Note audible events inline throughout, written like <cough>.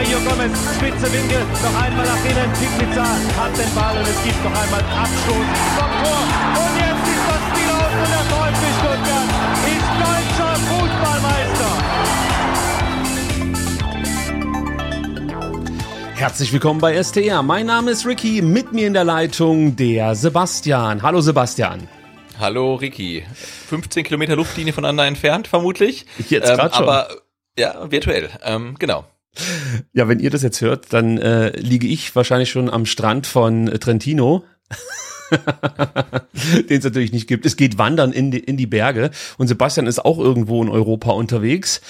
Mario Gomez, spitze Winkel, noch einmal nach innen. Pizza hat den Ball und es gibt noch einmal Abstoß vom Tor. Und jetzt ist das Spiel aus und der VfB Stuttgart ist deutscher Fußballmeister. Herzlich willkommen bei STR. Mein Name ist Ricky, mit mir in der Leitung der Sebastian. Hallo Sebastian. Hallo Ricky. 15 Kilometer Luftlinie voneinander entfernt, vermutlich. Jetzt ähm, schon. Aber ja, virtuell. Ähm, genau. Ja, wenn ihr das jetzt hört, dann äh, liege ich wahrscheinlich schon am Strand von Trentino. <laughs> den es natürlich nicht gibt. Es geht wandern in die, in die Berge und Sebastian ist auch irgendwo in Europa unterwegs.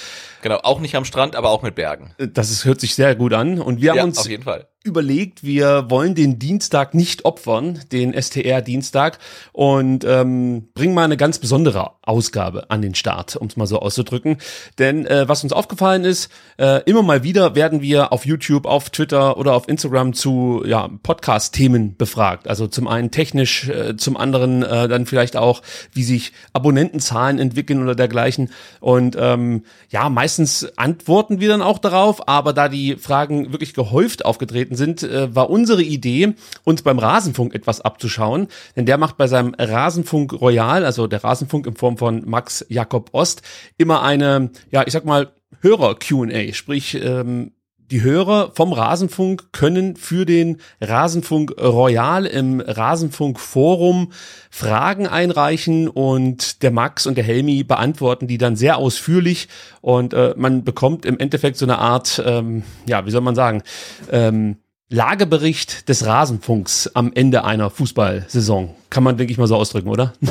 Genau, auch nicht am Strand, aber auch mit Bergen. Das ist, hört sich sehr gut an und wir haben ja, uns überlegt, wir wollen den Dienstag nicht opfern, den STR-Dienstag, und ähm, bringen mal eine ganz besondere Ausgabe an den Start, um es mal so auszudrücken. Denn äh, was uns aufgefallen ist, äh, immer mal wieder werden wir auf YouTube, auf Twitter oder auf Instagram zu ja, Podcast-Themen befragt. Also zum einen technisch, äh, zum anderen äh, dann vielleicht auch, wie sich Abonnentenzahlen entwickeln oder dergleichen. Und ähm, ja, meistens antworten wir dann auch darauf, aber da die Fragen wirklich gehäuft aufgetreten aufgetreten sind, äh, war unsere Idee, uns beim Rasenfunk etwas abzuschauen. Denn der macht bei seinem Rasenfunk Royal, also der Rasenfunk in Form von Max Jakob Ost, immer eine, ja, ich sag mal, Hörer-QA, sprich, ähm, die Hörer vom Rasenfunk können für den Rasenfunk Royal im Rasenfunk Forum Fragen einreichen und der Max und der Helmi beantworten die dann sehr ausführlich und äh, man bekommt im Endeffekt so eine Art, ähm, ja, wie soll man sagen, ähm, Lagebericht des Rasenfunks am Ende einer Fußballsaison. Kann man, denke ich mal, so ausdrücken, oder? <laughs>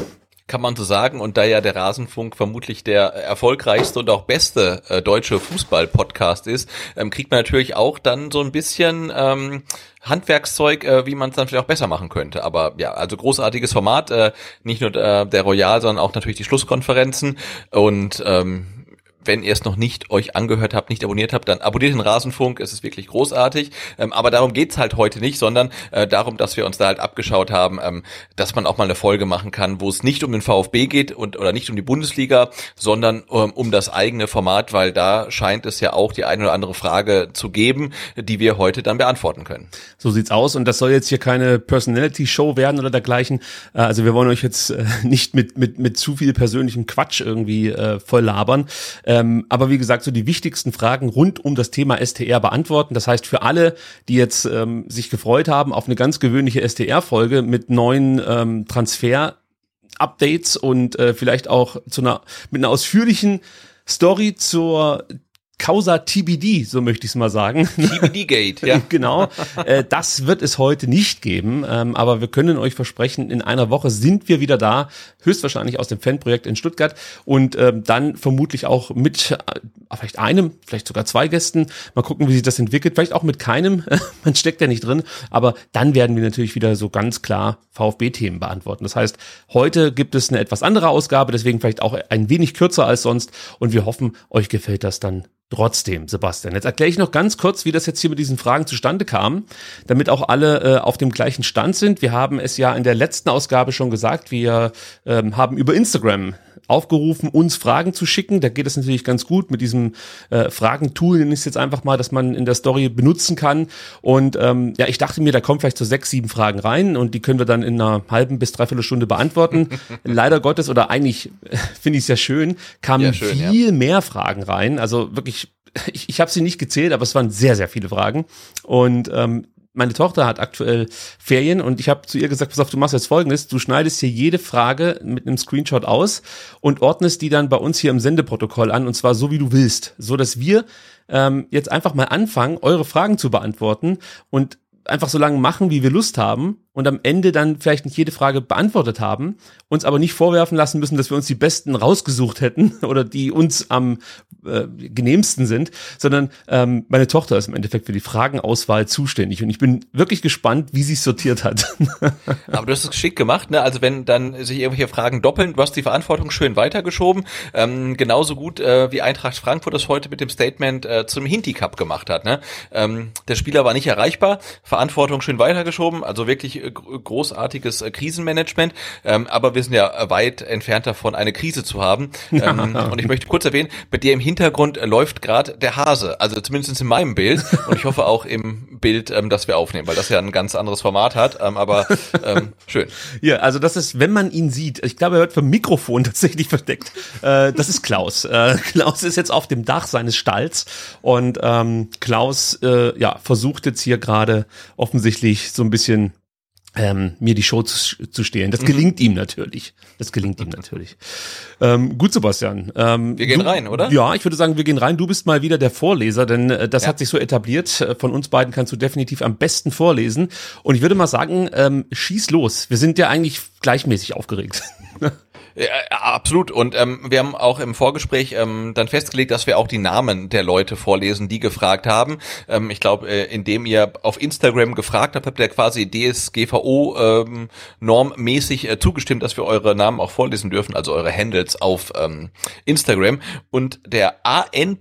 kann man so sagen. Und da ja der Rasenfunk vermutlich der erfolgreichste und auch beste äh, deutsche Fußball-Podcast ist, ähm, kriegt man natürlich auch dann so ein bisschen ähm, Handwerkszeug, äh, wie man es dann vielleicht auch besser machen könnte. Aber ja, also großartiges Format, äh, nicht nur äh, der Royal, sondern auch natürlich die Schlusskonferenzen und ähm, wenn ihr es noch nicht euch angehört habt, nicht abonniert habt, dann abonniert den Rasenfunk. Es ist wirklich großartig. Ähm, aber darum geht's halt heute nicht, sondern äh, darum, dass wir uns da halt abgeschaut haben, ähm, dass man auch mal eine Folge machen kann, wo es nicht um den VfB geht und oder nicht um die Bundesliga, sondern ähm, um das eigene Format, weil da scheint es ja auch die eine oder andere Frage zu geben, die wir heute dann beantworten können. So sieht's aus und das soll jetzt hier keine Personality Show werden oder dergleichen. Äh, also wir wollen euch jetzt äh, <laughs> nicht mit mit mit zu viel persönlichem Quatsch irgendwie äh, voll labern. Ähm, aber wie gesagt, so die wichtigsten Fragen rund um das Thema STR beantworten. Das heißt, für alle, die jetzt ähm, sich gefreut haben auf eine ganz gewöhnliche STR-Folge mit neuen ähm, Transfer Updates und äh, vielleicht auch zu einer mit einer ausführlichen Story zur Causa TBD, so möchte ich es mal sagen. <laughs> TBD Gate, ja. <laughs> genau. Äh, das wird es heute nicht geben, ähm, aber wir können euch versprechen, in einer Woche sind wir wieder da, höchstwahrscheinlich aus dem Fanprojekt in Stuttgart und ähm, dann vermutlich auch mit äh, vielleicht einem, vielleicht sogar zwei Gästen. Mal gucken, wie sich das entwickelt. Vielleicht auch mit keinem. <laughs> Man steckt ja nicht drin, aber dann werden wir natürlich wieder so ganz klar VfB-Themen beantworten. Das heißt, heute gibt es eine etwas andere Ausgabe, deswegen vielleicht auch ein wenig kürzer als sonst und wir hoffen, euch gefällt das dann Trotzdem, Sebastian, jetzt erkläre ich noch ganz kurz, wie das jetzt hier mit diesen Fragen zustande kam, damit auch alle äh, auf dem gleichen Stand sind. Wir haben es ja in der letzten Ausgabe schon gesagt, wir ähm, haben über Instagram aufgerufen, uns Fragen zu schicken. Da geht es natürlich ganz gut mit diesem äh, Fragentool, nenne ich es jetzt einfach mal, dass man in der Story benutzen kann. Und ähm, ja, ich dachte mir, da kommen vielleicht so sechs, sieben Fragen rein und die können wir dann in einer halben bis dreiviertel Stunde beantworten. <laughs> Leider Gottes, oder eigentlich <laughs> finde ich es ja schön, kamen ja, schön, viel ja. mehr Fragen rein. Also wirklich, ich, ich habe sie nicht gezählt, aber es waren sehr, sehr viele Fragen. Und ähm, meine Tochter hat aktuell Ferien und ich habe zu ihr gesagt, pass auf, du machst jetzt folgendes, du schneidest hier jede Frage mit einem Screenshot aus und ordnest die dann bei uns hier im Sendeprotokoll an und zwar so, wie du willst, so dass wir ähm, jetzt einfach mal anfangen, eure Fragen zu beantworten und einfach so lange machen, wie wir Lust haben und am Ende dann vielleicht nicht jede Frage beantwortet haben, uns aber nicht vorwerfen lassen müssen, dass wir uns die besten rausgesucht hätten <laughs> oder die uns am äh, genehmsten sind, sondern ähm, meine Tochter ist im Endeffekt für die Fragenauswahl zuständig und ich bin wirklich gespannt, wie sie es sortiert hat. <laughs> aber du hast es geschickt gemacht, ne? Also wenn dann sich irgendwelche Fragen doppeln, du hast die Verantwortung schön weitergeschoben, ähm, genauso gut äh, wie Eintracht Frankfurt das heute mit dem Statement äh, zum Hinti Cup gemacht hat. Ne? Ähm, der Spieler war nicht erreichbar, Verantwortung schön weitergeschoben, also wirklich äh, großartiges äh, Krisenmanagement, ähm, aber wir sind ja weit entfernt davon, eine Krise zu haben. Ähm, und ich möchte kurz erwähnen, bei dir im Hintergrund äh, läuft gerade der Hase, also zumindest in meinem Bild und ich hoffe auch im Bild, ähm, das wir aufnehmen, weil das ja ein ganz anderes Format hat, ähm, aber ähm, schön. Ja, also das ist, wenn man ihn sieht, ich glaube, er wird vom Mikrofon <laughs> tatsächlich verdeckt. Äh, das ist Klaus. Äh, Klaus ist jetzt auf dem Dach seines Stalls und ähm, Klaus äh, ja versucht jetzt hier gerade offensichtlich so ein bisschen ähm, mir die Show zu, zu stehlen. Das mhm. gelingt ihm natürlich. Das gelingt ihm natürlich. Ähm, gut, Sebastian. Ähm, wir gehen du, rein, oder? Ja, ich würde sagen, wir gehen rein. Du bist mal wieder der Vorleser, denn äh, das ja. hat sich so etabliert. Äh, von uns beiden kannst du definitiv am besten vorlesen. Und ich würde mal sagen, ähm, schieß los. Wir sind ja eigentlich gleichmäßig aufgeregt. <laughs> Ja, absolut. Und ähm, wir haben auch im Vorgespräch ähm, dann festgelegt, dass wir auch die Namen der Leute vorlesen, die gefragt haben. Ähm, ich glaube, äh, indem ihr auf Instagram gefragt habt, habt ihr quasi DSGVO ähm, äh, zugestimmt, dass wir eure Namen auch vorlesen dürfen, also eure Handles auf ähm, Instagram. Und der an.dre.sr,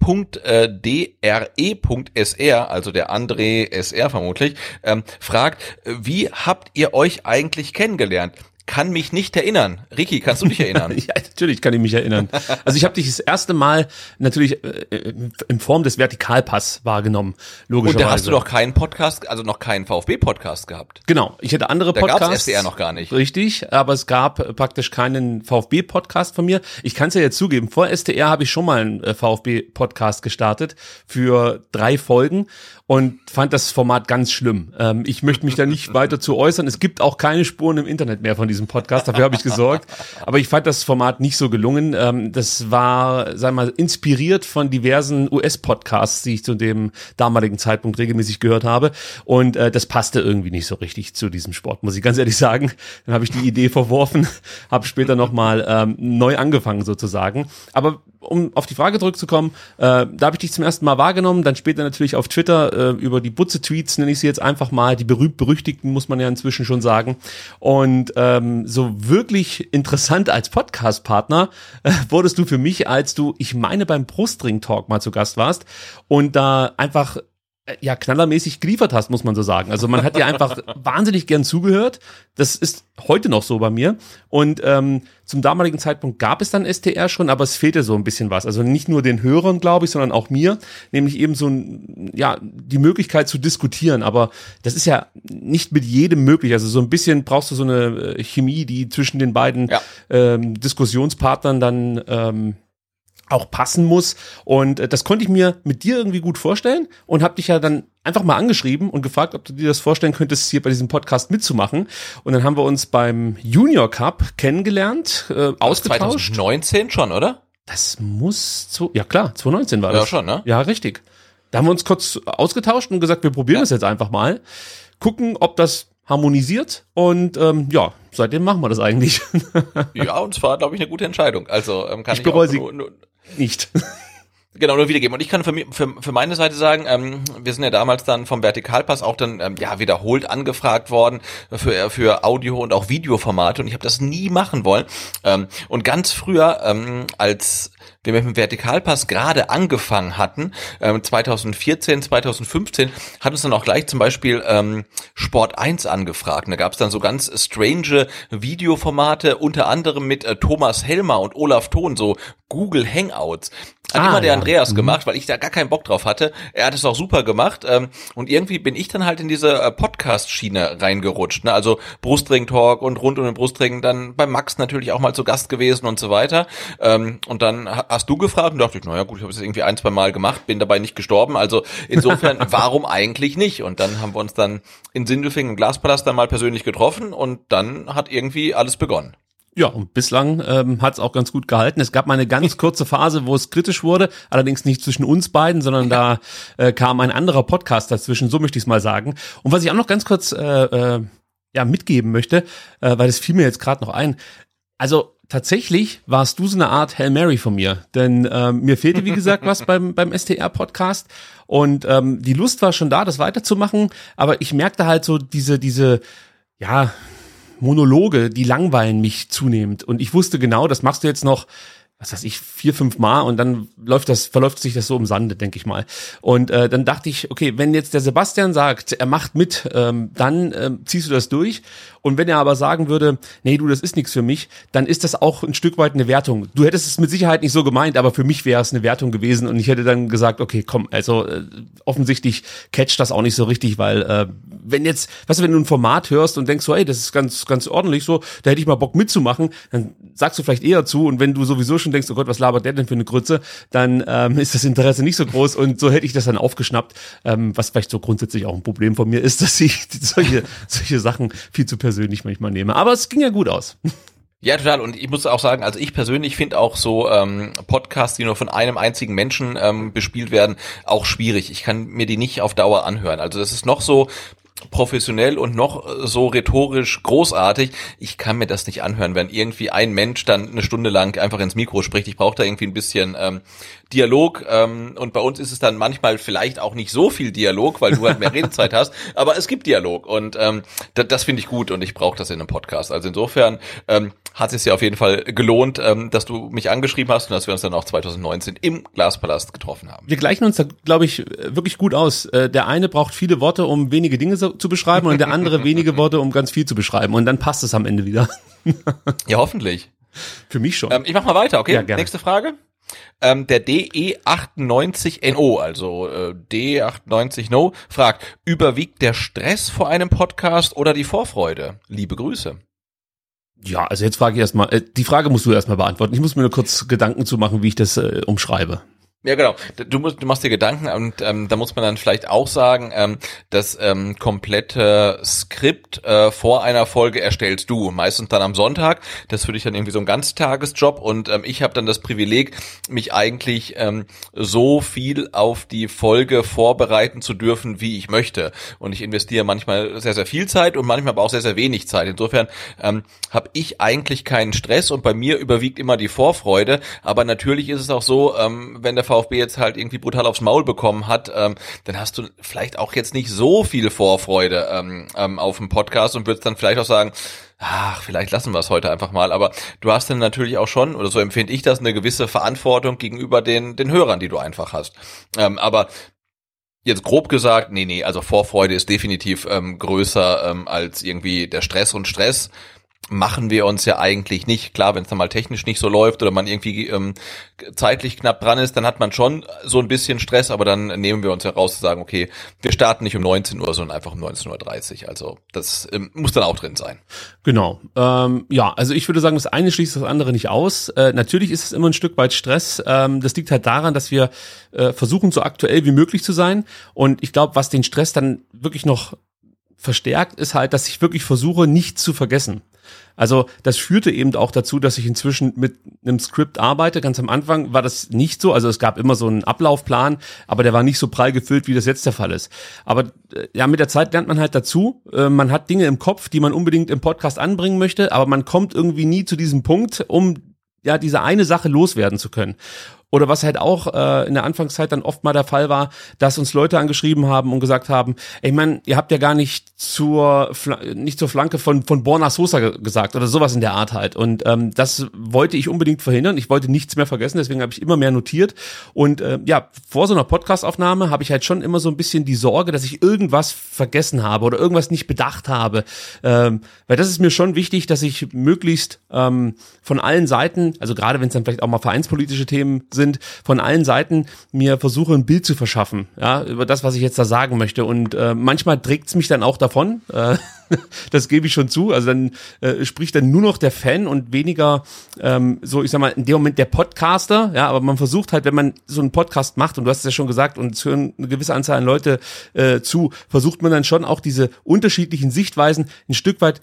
also der André SR vermutlich, ähm, fragt, wie habt ihr euch eigentlich kennengelernt? Kann mich nicht erinnern. Ricky, kannst du dich erinnern? <laughs> ja, natürlich kann ich mich erinnern. Also ich habe dich das erste Mal natürlich äh, in Form des Vertikalpass wahrgenommen, logischerweise. Und da hast du noch keinen Podcast, also noch keinen VfB-Podcast gehabt. Genau, ich hätte andere da Podcasts. Da gab's SDR noch gar nicht. Richtig, aber es gab praktisch keinen VfB-Podcast von mir. Ich kann es ja jetzt zugeben, vor SDR habe ich schon mal einen äh, VfB-Podcast gestartet für drei Folgen und fand das Format ganz schlimm. Ähm, ich möchte mich da nicht <laughs> weiter zu äußern. Es gibt auch keine Spuren im Internet mehr von diesem Podcast, dafür habe ich gesorgt. Aber ich fand das Format nicht so gelungen. Ähm, das war, sagen wir mal, inspiriert von diversen US-Podcasts, die ich zu dem damaligen Zeitpunkt regelmäßig gehört habe. Und äh, das passte irgendwie nicht so richtig zu diesem Sport, muss ich ganz ehrlich sagen. Dann habe ich die Idee verworfen, <laughs> habe später nochmal ähm, neu angefangen sozusagen. Aber um auf die Frage zurückzukommen, äh, da habe ich dich zum ersten Mal wahrgenommen, dann später natürlich auf Twitter äh, über die Butze-Tweets, nenne ich sie jetzt einfach mal, die berühmt-berüchtigten, muss man ja inzwischen schon sagen. Und ähm, so wirklich interessant als Podcast-Partner äh, wurdest du für mich, als du, ich meine, beim Brustring-Talk mal zu Gast warst und da einfach ja knallermäßig geliefert hast, muss man so sagen. Also man hat dir einfach <laughs> wahnsinnig gern zugehört. Das ist heute noch so bei mir. Und ähm, zum damaligen Zeitpunkt gab es dann STR schon, aber es fehlte so ein bisschen was. Also nicht nur den Hörern, glaube ich, sondern auch mir, nämlich eben so ein, ja die Möglichkeit zu diskutieren. Aber das ist ja nicht mit jedem möglich. Also so ein bisschen brauchst du so eine äh, Chemie, die zwischen den beiden ja. ähm, Diskussionspartnern dann ähm, auch passen muss. Und äh, das konnte ich mir mit dir irgendwie gut vorstellen und habe dich ja dann einfach mal angeschrieben und gefragt, ob du dir das vorstellen könntest, hier bei diesem Podcast mitzumachen. Und dann haben wir uns beim Junior Cup kennengelernt, äh, ausgetauscht. 2019 schon, oder? Das muss zu, ja klar, 2019 war das. Ja, schon, ne? Ja, richtig. Da haben wir uns kurz ausgetauscht und gesagt, wir probieren ja. das jetzt einfach mal. Gucken, ob das harmonisiert und ähm, ja, seitdem machen wir das eigentlich. <laughs> ja, und zwar, glaube ich, eine gute Entscheidung. Also ähm, kann ich, ich sie nur, nur, nicht. <laughs> Genau, nur wiedergeben. Und ich kann für, für, für meine Seite sagen, ähm, wir sind ja damals dann vom Vertikalpass auch dann ähm, ja wiederholt angefragt worden für, für Audio- und auch Videoformate und ich habe das nie machen wollen. Ähm, und ganz früher, ähm, als wir mit dem Vertikalpass gerade angefangen hatten, ähm, 2014, 2015, hat uns dann auch gleich zum Beispiel ähm, Sport 1 angefragt. Und da gab es dann so ganz strange Videoformate, unter anderem mit äh, Thomas Helmer und Olaf Thon, so Google Hangouts. Hat ah, immer der ja. Andreas mhm. gemacht, weil ich da gar keinen Bock drauf hatte. Er hat es auch super gemacht. Ähm, und irgendwie bin ich dann halt in diese äh, Podcast-Schiene reingerutscht. Ne? Also Brustring-Talk und rund um den Brustring, dann bei Max natürlich auch mal zu Gast gewesen und so weiter. Ähm, und dann hast du gefragt und dachte ich, naja gut, ich habe es irgendwie ein, zwei Mal gemacht, bin dabei nicht gestorben. Also insofern, <laughs> warum eigentlich nicht? Und dann haben wir uns dann in Sindelfingen im Glaspalast dann mal persönlich getroffen und dann hat irgendwie alles begonnen. Ja, und bislang ähm, hat es auch ganz gut gehalten. Es gab mal eine ganz <laughs> kurze Phase, wo es kritisch wurde, allerdings nicht zwischen uns beiden, sondern da äh, kam ein anderer Podcast dazwischen, so möchte ich es mal sagen. Und was ich auch noch ganz kurz äh, äh, ja, mitgeben möchte, äh, weil das fiel mir jetzt gerade noch ein. Also tatsächlich warst du so eine Art Hail Mary von mir. Denn ähm, mir fehlte, wie gesagt, was beim, <laughs> beim STR-Podcast. Und ähm, die Lust war schon da, das weiterzumachen. Aber ich merkte halt so diese, diese, ja, Monologe, die langweilen mich zunehmend. Und ich wusste genau, das machst du jetzt noch was weiß ich, vier, fünf Mal und dann läuft das, verläuft sich das so im Sande, denke ich mal. Und äh, dann dachte ich, okay, wenn jetzt der Sebastian sagt, er macht mit, ähm, dann ähm, ziehst du das durch. Und wenn er aber sagen würde, nee, du, das ist nichts für mich, dann ist das auch ein Stück weit eine Wertung. Du hättest es mit Sicherheit nicht so gemeint, aber für mich wäre es eine Wertung gewesen und ich hätte dann gesagt, okay, komm, also äh, offensichtlich catcht das auch nicht so richtig, weil äh, wenn jetzt, weißt du, wenn du ein Format hörst und denkst so, ey, das ist ganz, ganz ordentlich so, da hätte ich mal Bock mitzumachen, dann sagst du vielleicht eher zu und wenn du sowieso schon denkst, oh Gott, was labert der denn für eine Grütze, dann ähm, ist das Interesse nicht so groß und so hätte ich das dann aufgeschnappt, ähm, was vielleicht so grundsätzlich auch ein Problem von mir ist, <laughs> dass ich solche, solche Sachen viel zu persönlich manchmal nehme. Aber es ging ja gut aus. Ja, total. Und ich muss auch sagen, also ich persönlich finde auch so ähm, Podcasts, die nur von einem einzigen Menschen ähm, bespielt werden, auch schwierig. Ich kann mir die nicht auf Dauer anhören. Also das ist noch so professionell und noch so rhetorisch großartig. Ich kann mir das nicht anhören, wenn irgendwie ein Mensch dann eine Stunde lang einfach ins Mikro spricht. Ich brauche da irgendwie ein bisschen ähm, Dialog ähm, und bei uns ist es dann manchmal vielleicht auch nicht so viel Dialog, weil du halt mehr <laughs> Redezeit hast, aber es gibt Dialog und ähm, das, das finde ich gut und ich brauche das in einem Podcast. Also insofern ähm, hat es ja auf jeden Fall gelohnt, ähm, dass du mich angeschrieben hast und dass wir uns dann auch 2019 im Glaspalast getroffen haben. Wir gleichen uns da, glaube ich, wirklich gut aus. Äh, der eine braucht viele Worte, um wenige Dinge zu beschreiben und der andere wenige Worte, um ganz viel zu beschreiben und dann passt es am Ende wieder. ja, hoffentlich. Für mich schon. Ähm, ich mach mal weiter, okay? Ja, gerne. Nächste Frage. Ähm, der DE98NO, also äh, D98No, fragt, überwiegt der Stress vor einem Podcast oder die Vorfreude? Liebe Grüße. Ja, also jetzt frage ich erstmal, äh, die Frage musst du erstmal beantworten. Ich muss mir nur kurz Gedanken zu machen, wie ich das äh, umschreibe. Ja, genau. Du, musst, du machst dir Gedanken und ähm, da muss man dann vielleicht auch sagen, ähm, das ähm, komplette Skript äh, vor einer Folge erstellst du, meistens dann am Sonntag. Das für dich dann irgendwie so ein Ganztagesjob und ähm, ich habe dann das Privileg, mich eigentlich ähm, so viel auf die Folge vorbereiten zu dürfen, wie ich möchte. Und ich investiere manchmal sehr, sehr viel Zeit und manchmal aber auch sehr, sehr wenig Zeit. Insofern ähm, habe ich eigentlich keinen Stress und bei mir überwiegt immer die Vorfreude. Aber natürlich ist es auch so, ähm, wenn der VfB jetzt halt irgendwie brutal aufs Maul bekommen hat, ähm, dann hast du vielleicht auch jetzt nicht so viel Vorfreude ähm, ähm, auf dem Podcast und würdest dann vielleicht auch sagen, ach, vielleicht lassen wir es heute einfach mal. Aber du hast dann natürlich auch schon, oder so empfinde ich das, eine gewisse Verantwortung gegenüber den, den Hörern, die du einfach hast. Ähm, aber Jetzt grob gesagt, nee, nee, also Vorfreude ist definitiv ähm, größer ähm, als irgendwie der Stress und Stress machen wir uns ja eigentlich nicht. Klar, wenn es dann mal technisch nicht so läuft oder man irgendwie ähm, zeitlich knapp dran ist, dann hat man schon so ein bisschen Stress, aber dann nehmen wir uns heraus zu sagen, okay, wir starten nicht um 19 Uhr, sondern einfach um 19.30 Uhr. Also das ähm, muss dann auch drin sein. Genau. Ähm, ja, also ich würde sagen, das eine schließt das andere nicht aus. Äh, natürlich ist es immer ein Stück weit Stress. Ähm, das liegt halt daran, dass wir äh, versuchen, so aktuell wie möglich zu sein. Und ich glaube, was den Stress dann wirklich noch verstärkt, ist halt, dass ich wirklich versuche, nicht zu vergessen. Also das führte eben auch dazu, dass ich inzwischen mit einem Skript arbeite. Ganz am Anfang war das nicht so. Also es gab immer so einen Ablaufplan, aber der war nicht so prall gefüllt, wie das jetzt der Fall ist. Aber äh, ja, mit der Zeit lernt man halt dazu. Äh, man hat Dinge im Kopf, die man unbedingt im Podcast anbringen möchte, aber man kommt irgendwie nie zu diesem Punkt, um ja diese eine Sache loswerden zu können. Oder was halt auch äh, in der Anfangszeit dann oft mal der Fall war, dass uns Leute angeschrieben haben und gesagt haben, ey man, ihr habt ja gar nicht zur nicht zur Flanke von von Borna Sosa gesagt oder sowas in der Art halt. Und ähm, das wollte ich unbedingt verhindern. Ich wollte nichts mehr vergessen, deswegen habe ich immer mehr notiert. Und äh, ja, vor so einer Podcastaufnahme habe ich halt schon immer so ein bisschen die Sorge, dass ich irgendwas vergessen habe oder irgendwas nicht bedacht habe. Ähm, weil das ist mir schon wichtig, dass ich möglichst ähm, von allen Seiten, also gerade wenn es dann vielleicht auch mal vereinspolitische Themen sind, sind, von allen Seiten mir versuche ein Bild zu verschaffen, ja, über das, was ich jetzt da sagen möchte. Und äh, manchmal trägt es mich dann auch davon. Äh, <laughs> das gebe ich schon zu. Also dann äh, spricht dann nur noch der Fan und weniger ähm, so, ich sag mal, in dem Moment der Podcaster. Ja, aber man versucht halt, wenn man so einen Podcast macht, und du hast es ja schon gesagt, und es hören eine gewisse Anzahl an Leute äh, zu, versucht man dann schon auch diese unterschiedlichen Sichtweisen ein Stück weit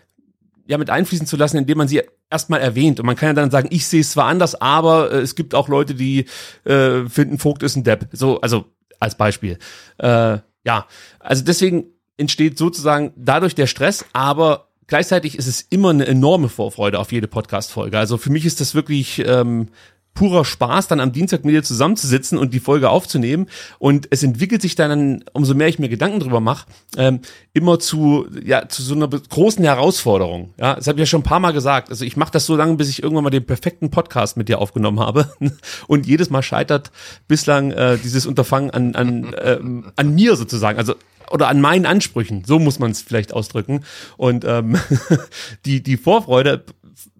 ja mit einfließen zu lassen, indem man sie erstmal erwähnt. Und man kann ja dann sagen, ich sehe es zwar anders, aber äh, es gibt auch Leute, die äh, finden, Vogt ist ein Depp. So, also als Beispiel. Äh, ja, also deswegen entsteht sozusagen dadurch der Stress, aber gleichzeitig ist es immer eine enorme Vorfreude auf jede Podcast-Folge. Also für mich ist das wirklich ähm, purer Spaß, dann am Dienstag mit dir zusammenzusitzen und die Folge aufzunehmen. Und es entwickelt sich dann, umso mehr ich mir Gedanken drüber mache, ähm, immer zu, ja, zu so einer großen Herausforderung. Ja, das habe ich ja schon ein paar Mal gesagt. Also ich mache das so lange, bis ich irgendwann mal den perfekten Podcast mit dir aufgenommen habe. <laughs> Und jedes Mal scheitert bislang äh, dieses Unterfangen an, an, ähm, an mir sozusagen. Also oder an meinen Ansprüchen, so muss man es vielleicht ausdrücken. Und ähm, <laughs> die, die Vorfreude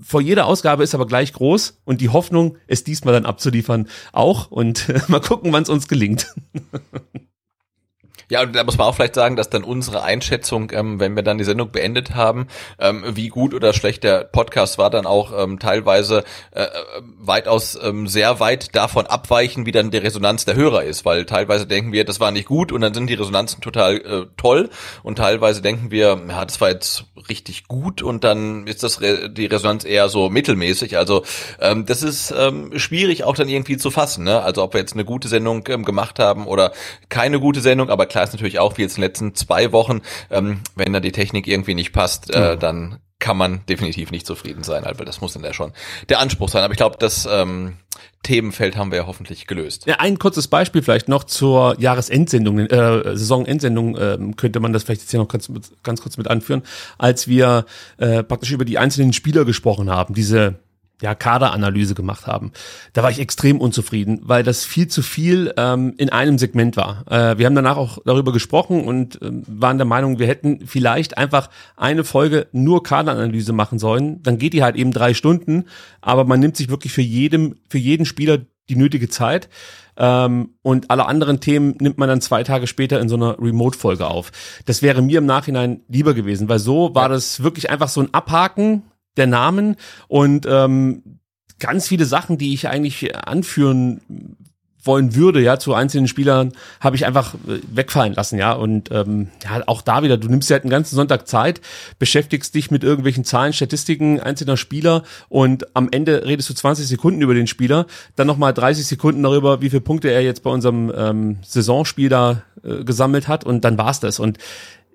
vor jeder Ausgabe ist aber gleich groß und die Hoffnung, es diesmal dann abzuliefern, auch. Und <laughs> mal gucken, wann es uns gelingt. <laughs> Ja, und da muss man auch vielleicht sagen, dass dann unsere Einschätzung, ähm, wenn wir dann die Sendung beendet haben, ähm, wie gut oder schlecht der Podcast war, dann auch ähm, teilweise äh, äh, weitaus ähm, sehr weit davon abweichen, wie dann die Resonanz der Hörer ist, weil teilweise denken wir, das war nicht gut und dann sind die Resonanzen total äh, toll und teilweise denken wir, ja, das war jetzt richtig gut und dann ist das Re die Resonanz eher so mittelmäßig. Also ähm, das ist ähm, schwierig auch dann irgendwie zu fassen. Ne? Also ob wir jetzt eine gute Sendung gemacht haben oder keine gute Sendung, aber klar ist natürlich auch, wie jetzt in den letzten zwei Wochen, ähm, wenn da die Technik irgendwie nicht passt, äh, ja. dann kann man definitiv nicht zufrieden sein, weil das muss dann ja schon der Anspruch sein. Aber ich glaube, das ähm, Themenfeld haben wir ja hoffentlich gelöst. Ja, ein kurzes Beispiel vielleicht noch zur Jahresendsendung, äh, Saisonendsendung äh, könnte man das vielleicht jetzt hier noch ganz, ganz kurz mit anführen, als wir äh, praktisch über die einzelnen Spieler gesprochen haben, diese ja, Kaderanalyse gemacht haben. Da war ich extrem unzufrieden, weil das viel zu viel ähm, in einem Segment war. Äh, wir haben danach auch darüber gesprochen und äh, waren der Meinung, wir hätten vielleicht einfach eine Folge nur Kaderanalyse machen sollen. Dann geht die halt eben drei Stunden, aber man nimmt sich wirklich für jedem, für jeden Spieler die nötige Zeit. Ähm, und alle anderen Themen nimmt man dann zwei Tage später in so einer Remote-Folge auf. Das wäre mir im Nachhinein lieber gewesen, weil so war das wirklich einfach so ein Abhaken der Namen und ähm, ganz viele Sachen, die ich eigentlich anführen wollen würde, ja, zu einzelnen Spielern, habe ich einfach äh, wegfallen lassen, ja. Und ähm, ja, auch da wieder, du nimmst ja halt einen ganzen Sonntag Zeit, beschäftigst dich mit irgendwelchen Zahlen, Statistiken einzelner Spieler und am Ende redest du 20 Sekunden über den Spieler, dann nochmal 30 Sekunden darüber, wie viele Punkte er jetzt bei unserem ähm, Saisonspiel da äh, gesammelt hat und dann war's das. Und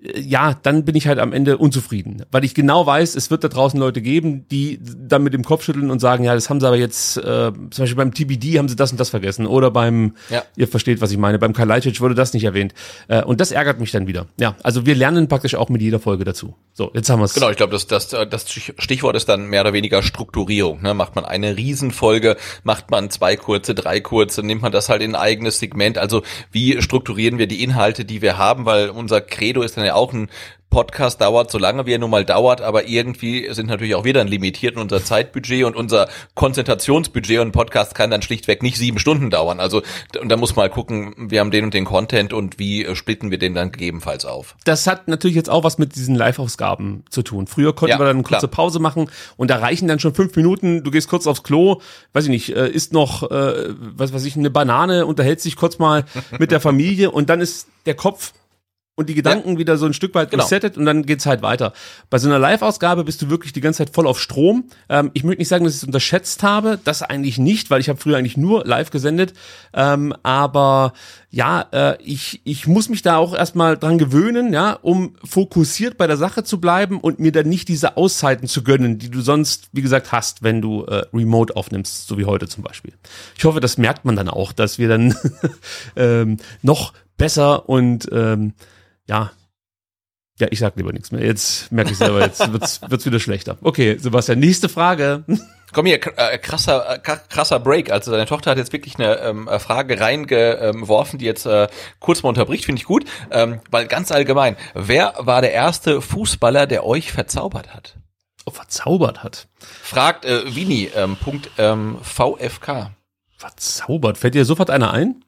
ja, dann bin ich halt am Ende unzufrieden, weil ich genau weiß, es wird da draußen Leute geben, die dann mit dem Kopf schütteln und sagen, ja, das haben sie aber jetzt, äh, zum Beispiel beim TBD haben sie das und das vergessen oder beim, ja. ihr versteht, was ich meine, beim Kalajdzic wurde das nicht erwähnt äh, und das ärgert mich dann wieder. Ja, also wir lernen praktisch auch mit jeder Folge dazu. So, jetzt haben wir es. Genau, ich glaube, das, das, das Stichwort ist dann mehr oder weniger Strukturierung. Ne? Macht man eine Riesenfolge, macht man zwei kurze, drei kurze, nimmt man das halt in ein eigenes Segment. Also wie strukturieren wir die Inhalte, die wir haben, weil unser Credo ist dann ja auch ein Podcast dauert so lange, wie er nun mal dauert, aber irgendwie sind natürlich auch wir dann limitiert in unser Zeitbudget und unser Konzentrationsbudget und Podcast kann dann schlichtweg nicht sieben Stunden dauern. Also und da muss mal gucken, wir haben den und den Content und wie äh, splitten wir den dann gegebenenfalls auf. Das hat natürlich jetzt auch was mit diesen Live-Ausgaben zu tun. Früher konnten ja, wir dann eine kurze klar. Pause machen und da reichen dann schon fünf Minuten, du gehst kurz aufs Klo, weiß ich nicht, äh, isst noch, äh, was weiß ich, eine Banane, unterhältst dich kurz mal mit der Familie und dann ist der Kopf und die Gedanken ja. wieder so ein Stück weit genau. resettet und dann geht's halt weiter. Bei so einer Live-Ausgabe bist du wirklich die ganze Zeit voll auf Strom. Ähm, ich möchte nicht sagen, dass ich es unterschätzt habe, das eigentlich nicht, weil ich habe früher eigentlich nur live gesendet. Ähm, aber ja, äh, ich, ich muss mich da auch erstmal dran gewöhnen, ja, um fokussiert bei der Sache zu bleiben und mir dann nicht diese Auszeiten zu gönnen, die du sonst, wie gesagt, hast, wenn du äh, remote aufnimmst, so wie heute zum Beispiel. Ich hoffe, das merkt man dann auch, dass wir dann <laughs> ähm, noch besser und ähm, ja, ja, ich sag lieber nichts mehr. Jetzt merke ich selber, jetzt wird's, <laughs> wird's wieder schlechter. Okay, Sebastian, nächste Frage. Komm hier, äh, krasser, äh, krasser Break. Also deine Tochter hat jetzt wirklich eine ähm, äh, Frage reingeworfen, die jetzt äh, kurz mal unterbricht, finde ich gut. Ähm, weil ganz allgemein, wer war der erste Fußballer, der euch verzaubert hat? Oh, verzaubert hat? Fragt äh, Vini, ähm, Punkt ähm, VFK. Verzaubert. Fällt dir sofort einer ein?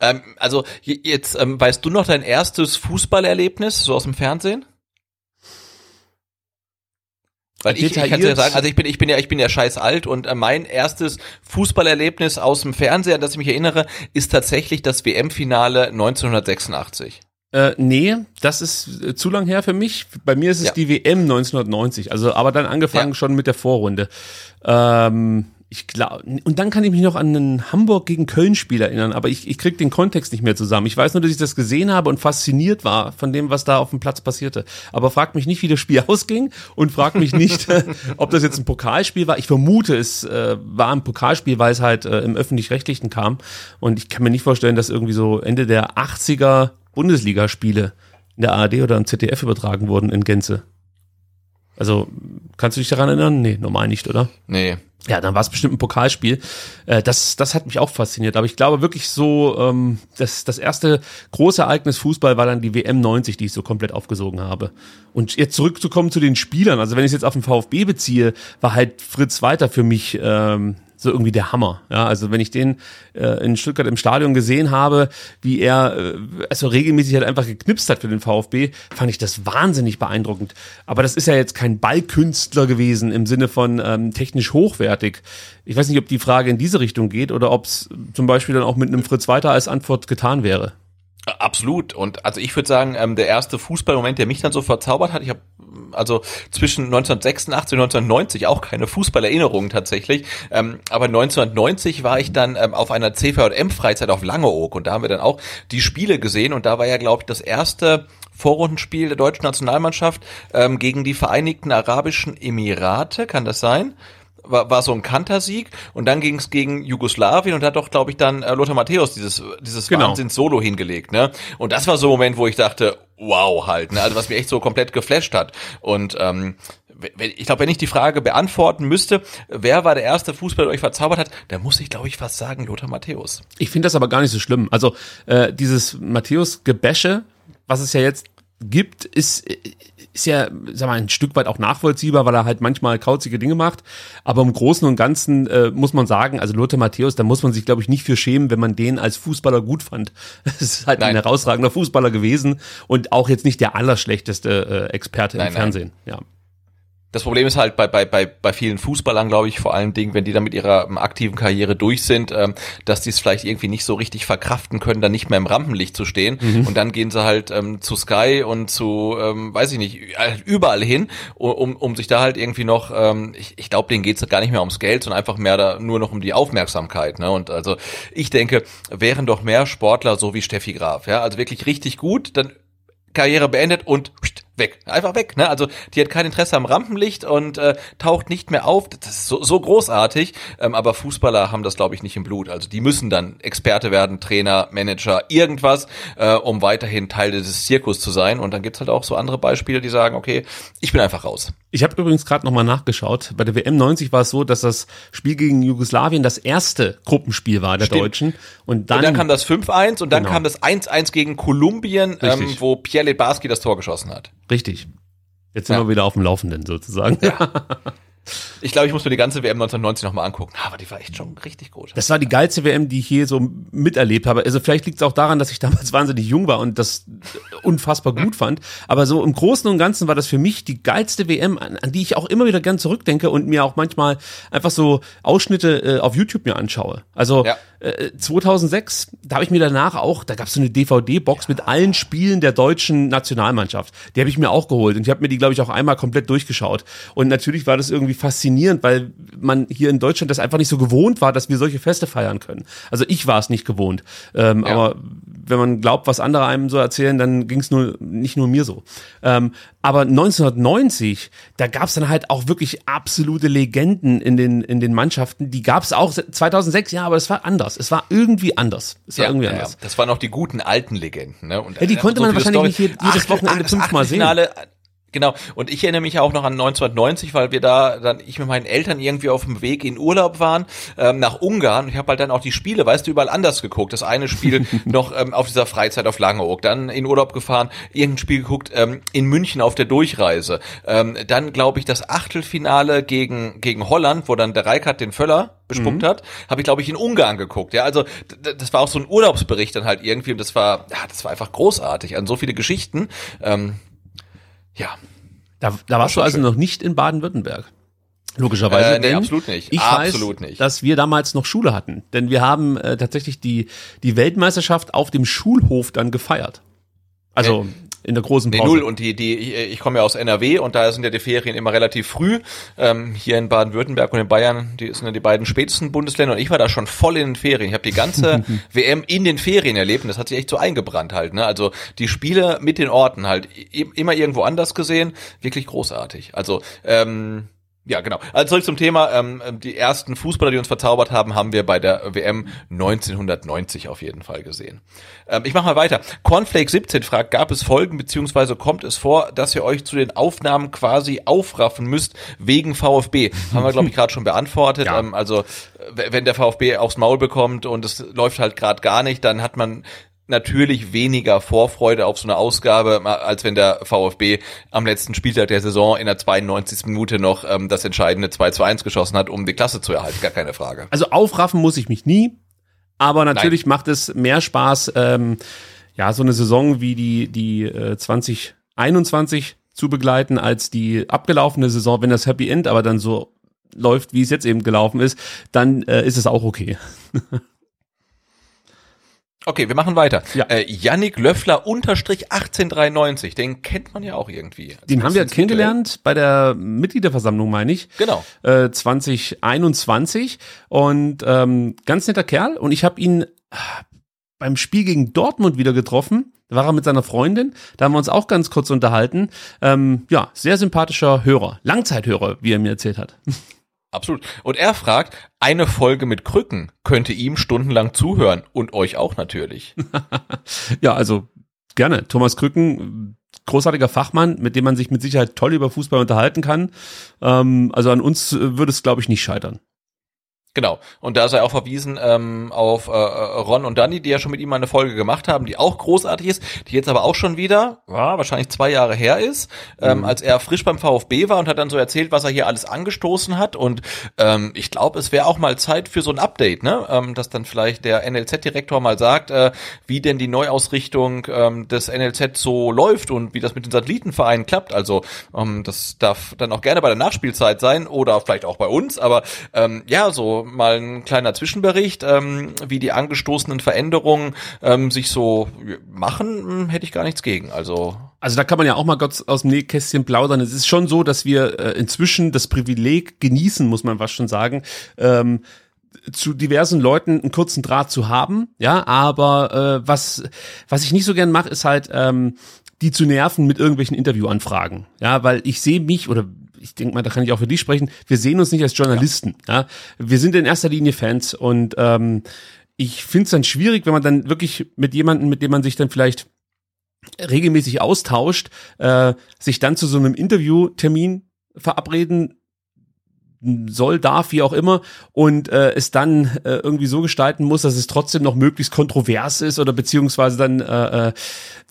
Ähm, also jetzt ähm, weißt du noch dein erstes Fußballerlebnis so aus dem Fernsehen? Weil ich, ich kann ja sagen, also ich bin, ich bin ja, ich bin ja scheiß alt und äh, mein erstes Fußballerlebnis aus dem Fernseher, an das ich mich erinnere, ist tatsächlich das WM-Finale 1986. Äh, nee, das ist äh, zu lang her für mich. Bei mir ist es ja. die WM 1990, also aber dann angefangen ja. schon mit der Vorrunde. Ähm, ich glaube, und dann kann ich mich noch an einen Hamburg gegen Köln-Spiel erinnern, aber ich, ich krieg den Kontext nicht mehr zusammen. Ich weiß nur, dass ich das gesehen habe und fasziniert war von dem, was da auf dem Platz passierte. Aber frag mich nicht, wie das Spiel <laughs> ausging und frag mich nicht, <laughs> ob das jetzt ein Pokalspiel war. Ich vermute, es äh, war ein Pokalspiel, weil es halt äh, im Öffentlich-Rechtlichen kam. Und ich kann mir nicht vorstellen, dass irgendwie so Ende der 80er Bundesligaspiele in der ARD oder im ZDF übertragen wurden in Gänze. Also, kannst du dich daran erinnern? Nee, normal nicht, oder? Nee. Ja, dann war es bestimmt ein Pokalspiel. Äh, das, das hat mich auch fasziniert. Aber ich glaube wirklich so, ähm, das, das erste große Ereignis Fußball war dann die WM 90, die ich so komplett aufgesogen habe. Und jetzt zurückzukommen zu den Spielern. Also wenn ich es jetzt auf den VfB beziehe, war halt Fritz Walter für mich ähm, so irgendwie der Hammer. Ja, also wenn ich den äh, in Stuttgart im Stadion gesehen habe, wie er äh, also regelmäßig halt einfach geknipst hat für den VfB, fand ich das wahnsinnig beeindruckend. Aber das ist ja jetzt kein Ballkünstler gewesen im Sinne von ähm, technisch hochwertig. Ich weiß nicht, ob die Frage in diese Richtung geht oder ob es zum Beispiel dann auch mit einem Fritz weiter als Antwort getan wäre. Absolut. Und also ich würde sagen, ähm, der erste Fußballmoment, der mich dann so verzaubert hat, ich habe also zwischen 1986 und 1990 auch keine Fußballerinnerungen tatsächlich. Ähm, aber 1990 war ich dann ähm, auf einer CVM-Freizeit auf Langeoog und da haben wir dann auch die Spiele gesehen und da war ja, glaube ich, das erste Vorrundenspiel der deutschen Nationalmannschaft ähm, gegen die Vereinigten Arabischen Emirate, kann das sein? War, war so ein Kantersieg und dann ging es gegen Jugoslawien und hat doch, glaube ich, dann äh, Lothar Matthäus dieses, dieses genau. Wahnsinns-Solo hingelegt. Ne? Und das war so ein Moment, wo ich dachte, wow halt, ne? also was mich echt so komplett geflasht hat. Und ähm, ich glaube, wenn ich die Frage beantworten müsste, wer war der erste Fußball, der euch verzaubert hat, dann muss ich, glaube ich, fast sagen, Lothar Matthäus. Ich finde das aber gar nicht so schlimm. Also äh, dieses Matthäus-Gebäsche, was es ja jetzt gibt, ist ist ja, sag mal, ein Stück weit auch nachvollziehbar, weil er halt manchmal kauzige Dinge macht. Aber im Großen und Ganzen äh, muss man sagen, also Lothar Matthäus, da muss man sich, glaube ich, nicht für schämen, wenn man den als Fußballer gut fand. <laughs> Es ist halt nein. ein herausragender Fußballer gewesen und auch jetzt nicht der allerschlechteste äh, Experte nein, im Fernsehen. Nein. Ja. Das Problem ist halt bei, bei, bei, bei vielen Fußballern, glaube ich, vor allen Dingen, wenn die dann mit ihrer ähm, aktiven Karriere durch sind, ähm, dass die es vielleicht irgendwie nicht so richtig verkraften können, dann nicht mehr im Rampenlicht zu stehen. Mhm. Und dann gehen sie halt ähm, zu Sky und zu, ähm, weiß ich nicht, überall hin, um, um sich da halt irgendwie noch, ähm, ich, ich glaube, denen geht es gar nicht mehr ums Geld, sondern einfach mehr da nur noch um die Aufmerksamkeit. Ne? Und also ich denke, wären doch mehr Sportler so wie Steffi Graf, ja, also wirklich richtig gut, dann Karriere beendet und weg. Einfach weg. Ne? Also die hat kein Interesse am Rampenlicht und äh, taucht nicht mehr auf. Das ist so, so großartig. Ähm, aber Fußballer haben das, glaube ich, nicht im Blut. Also die müssen dann Experte werden, Trainer, Manager, irgendwas, äh, um weiterhin Teil dieses Zirkus zu sein. Und dann gibt's halt auch so andere Beispiele, die sagen, okay, ich bin einfach raus. Ich habe übrigens gerade nochmal nachgeschaut. Bei der WM 90 war es so, dass das Spiel gegen Jugoslawien das erste Gruppenspiel war der Stimmt. Deutschen. Und dann, und dann kam das 5-1 und dann genau. kam das 1-1 gegen Kolumbien, ähm, wo Pierre Lebarski das Tor geschossen hat. Richtig. Jetzt sind ja. wir wieder auf dem Laufenden sozusagen. Ja. <laughs> Ich glaube, ich muss mir die ganze WM 1990 nochmal angucken. Aber die war echt schon richtig gut. Das war die geilste WM, die ich hier so miterlebt habe. Also vielleicht liegt es auch daran, dass ich damals <laughs> wahnsinnig jung war und das unfassbar gut fand. Aber so im Großen und Ganzen war das für mich die geilste WM, an, an die ich auch immer wieder gern zurückdenke und mir auch manchmal einfach so Ausschnitte äh, auf YouTube mir anschaue. Also ja. äh, 2006, da habe ich mir danach auch, da gab es so eine DVD-Box ja. mit allen Spielen der deutschen Nationalmannschaft. Die habe ich mir auch geholt und ich habe mir die, glaube ich, auch einmal komplett durchgeschaut. Und natürlich war das irgendwie faszinierend, weil man hier in Deutschland das einfach nicht so gewohnt war, dass wir solche Feste feiern können. Also ich war es nicht gewohnt. Ähm, ja. Aber wenn man glaubt, was andere einem so erzählen, dann ging es nur nicht nur mir so. Ähm, aber 1990, da gab es dann halt auch wirklich absolute Legenden in den in den Mannschaften. Die gab es auch 2006, ja, aber es war anders. Es war irgendwie anders. Es war ja, irgendwie ja, anders. Das waren auch die guten alten Legenden. Ne? Und, ja, die konnte so man wahrscheinlich Story. nicht jedes Wochenende fünfmal sehen. Genau, und ich erinnere mich auch noch an 1990, weil wir da dann, ich mit meinen Eltern irgendwie auf dem Weg in Urlaub waren, ähm, nach Ungarn. Ich habe halt dann auch die Spiele, weißt du, überall anders geguckt. Das eine Spiel <laughs> noch ähm, auf dieser Freizeit auf Langeoog, dann in Urlaub gefahren, irgendein Spiel geguckt ähm, in München auf der Durchreise. Ähm, dann, glaube ich, das Achtelfinale gegen, gegen Holland, wo dann der Reikert den Völler bespuckt mhm. hat, habe ich, glaube ich, in Ungarn geguckt. Ja, also das war auch so ein Urlaubsbericht dann halt irgendwie und das war, ja, das war einfach großartig. An so viele Geschichten. Ähm, ja. Da, da warst du also schön. noch nicht in Baden-Württemberg. Logischerweise. Äh, nee, absolut nicht. Ich absolut weiß, nicht. dass wir damals noch Schule hatten. Denn wir haben äh, tatsächlich die, die Weltmeisterschaft auf dem Schulhof dann gefeiert. Also nee in der großen Pause. Nee, null. Und die, die, ich, ich komme ja aus NRW und da sind ja die Ferien immer relativ früh. Ähm, hier in Baden-Württemberg und in Bayern, die sind ja die beiden spätesten Bundesländer und ich war da schon voll in den Ferien. Ich habe die ganze <laughs> WM in den Ferien erlebt und das hat sich echt so eingebrannt halt. Ne? Also die Spiele mit den Orten halt immer irgendwo anders gesehen, wirklich großartig. Also ähm, ja, genau. Also zurück zum Thema. Ähm, die ersten Fußballer, die uns verzaubert haben, haben wir bei der WM 1990 auf jeden Fall gesehen. Ähm, ich mache mal weiter. Cornflake 17 fragt, gab es Folgen beziehungsweise kommt es vor, dass ihr euch zu den Aufnahmen quasi aufraffen müsst wegen VfB? <laughs> Haben wir, glaube ich, gerade schon beantwortet. Ja. Ähm, also wenn der VfB aufs Maul bekommt und es läuft halt gerade gar nicht, dann hat man natürlich weniger Vorfreude auf so eine Ausgabe, als wenn der VfB am letzten Spieltag der Saison in der 92. Minute noch ähm, das entscheidende 2 zu 1 geschossen hat, um die Klasse zu erhalten. Gar keine Frage. Also aufraffen muss ich mich nie, aber natürlich Nein. macht es mehr Spaß, ähm, ja, so eine Saison wie die, die äh, 2021 zu begleiten, als die abgelaufene Saison, wenn das Happy End aber dann so läuft, wie es jetzt eben gelaufen ist, dann äh, ist es auch okay. <laughs> Okay, wir machen weiter. Ja. Äh, Yannick Löffler unterstrich 1893, den kennt man ja auch irgendwie. Den haben wir kennengelernt bei der Mitgliederversammlung, meine ich. Genau. Äh, 2021 und ähm, ganz netter Kerl und ich habe ihn äh, beim Spiel gegen Dortmund wieder getroffen. Da war er mit seiner Freundin. Da haben wir uns auch ganz kurz unterhalten. Ähm, ja, sehr sympathischer Hörer. Langzeithörer, wie er mir erzählt hat. <laughs> Absolut. Und er fragt, eine Folge mit Krücken könnte ihm stundenlang zuhören und euch auch natürlich. <laughs> ja, also gerne. Thomas Krücken, großartiger Fachmann, mit dem man sich mit Sicherheit toll über Fußball unterhalten kann. Ähm, also an uns würde es, glaube ich, nicht scheitern. Genau. Und da sei auch verwiesen ähm, auf äh, Ron und Danny, die ja schon mit ihm mal eine Folge gemacht haben, die auch großartig ist, die jetzt aber auch schon wieder, ja, wahrscheinlich zwei Jahre her ist, ähm, mhm. als er frisch beim VfB war und hat dann so erzählt, was er hier alles angestoßen hat. Und ähm, ich glaube, es wäre auch mal Zeit für so ein Update, ne? Ähm, dass dann vielleicht der NLZ-Direktor mal sagt, äh, wie denn die Neuausrichtung ähm, des NLZ so läuft und wie das mit den Satellitenvereinen klappt. Also ähm, das darf dann auch gerne bei der Nachspielzeit sein oder vielleicht auch bei uns, aber ähm, ja, so mal ein kleiner Zwischenbericht, ähm, wie die angestoßenen Veränderungen ähm, sich so machen, hm, hätte ich gar nichts gegen. Also also da kann man ja auch mal Gott aus dem Nähkästchen plaudern. Es ist schon so, dass wir äh, inzwischen das Privileg genießen, muss man was schon sagen, ähm, zu diversen Leuten einen kurzen Draht zu haben. Ja, aber äh, was was ich nicht so gern mache, ist halt ähm, die zu nerven mit irgendwelchen Interviewanfragen. Ja, weil ich sehe mich oder ich denke mal, da kann ich auch für dich sprechen, wir sehen uns nicht als Journalisten. Ja. ja? Wir sind in erster Linie Fans und ähm, ich finde es dann schwierig, wenn man dann wirklich mit jemandem, mit dem man sich dann vielleicht regelmäßig austauscht, äh, sich dann zu so einem Interviewtermin verabreden soll, darf, wie auch immer, und äh, es dann äh, irgendwie so gestalten muss, dass es trotzdem noch möglichst kontrovers ist oder beziehungsweise dann äh, äh,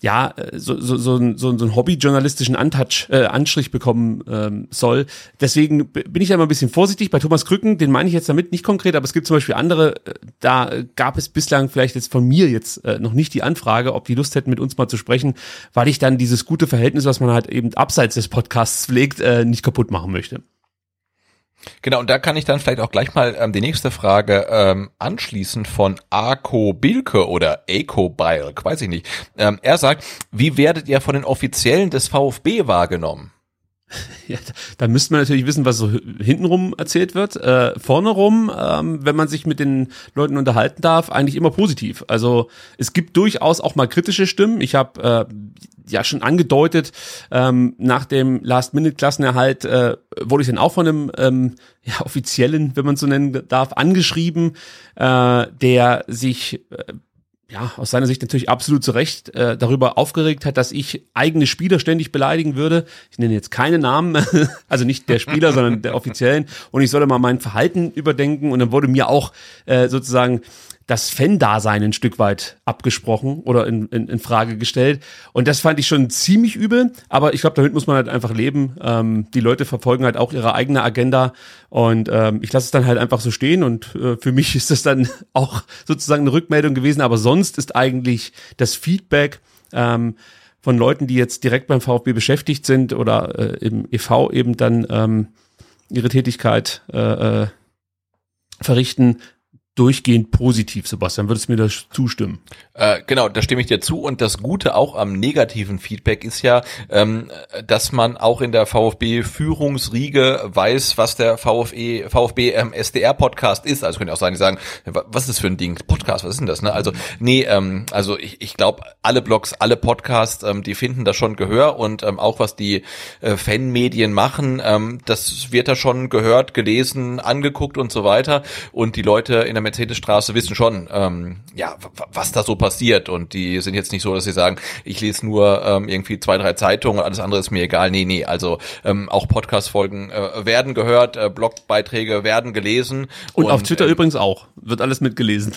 ja so, so, so, so, so einen hobbyjournalistischen Antouch, äh, Anstrich bekommen ähm, soll. Deswegen bin ich da immer ein bisschen vorsichtig. Bei Thomas Krücken, den meine ich jetzt damit nicht konkret, aber es gibt zum Beispiel andere, äh, da gab es bislang vielleicht jetzt von mir jetzt äh, noch nicht die Anfrage, ob die Lust hätten, mit uns mal zu sprechen, weil ich dann dieses gute Verhältnis, was man halt eben abseits des Podcasts pflegt, äh, nicht kaputt machen möchte. Genau, und da kann ich dann vielleicht auch gleich mal ähm, die nächste Frage ähm, anschließen von Arco Bilke oder Eco Bilk, weiß ich nicht. Ähm, er sagt, wie werdet ihr von den Offiziellen des VfB wahrgenommen? <laughs> Ja, da müsste man natürlich wissen, was so hintenrum erzählt wird. Äh, vorne rum, ähm, wenn man sich mit den Leuten unterhalten darf, eigentlich immer positiv. Also es gibt durchaus auch mal kritische Stimmen. Ich habe äh, ja schon angedeutet, ähm, nach dem Last-Minute-Klassenerhalt äh, wurde ich dann auch von einem ähm, ja, offiziellen, wenn man so nennen darf, angeschrieben, äh, der sich äh, ja, aus seiner Sicht natürlich absolut zu Recht äh, darüber aufgeregt hat, dass ich eigene Spieler ständig beleidigen würde. Ich nenne jetzt keine Namen, <laughs> also nicht der Spieler, sondern der offiziellen. Und ich solle mal mein Verhalten überdenken. Und dann wurde mir auch äh, sozusagen das Fan-Dasein ein Stück weit abgesprochen oder in, in, in Frage gestellt. Und das fand ich schon ziemlich übel, aber ich glaube, damit muss man halt einfach leben. Ähm, die Leute verfolgen halt auch ihre eigene Agenda und ähm, ich lasse es dann halt einfach so stehen und äh, für mich <laughs> ist das dann auch sozusagen eine Rückmeldung gewesen, aber sonst ist eigentlich das Feedback ähm, von Leuten, die jetzt direkt beim VfB beschäftigt sind oder äh, im EV eben dann ähm, ihre Tätigkeit äh, äh, verrichten, durchgehend positiv, Sebastian. Würdest du mir das zustimmen? Äh, genau, da stimme ich dir zu. Und das Gute auch am negativen Feedback ist ja, ähm, dass man auch in der VfB-Führungsriege weiß, was der VfB, VfB ähm, SDR-Podcast ist. Also könnte auch sein, die sagen, was ist das für ein Ding? Podcast, was ist denn das? Ne? Also, nee, ähm, also ich, ich glaube, alle Blogs, alle Podcasts, ähm, die finden da schon Gehör und ähm, auch was die äh, Fanmedien machen, ähm, das wird da schon gehört, gelesen, angeguckt und so weiter. Und die Leute in der Mercedesstraße wissen schon, ähm, ja, was da so passiert. Und die sind jetzt nicht so, dass sie sagen, ich lese nur ähm, irgendwie zwei, drei Zeitungen, alles andere ist mir egal. Nee, nee, also ähm, auch Podcast-Folgen äh, werden gehört, äh, Blogbeiträge werden gelesen. Und, und auf Twitter äh, übrigens auch. Wird alles mitgelesen.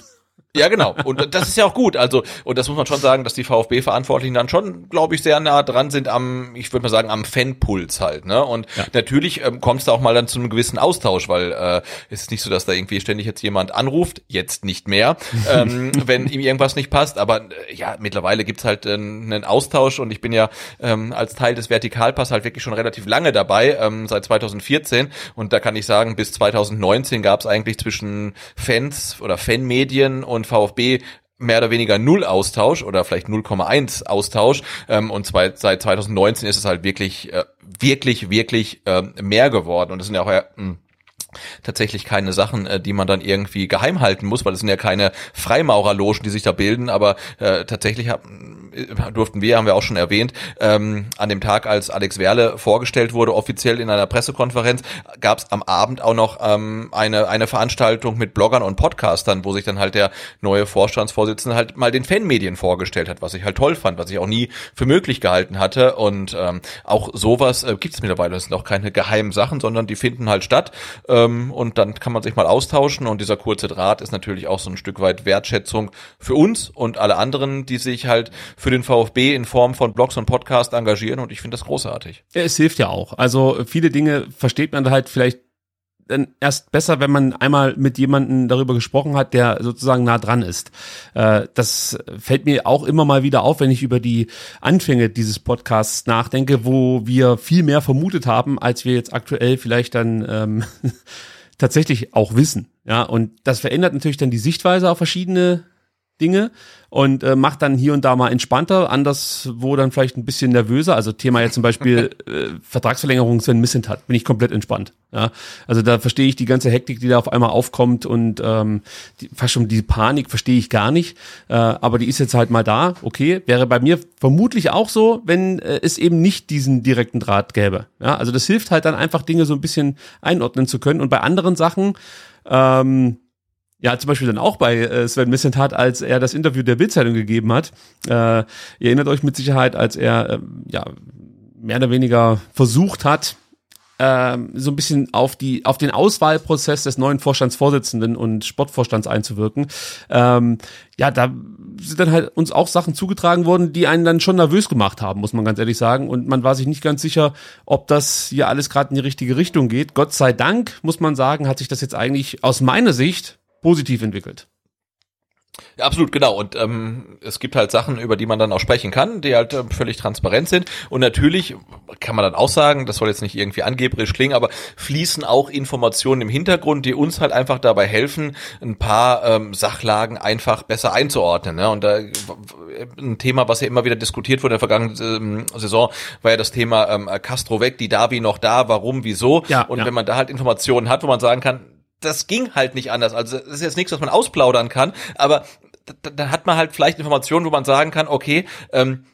Ja, genau. Und das ist ja auch gut. Also, und das muss man schon sagen, dass die VfB-Verantwortlichen dann schon, glaube ich, sehr nah dran sind am, ich würde mal sagen, am Fanpuls halt. Ne? Und ja. natürlich ähm, kommt es da auch mal dann zu einem gewissen Austausch, weil äh, es ist nicht so, dass da irgendwie ständig jetzt jemand anruft, jetzt nicht mehr, <laughs> ähm, wenn ihm irgendwas nicht passt. Aber äh, ja, mittlerweile gibt's halt äh, einen Austausch und ich bin ja ähm, als Teil des Vertikalpass halt wirklich schon relativ lange dabei, ähm, seit 2014. Und da kann ich sagen, bis 2019 gab's eigentlich zwischen Fans oder Fanmedien und und VfB mehr oder weniger null Austausch oder vielleicht 0,1 Austausch. Ähm, und zwei, seit 2019 ist es halt wirklich äh, wirklich wirklich äh, mehr geworden. Und das sind ja auch mh, hm, tatsächlich keine Sachen, äh, die man dann irgendwie geheim halten muss, weil es sind ja keine Freimaurerlogen, die sich da bilden, aber äh, tatsächlich hab, äh, durften wir, haben wir auch schon erwähnt, ähm, an dem Tag, als Alex Werle vorgestellt wurde, offiziell in einer Pressekonferenz, gab es am Abend auch noch ähm, eine, eine Veranstaltung mit Bloggern und Podcastern, wo sich dann halt der neue Vorstandsvorsitzende halt mal den Fanmedien vorgestellt hat, was ich halt toll fand, was ich auch nie für möglich gehalten hatte. Und ähm, auch sowas äh, gibt es mittlerweile, das sind auch keine geheimen Sachen, sondern die finden halt statt. Ähm, und dann kann man sich mal austauschen und dieser kurze Draht ist natürlich auch so ein Stück weit Wertschätzung für uns und alle anderen, die sich halt für den VfB in Form von Blogs und Podcasts engagieren und ich finde das großartig. Ja, es hilft ja auch. Also viele Dinge versteht man halt vielleicht dann erst besser, wenn man einmal mit jemandem darüber gesprochen hat, der sozusagen nah dran ist. Äh, das fällt mir auch immer mal wieder auf, wenn ich über die Anfänge dieses Podcasts nachdenke, wo wir viel mehr vermutet haben, als wir jetzt aktuell vielleicht dann ähm, <laughs> tatsächlich auch wissen. Ja, und das verändert natürlich dann die Sichtweise auf verschiedene Dinge und äh, macht dann hier und da mal entspannter, anders wo dann vielleicht ein bisschen nervöser. Also Thema jetzt zum Beispiel <laughs> äh, Vertragsverlängerung Sven Missent hat, bin ich komplett entspannt. Ja, also da verstehe ich die ganze Hektik, die da auf einmal aufkommt und ähm, die, fast schon die Panik verstehe ich gar nicht. Äh, aber die ist jetzt halt mal da. Okay, wäre bei mir vermutlich auch so, wenn äh, es eben nicht diesen direkten Draht gäbe. Ja, also das hilft halt dann einfach Dinge so ein bisschen einordnen zu können. Und bei anderen Sachen ähm, ja, zum Beispiel dann auch bei äh, Sven Missentat, als er das Interview der Bildzeitung gegeben hat. Äh, ihr erinnert euch mit Sicherheit, als er äh, ja mehr oder weniger versucht hat, äh, so ein bisschen auf die auf den Auswahlprozess des neuen Vorstandsvorsitzenden und Sportvorstands einzuwirken. Ähm, ja, da sind dann halt uns auch Sachen zugetragen worden, die einen dann schon nervös gemacht haben, muss man ganz ehrlich sagen. Und man war sich nicht ganz sicher, ob das hier alles gerade in die richtige Richtung geht. Gott sei Dank, muss man sagen, hat sich das jetzt eigentlich aus meiner Sicht positiv entwickelt. Ja, absolut, genau. Und ähm, es gibt halt Sachen, über die man dann auch sprechen kann, die halt äh, völlig transparent sind. Und natürlich kann man dann auch sagen, das soll jetzt nicht irgendwie angeberisch klingen, aber fließen auch Informationen im Hintergrund, die uns halt einfach dabei helfen, ein paar ähm, Sachlagen einfach besser einzuordnen. Ne? Und da ein Thema, was ja immer wieder diskutiert wurde in der vergangenen ähm, Saison, war ja das Thema ähm, Castro weg, die Davi noch da, warum, wieso. Ja, und ja. wenn man da halt Informationen hat, wo man sagen kann, das ging halt nicht anders. Also das ist jetzt nichts, was man ausplaudern kann, aber da, hat man halt vielleicht Informationen, wo man sagen kann, okay, ähm,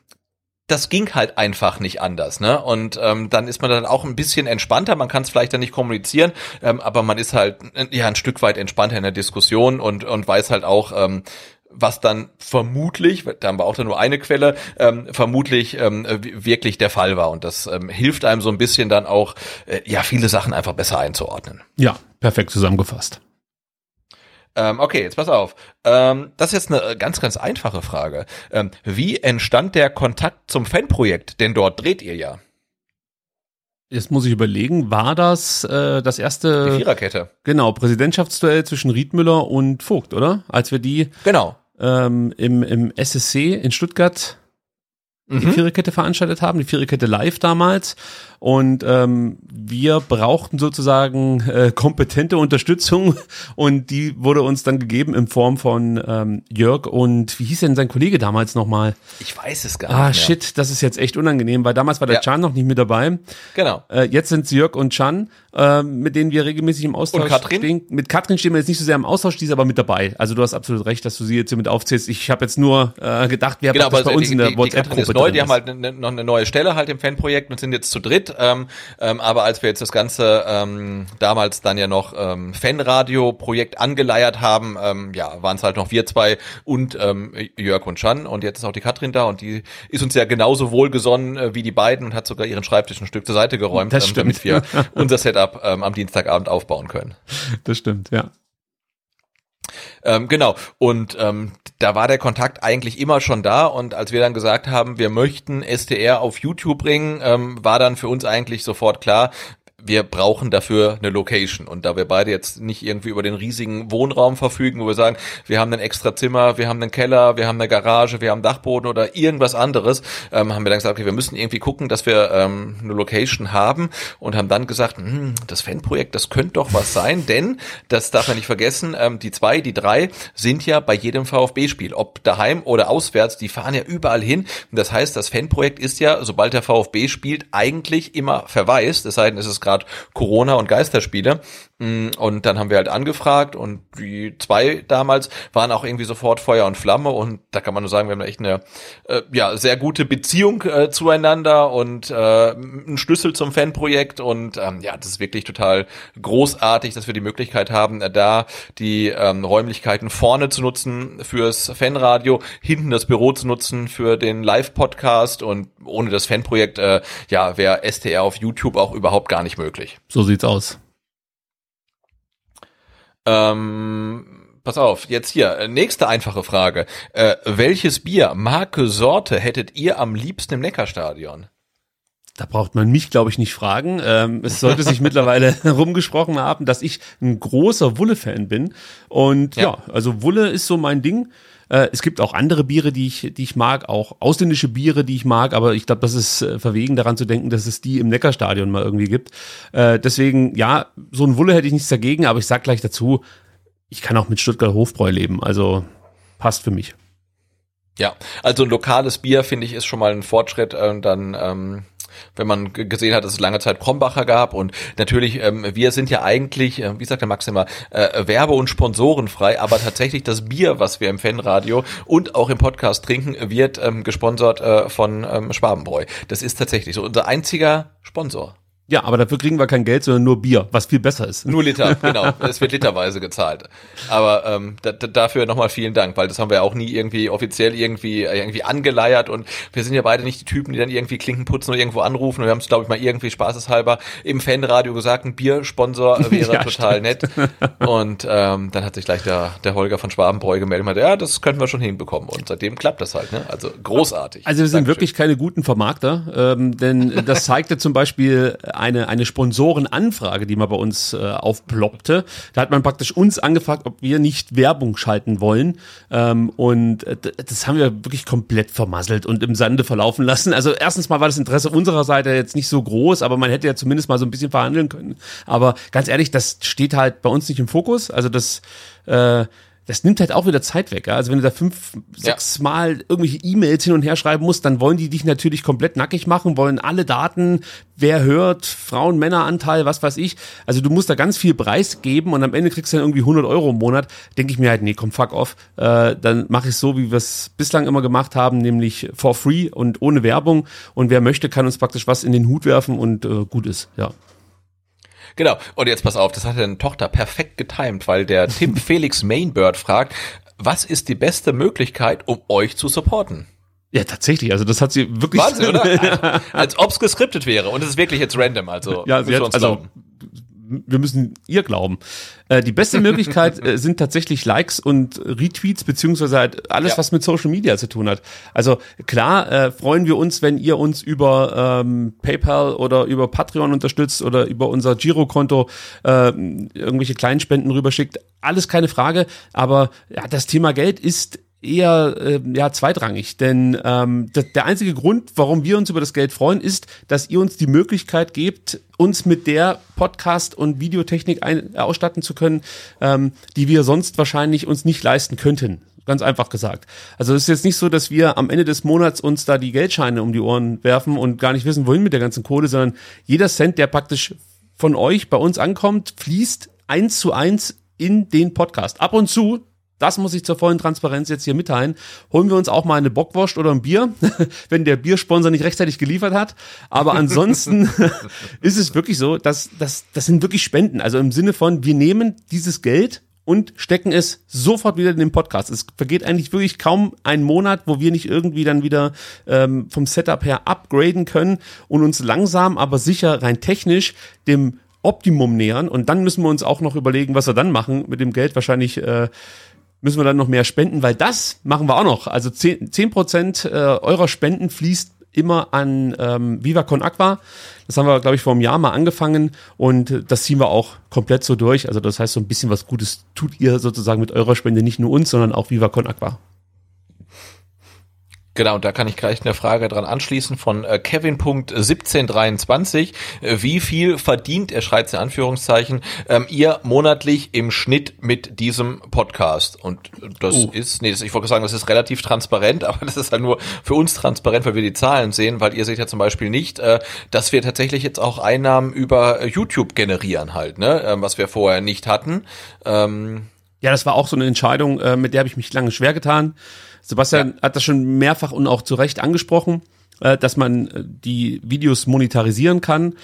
das ging halt einfach nicht anders, ne? Und ähm, dann ist man dann auch ein bisschen entspannter. Man kann es vielleicht dann nicht kommunizieren, ähm, aber man ist halt ja ein Stück weit entspannter in der Diskussion und und weiß halt auch, ähm, was dann vermutlich, da haben wir auch dann nur eine Quelle, ähm, vermutlich ähm, wirklich der Fall war. Und das ähm, hilft einem so ein bisschen dann auch, äh, ja, viele Sachen einfach besser einzuordnen. Ja, perfekt zusammengefasst. Ähm, okay, jetzt pass auf. Ähm, das ist jetzt eine ganz, ganz einfache Frage. Ähm, wie entstand der Kontakt zum Fanprojekt? Denn dort dreht ihr ja. Jetzt muss ich überlegen, war das äh, das erste Die Viererkette. Genau, Präsidentschaftsduell zwischen Riedmüller und Vogt, oder? Als wir die Genau. ähm, im, im SSC in Stuttgart die Mhm. Viererkette veranstaltet haben, die Viererkette live damals. Und ähm, wir brauchten sozusagen äh, kompetente Unterstützung und die wurde uns dann gegeben in Form von ähm, Jörg und wie hieß denn sein Kollege damals nochmal? Ich weiß es gar Ah, nicht mehr. shit, das ist jetzt echt unangenehm, weil damals war der Ja. Chan noch nicht mit dabei. Genau. Äh, jetzt sind es Jörg und Chan, äh, mit denen wir regelmäßig im Austausch Und Katrin? stehen. Mit Katrin stehen wir jetzt nicht so sehr im Austausch, die ist aber mit dabei. Also du hast absolut recht, dass du sie jetzt hier mit aufzählst. Ich habe jetzt nur äh, gedacht, wer Genau, praktisch aber bei uns die, in der die, die WhatsApp-Gruppe ist neu, die haben halt ne, noch eine neue Stelle halt im Fanprojekt und sind jetzt zu dritt. Ähm, ähm, aber als wir jetzt das ganze ähm, damals dann ja noch ähm, Fanradio-Projekt angeleiert haben, ähm, ja, waren es halt noch wir zwei und ähm, Jörg und Chan und jetzt ist auch die Katrin da und die ist uns ja genauso wohlgesonnen äh, wie die beiden und hat sogar ihren Schreibtisch ein Stück zur Seite geräumt, ähm, damit wir <laughs> unser Setup ähm, am Dienstagabend aufbauen können. Das stimmt, ja. Ähm, genau. Und ähm, da war der Kontakt eigentlich immer schon da. Und als wir dann gesagt haben, wir möchten STR auf YouTube bringen, ähm, war dann für uns eigentlich sofort klar, wir brauchen dafür eine Location. Und da wir beide jetzt nicht irgendwie über den riesigen Wohnraum verfügen, wo wir sagen, wir haben ein extra Zimmer, wir haben einen Keller, wir haben eine Garage, wir haben Dachboden oder irgendwas anderes, ähm, haben wir dann gesagt, okay, wir müssen irgendwie gucken, dass wir ähm, eine Location haben und haben dann gesagt, hm, das Fanprojekt, das könnte doch was sein, denn, das darf man nicht vergessen, ähm, die zwei, die drei sind ja bei jedem VfB-Spiel, ob daheim oder auswärts, die fahren ja überall hin. Und das heißt, das Fanprojekt ist ja, sobald der VfB spielt, eigentlich immer verwaist, es sei denn, es ist gerade Corona und Geisterspiele. Mm, Und dann haben wir halt angefragt und die zwei damals waren auch irgendwie sofort Feuer und Flamme und da kann man nur sagen, wir haben echt eine äh, ja sehr gute Beziehung äh, zueinander und äh, einen Schlüssel zum Fanprojekt und ähm, ja, das ist wirklich total großartig, dass wir die Möglichkeit haben, äh, da die ähm, Räumlichkeiten vorne zu nutzen fürs Fanradio, hinten das Büro zu nutzen für den Live-Podcast und ohne das Fanprojekt äh, ja wäre STR auf YouTube auch überhaupt gar nicht möglich. So sieht's aus. Ähm, pass auf, jetzt hier, äh, nächste einfache Frage. Äh, welches Bier, Marke, Sorte hättet ihr am liebsten im Neckarstadion? Da braucht man mich, glaube ich, nicht fragen. Ähm, es sollte sich mittlerweile <laughs> rumgesprochen haben, dass ich ein großer Wulle-Fan bin. Und ja. Ja. also Wulle ist so mein Ding. Äh, es gibt auch andere Biere, die ich, die ich mag, auch ausländische Biere, die ich mag, aber ich glaube, das ist äh, verwegen daran zu denken, dass es die im Neckarstadion mal irgendwie gibt. Äh, deswegen, ja, so ein Wulle hätte ich nichts dagegen, aber ich sag gleich dazu, ich kann auch mit Stuttgart Hofbräu leben, also passt für mich. Ja, also ein lokales Bier, finde ich, ist schon mal ein Fortschritt. äh, Und dann, ähm, wenn man gesehen hat, dass es lange Zeit Krombacher gab. Und natürlich, ähm, wir sind ja eigentlich, äh, wie sagt der Max immer, äh, werbe- und sponsorenfrei. Aber tatsächlich das Bier, was wir im Fanradio und auch im Podcast trinken, wird ähm, gesponsert äh, von ähm, Schwabenbräu. Das ist tatsächlich so unser einziger Sponsor. Ja, aber dafür kriegen wir kein Geld, sondern nur Bier, was viel besser ist. Nur Liter, <laughs> genau. Es wird literweise gezahlt. Aber ähm, da, da, dafür nochmal vielen Dank, weil das haben wir auch nie irgendwie offiziell irgendwie irgendwie angeleiert und wir sind ja beide nicht die Typen, die dann irgendwie Klinken putzen oder irgendwo anrufen. Und wir haben es, glaube ich, mal irgendwie spaßeshalber im Fanradio gesagt, ein Biersponsor <laughs> wäre Ja, total nett. Und ähm, dann hat sich gleich der, der Holger von Schwabenbräu gemeldet und meinte, ja, das könnten wir schon hinbekommen. Und seitdem klappt das halt, ne? Also großartig. Also wir sind Dankeschön. wirklich keine guten Vermarkter, ähm, denn das zeigte zum Beispiel eine, eine Sponsorenanfrage, die mal bei uns äh, aufploppte. Da hat man praktisch uns angefragt, ob wir nicht Werbung schalten wollen. Ähm, und äh, das haben wir wirklich komplett vermasselt und im Sande verlaufen lassen. Also erstens mal war das Interesse unserer Seite jetzt nicht so groß, aber man hätte ja zumindest mal so ein bisschen verhandeln können. Aber ganz ehrlich, das steht halt bei uns nicht im Fokus. Also das äh, das nimmt halt auch wieder Zeit weg. Ja? Also wenn du da fünf, sechs Mal irgendwelche E-Mails hin und her schreiben musst, dann wollen die dich natürlich komplett nackig machen, wollen alle Daten, wer hört, Frauen, Männeranteil, was weiß ich. Also du musst da ganz viel Preis geben und am Ende kriegst du dann irgendwie 100 Euro im Monat. Denke ich mir halt, nee, komm, fuck off. Äh, dann mache ich so, wie wir es bislang immer gemacht haben, nämlich for free und ohne Werbung. Und wer möchte, kann uns praktisch was in den Hut werfen und äh, gut ist, ja. Genau. Und jetzt pass auf, das hat deine Tochter perfekt getimt, weil der Tim <laughs> Felix Mainbird fragt, was ist die beste Möglichkeit, um euch zu supporten? Ja, tatsächlich. Also das hat sie wirklich. Wahnsinn, oder? <laughs> Als ob's geskriptet wäre. Und es ist wirklich jetzt random. Also, ja, sie hat, also wir müssen ihr glauben. Äh, die beste Möglichkeit <laughs> äh, sind tatsächlich Likes und Retweets, beziehungsweise halt alles, ja. was mit Social Media zu tun hat. Also klar äh, freuen wir uns, wenn ihr uns über ähm, PayPal oder über Patreon unterstützt oder über unser Girokonto äh, irgendwelche kleinen Spenden rüberschickt. Alles keine Frage, aber ja, das Thema Geld ist eher äh, ja zweitrangig, denn ähm, der einzige Grund, warum wir uns über das Geld freuen, ist, dass ihr uns die Möglichkeit gebt, uns mit der Podcast- und Videotechnik ein, äh, ausstatten zu können, ähm, die wir sonst wahrscheinlich uns nicht leisten könnten. Ganz einfach gesagt. Also es ist jetzt nicht so, dass wir am Ende des Monats uns da die Geldscheine um die Ohren werfen und gar nicht wissen, wohin mit der ganzen Kohle, sondern jeder Cent, der praktisch von euch bei uns ankommt, fließt eins zu eins in den Podcast. Ab und zu das muss ich zur vollen Transparenz jetzt hier mitteilen. Holen wir uns auch mal eine Bockwurst oder ein Bier, <laughs> wenn der Biersponsor nicht rechtzeitig geliefert hat. Aber ansonsten <laughs> ist es wirklich so, dass das, das sind wirklich Spenden. Also im Sinne von, wir nehmen dieses Geld und stecken es sofort wieder in den Podcast. Es vergeht eigentlich wirklich kaum ein Monat, wo wir nicht irgendwie dann wieder ähm, vom Setup her upgraden können und uns langsam, aber sicher rein technisch dem Optimum nähern. Und dann müssen wir uns auch noch überlegen, was wir dann machen mit dem Geld. Wahrscheinlich äh, müssen wir dann noch mehr spenden, weil das machen wir auch noch. Also zehn Prozent äh, eurer Spenden fließt immer an ähm, Viva Con Aqua. Das haben wir, glaube ich, vor einem Jahr mal angefangen und das ziehen wir auch komplett so durch. Also das heißt, so ein bisschen was Gutes tut ihr sozusagen mit eurer Spende, nicht nur uns, sondern auch Viva Con Aqua. Genau, und da kann ich gleich eine Frage dran anschließen von äh, Kevin.1723. Äh, wie viel verdient, er schreibt in Anführungszeichen, ähm, ihr monatlich im Schnitt mit diesem Podcast? Und das uh. ist, nee, das, ich wollte sagen, das ist relativ transparent, <laughs> aber das ist halt nur für uns transparent, weil wir die Zahlen sehen, weil ihr seht ja zum Beispiel nicht, äh, dass wir tatsächlich jetzt auch Einnahmen über YouTube generieren halt, ne, ähm, was wir vorher nicht hatten. Ähm, ja, das war auch so eine Entscheidung, äh, mit der habe ich mich lange schwer getan. Sebastian ja. hat das schon mehrfach und auch zu Recht angesprochen, äh, dass man äh, die Videos monetarisieren kann.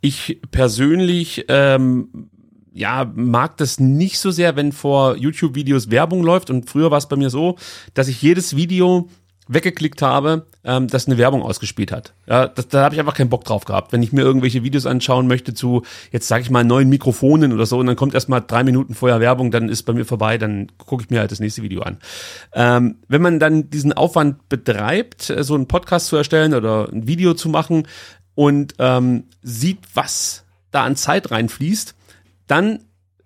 Ich persönlich ähm, ja, mag das nicht so sehr, wenn vor YouTube-Videos Werbung läuft. Und früher war es bei mir so, dass ich jedes Video weggeklickt habe, ähm, das eine Werbung ausgespielt hat. Ja, das, da habe ich einfach keinen Bock drauf gehabt. Wenn ich mir irgendwelche Videos anschauen möchte zu, jetzt sage ich mal, neuen Mikrofonen oder so, und dann kommt erstmal drei Minuten vorher Werbung, dann ist bei mir vorbei, dann gucke ich mir halt das nächste Video an. Ähm, wenn man dann diesen Aufwand betreibt, äh, so einen Podcast zu erstellen oder ein Video zu machen und ähm, sieht, was da an Zeit reinfließt, dann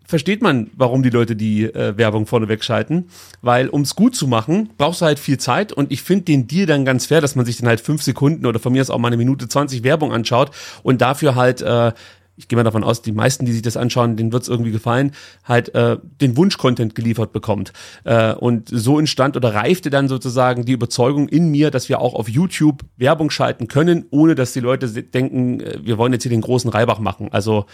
versteht man, warum die Leute die äh, Werbung vorneweg schalten. Weil um es gut zu machen, brauchst du halt viel Zeit und ich finde den Deal dann ganz fair, dass man sich dann halt fünf Sekunden oder von mir aus auch mal eine Minute zwanzig Werbung anschaut und dafür halt äh, ich gehe mal davon aus, die meisten, die sich das anschauen, denen wird es irgendwie gefallen, halt äh, den Wunsch-Content geliefert bekommt. Äh, und so entstand oder reifte dann sozusagen die Überzeugung in mir, dass wir auch auf YouTube Werbung schalten können, ohne dass die Leute denken, äh, wir wollen jetzt hier den großen Reibach machen. Also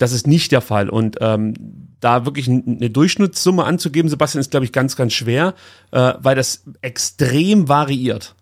das ist nicht der Fall. Und ähm, da wirklich eine Durchschnittssumme anzugeben, Sebastian, ist, glaube ich, ganz, ganz schwer, äh, weil das extrem variiert.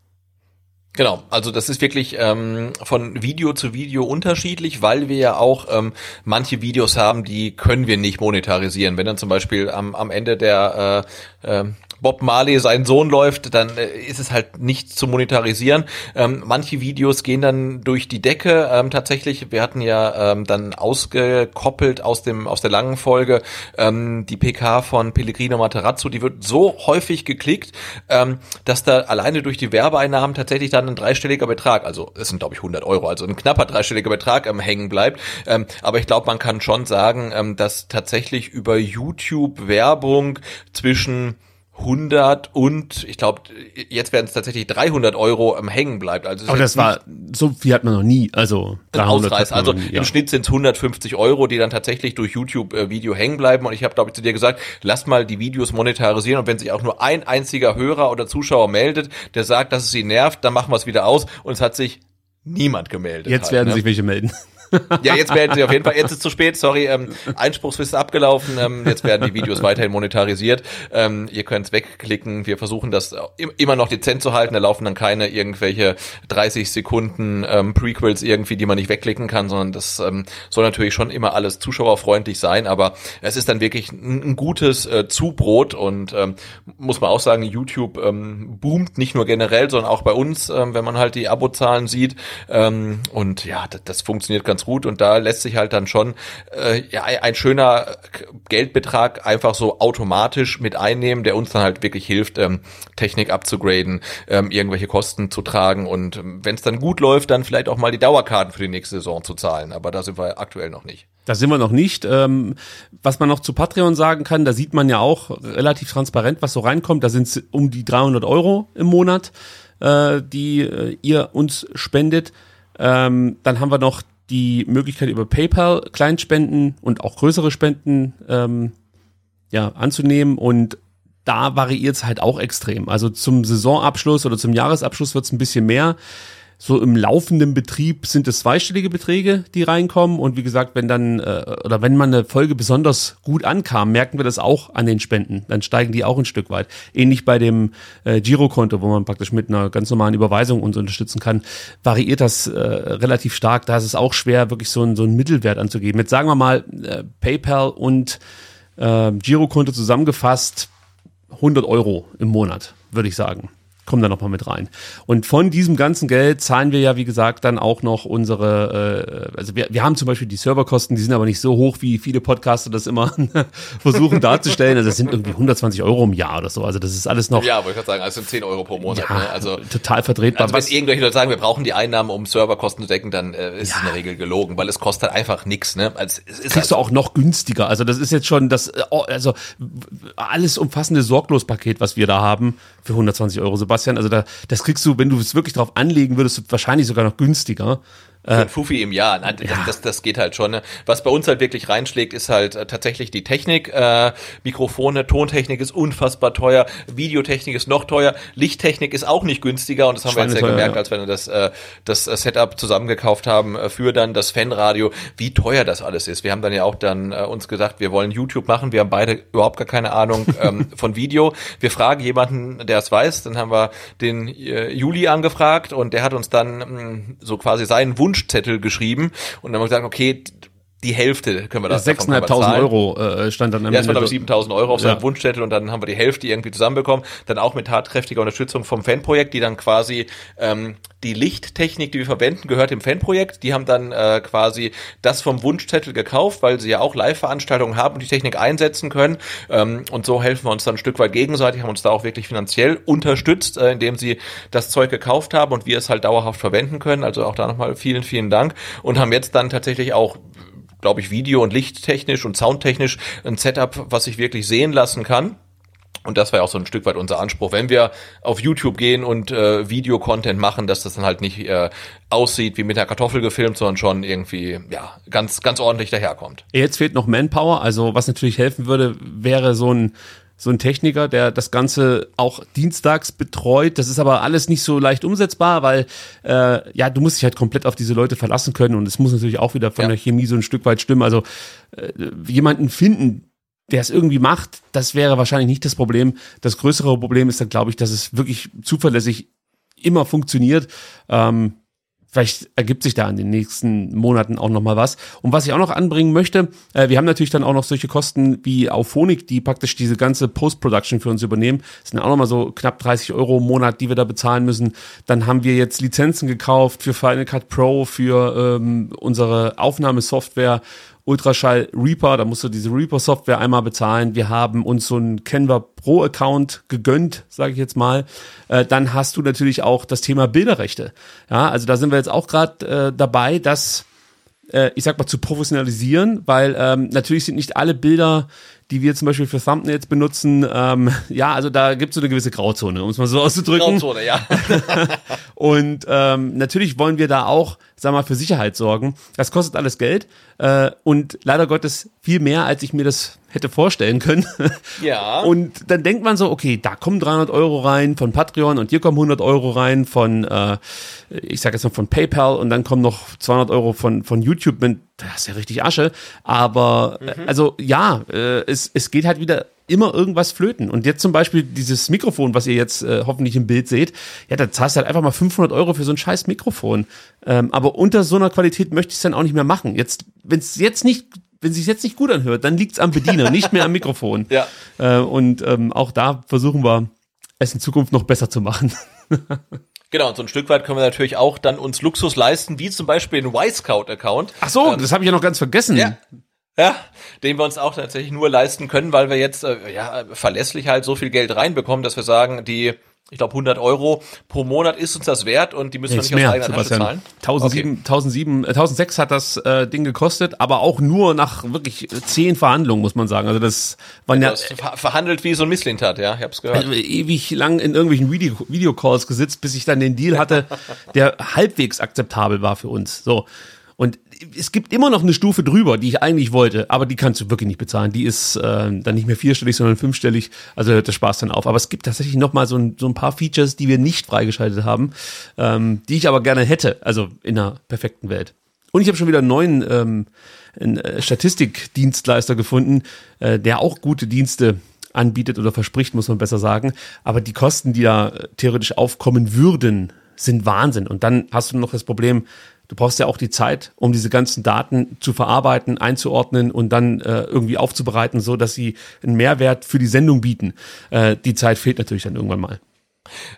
Genau, also das ist wirklich ähm, von Video zu Video unterschiedlich, weil wir ja auch ähm, manche Videos haben, die können wir nicht monetarisieren. Wenn dann zum Beispiel am, am Ende der äh, äh, Bob Marley sein Sohn läuft, dann äh, ist es halt nicht zu monetarisieren. Ähm, manche Videos gehen dann durch die Decke. Ähm, tatsächlich, wir hatten ja ähm, dann ausgekoppelt aus dem aus der langen Folge ähm, die PK von Pellegrino Materazzo. Die wird so häufig geklickt, ähm, dass da alleine durch die Werbeeinnahmen tatsächlich dann ein dreistelliger Betrag, also es sind glaube ich 100 Euro, also ein knapper dreistelliger Betrag ähm, hängen bleibt. Ähm, aber ich glaube, man kann schon sagen, dass tatsächlich über YouTube Werbung zwischen 100 und ich glaube, jetzt werden es tatsächlich 300 Euro am Hängen bleibt. Also Aber das war, so viel hat man noch nie. Also 300 Ausreiß. Also nie, ja. im Schnitt sind es 150 Euro, die dann tatsächlich durch YouTube-Video äh, hängen bleiben. Und ich habe, glaube ich, zu dir gesagt, lass mal die Videos monetarisieren. Und wenn sich auch nur ein einziger Hörer oder Zuschauer meldet, der sagt, dass es sie nervt, dann machen wir es wieder aus. Und es hat sich niemand gemeldet. Jetzt halt, werden ne? sich welche melden. Ja, jetzt werden sie auf jeden Fall, jetzt ist zu spät, sorry, ähm, Einspruchsfrist abgelaufen, ähm, jetzt werden die Videos weiterhin monetarisiert. Ähm, ihr könnt es wegklicken, wir versuchen das immer noch dezent zu halten, da laufen dann keine irgendwelche 30 Sekunden ähm, Prequels irgendwie, die man nicht wegklicken kann, sondern das ähm, soll natürlich schon immer alles zuschauerfreundlich sein, aber es ist dann wirklich ein, ein gutes äh, Zubrot und ähm, muss man auch sagen, YouTube ähm, boomt nicht nur generell, sondern auch bei uns, ähm, wenn man halt die Abozahlen sieht. Ähm, und ja, das, das funktioniert ganz gut und da lässt sich halt dann schon äh, ja, ein schöner Geldbetrag einfach so automatisch mit einnehmen, der uns dann halt wirklich hilft, ähm, Technik abzugraden, ähm, irgendwelche Kosten zu tragen und ähm, wenn es dann gut läuft, dann vielleicht auch mal die Dauerkarten für die nächste Saison zu zahlen. Aber da sind wir aktuell noch nicht. Da sind wir noch nicht. Ähm, was man noch zu Patreon sagen kann, da sieht man ja auch relativ transparent, was so reinkommt. Da sind es um die 300 Euro im Monat, äh, die äh, ihr uns spendet. Ähm, dann haben wir noch die Möglichkeit über PayPal Kleinspenden und auch größere Spenden ähm, ja, anzunehmen und da variiert es halt auch extrem. Also zum Saisonabschluss oder zum Jahresabschluss wird es ein bisschen mehr so im laufenden Betrieb sind es zweistellige Beträge, die reinkommen. Und wie gesagt, wenn dann, äh, oder wenn man eine Folge besonders gut ankam, merken wir das auch an den Spenden. Dann steigen die auch ein Stück weit. Ähnlich bei dem äh, Girokonto, wo man praktisch mit einer ganz normalen Überweisung uns unterstützen kann, variiert das äh, relativ stark. Da ist es auch schwer, wirklich so, ein, so einen Mittelwert anzugeben. Jetzt sagen wir mal, äh, PayPal und äh, Girokonto zusammengefasst 100 Euro im Monat, würde ich sagen kommen da nochmal mit rein. Und von diesem ganzen Geld zahlen wir ja, wie gesagt, dann auch noch unsere, äh, also wir, wir haben zum Beispiel die Serverkosten, die sind aber nicht so hoch, wie viele Podcaster das immer <laughs> versuchen darzustellen. Also das sind irgendwie 120 Euro im Jahr oder so. Also das ist alles noch. Ja, wollte ich gerade sagen, also 10 Euro pro Monat. Ja, ne? Also total vertretbar. Also wenn Was, irgendwelche Leute sagen, wir brauchen die Einnahmen, um Serverkosten zu decken, dann äh, ist ja. es in der Regel gelogen, weil es kostet einfach nichts. Ne? Also, es ist Kriegst halt du auch noch günstiger. Also das ist jetzt schon das, äh, oh, also alles umfassende Sorglospaket, was wir da haben für 120 Euro, Sebastian. Also da, das kriegst du, wenn du es wirklich drauf anlegen würdest, wahrscheinlich sogar noch günstiger. Für ein Fufi im Jahr. Nein, das, ja. das, das geht halt schon. Ne? Was bei uns halt wirklich reinschlägt, ist halt äh, tatsächlich die Technik. Äh, Mikrofone, Tontechnik ist unfassbar teuer, Videotechnik ist noch teuer, Lichttechnik ist auch nicht günstiger und das haben wir jetzt ja gemerkt, als wir das, äh, das Setup zusammengekauft haben äh, für dann das Fanradio, wie teuer das alles ist. Wir haben dann ja auch dann äh, uns gesagt, wir wollen YouTube machen. Wir haben beide überhaupt gar keine Ahnung ähm, <laughs> von Video. Wir fragen jemanden, der es weiß. Dann haben wir den äh, Juli angefragt und der hat uns dann mh, mm, so quasi seinen Wunsch Wunschzettel geschrieben. Und dann haben wir gesagt, okay, die Hälfte können wir das 6.500 Euro äh, stand dann am Ja, war glaube ich 7.000 Euro auf seinem Wunschzettel und dann haben wir die Hälfte irgendwie zusammenbekommen. Dann auch mit tatkräftiger Unterstützung vom Fanprojekt, die dann quasi ähm, die Lichttechnik, die wir verwenden, gehört dem Fanprojekt. Die haben dann äh, quasi das vom Wunschzettel gekauft, weil sie ja auch Live-Veranstaltungen haben und die Technik einsetzen können. Ähm, und so helfen wir uns dann ein Stück weit gegenseitig, haben uns da auch wirklich finanziell unterstützt, äh, indem sie das Zeug gekauft haben und wir es halt dauerhaft verwenden können. Also auch da nochmal vielen, vielen Dank und haben jetzt dann tatsächlich auch glaube ich, video- und lichttechnisch und soundtechnisch ein Setup, was sich wirklich sehen lassen kann. Und das war ja auch so ein Stück weit unser Anspruch, wenn wir auf YouTube gehen und äh, Video-Content machen, dass das dann halt nicht äh, aussieht wie mit der Kartoffel gefilmt, sondern schon irgendwie ja ganz ganz ordentlich daherkommt. Jetzt fehlt noch Manpower, also was natürlich helfen würde, wäre so ein so ein Techniker, der das Ganze auch dienstags betreut. Das ist aber alles nicht so leicht umsetzbar, weil äh, ja, du musst dich halt komplett auf diese Leute verlassen können und es muss natürlich auch wieder von ja. der Chemie so ein Stück weit stimmen. Also äh, jemanden finden, der es irgendwie macht, das wäre wahrscheinlich nicht das Problem. Das größere Problem ist dann, glaube ich, dass es wirklich zuverlässig immer funktioniert. Ähm, vielleicht ergibt sich da in den nächsten Monaten auch noch mal was. Und was ich auch noch anbringen möchte, äh, wir haben natürlich dann auch noch solche Kosten wie Auphonic, die praktisch diese ganze Post-Production für uns übernehmen. Das sind auch noch mal so knapp 30 Euro im Monat, die wir da bezahlen müssen. Dann haben wir jetzt Lizenzen gekauft für Final Cut Pro, für ähm, unsere Aufnahmesoftware Ultraschall Reaper, da musst du diese Reaper-Software einmal bezahlen. Wir haben uns so einen Canva Pro-Account gegönnt, sage ich jetzt mal. Äh, dann hast du natürlich auch das Thema Bilderrechte. Ja, also da sind wir jetzt auch gerade äh, dabei, das äh, ich sag mal, zu professionalisieren, weil ähm, natürlich sind nicht alle Bilder, die wir zum Beispiel für Thumbnails benutzen, ähm, <laughs> ja, also da gibt es so eine gewisse Grauzone, um es mal so <laughs> auszudrücken. Grauzone, ja. <laughs> Und ähm, natürlich wollen wir da auch, sag mal, für Sicherheit sorgen. Das kostet alles Geld äh, und leider Gottes viel mehr, als ich mir das hätte vorstellen können. <laughs> Ja. Und dann denkt man so, okay, da kommen 300 Euro rein von Patreon und hier kommen 100 Euro rein von, äh, ich sage jetzt noch von PayPal und dann kommen noch 200 Euro von von YouTube. Das ist ja richtig Asche. Aber äh, also ja, äh, es es geht halt wieder immer irgendwas flöten. Und jetzt zum Beispiel dieses Mikrofon, was ihr jetzt äh, hoffentlich im Bild seht, ja, da zahlst du halt einfach mal 500 Euro für so ein scheiß Mikrofon. Ähm, aber unter so einer Qualität möchte ich es dann auch nicht mehr machen. Jetzt, wenn es jetzt nicht wenn sich jetzt nicht gut anhört, dann liegt's am Bediener, <laughs> nicht mehr am Mikrofon. Ja. Äh, und ähm, auch da versuchen wir es in Zukunft noch besser zu machen. <laughs> Genau, und so ein Stück weit können wir natürlich auch dann uns Luxus leisten, wie zum Beispiel den Y-Scout-Account. Ach so, Ähm, das habe ich ja noch ganz vergessen. Ja. Ja, den wir uns auch tatsächlich nur leisten können, weil wir jetzt äh, ja verlässlich halt so viel Geld reinbekommen, dass wir sagen, die, ich glaube 100 Euro pro Monat ist uns das wert und die müssen wir nicht aus mehr, eigener Tasche Sebastian. zahlen. 1007, 1007, äh, 1006 hat das äh, Ding gekostet, aber auch nur nach wirklich äh, zehn Verhandlungen, muss man sagen. Also das waren ja Das ver verhandelt wie so ein Misslintat, ja, ich hab's gehört. äh, ewig lang in irgendwelchen Video Videocalls gesitzt, bis ich dann den Deal hatte, der <laughs> halbwegs akzeptabel war für uns. So. Und es gibt immer noch eine Stufe drüber, die ich eigentlich wollte, aber die kannst du wirklich nicht bezahlen. Die ist äh, dann nicht mehr vierstellig, sondern fünfstellig. Also hört der Spaß dann auf. Aber es gibt tatsächlich noch mal so ein, so ein paar Features, die wir nicht freigeschaltet haben, ähm, die ich aber gerne hätte. Also in einer perfekten Welt. Und ich habe schon wieder einen neuen ähm, einen, äh, Statistikdienstleister gefunden, äh, der auch gute Dienste anbietet oder verspricht, muss man besser sagen. Aber die Kosten, die da äh, theoretisch aufkommen würden, sind Wahnsinn. Und dann hast du noch das Problem, du brauchst ja auch die Zeit, um diese ganzen Daten zu verarbeiten, einzuordnen und dann äh, irgendwie aufzubereiten, so dass sie einen Mehrwert für die Sendung bieten. Äh, die Zeit fehlt natürlich dann irgendwann mal.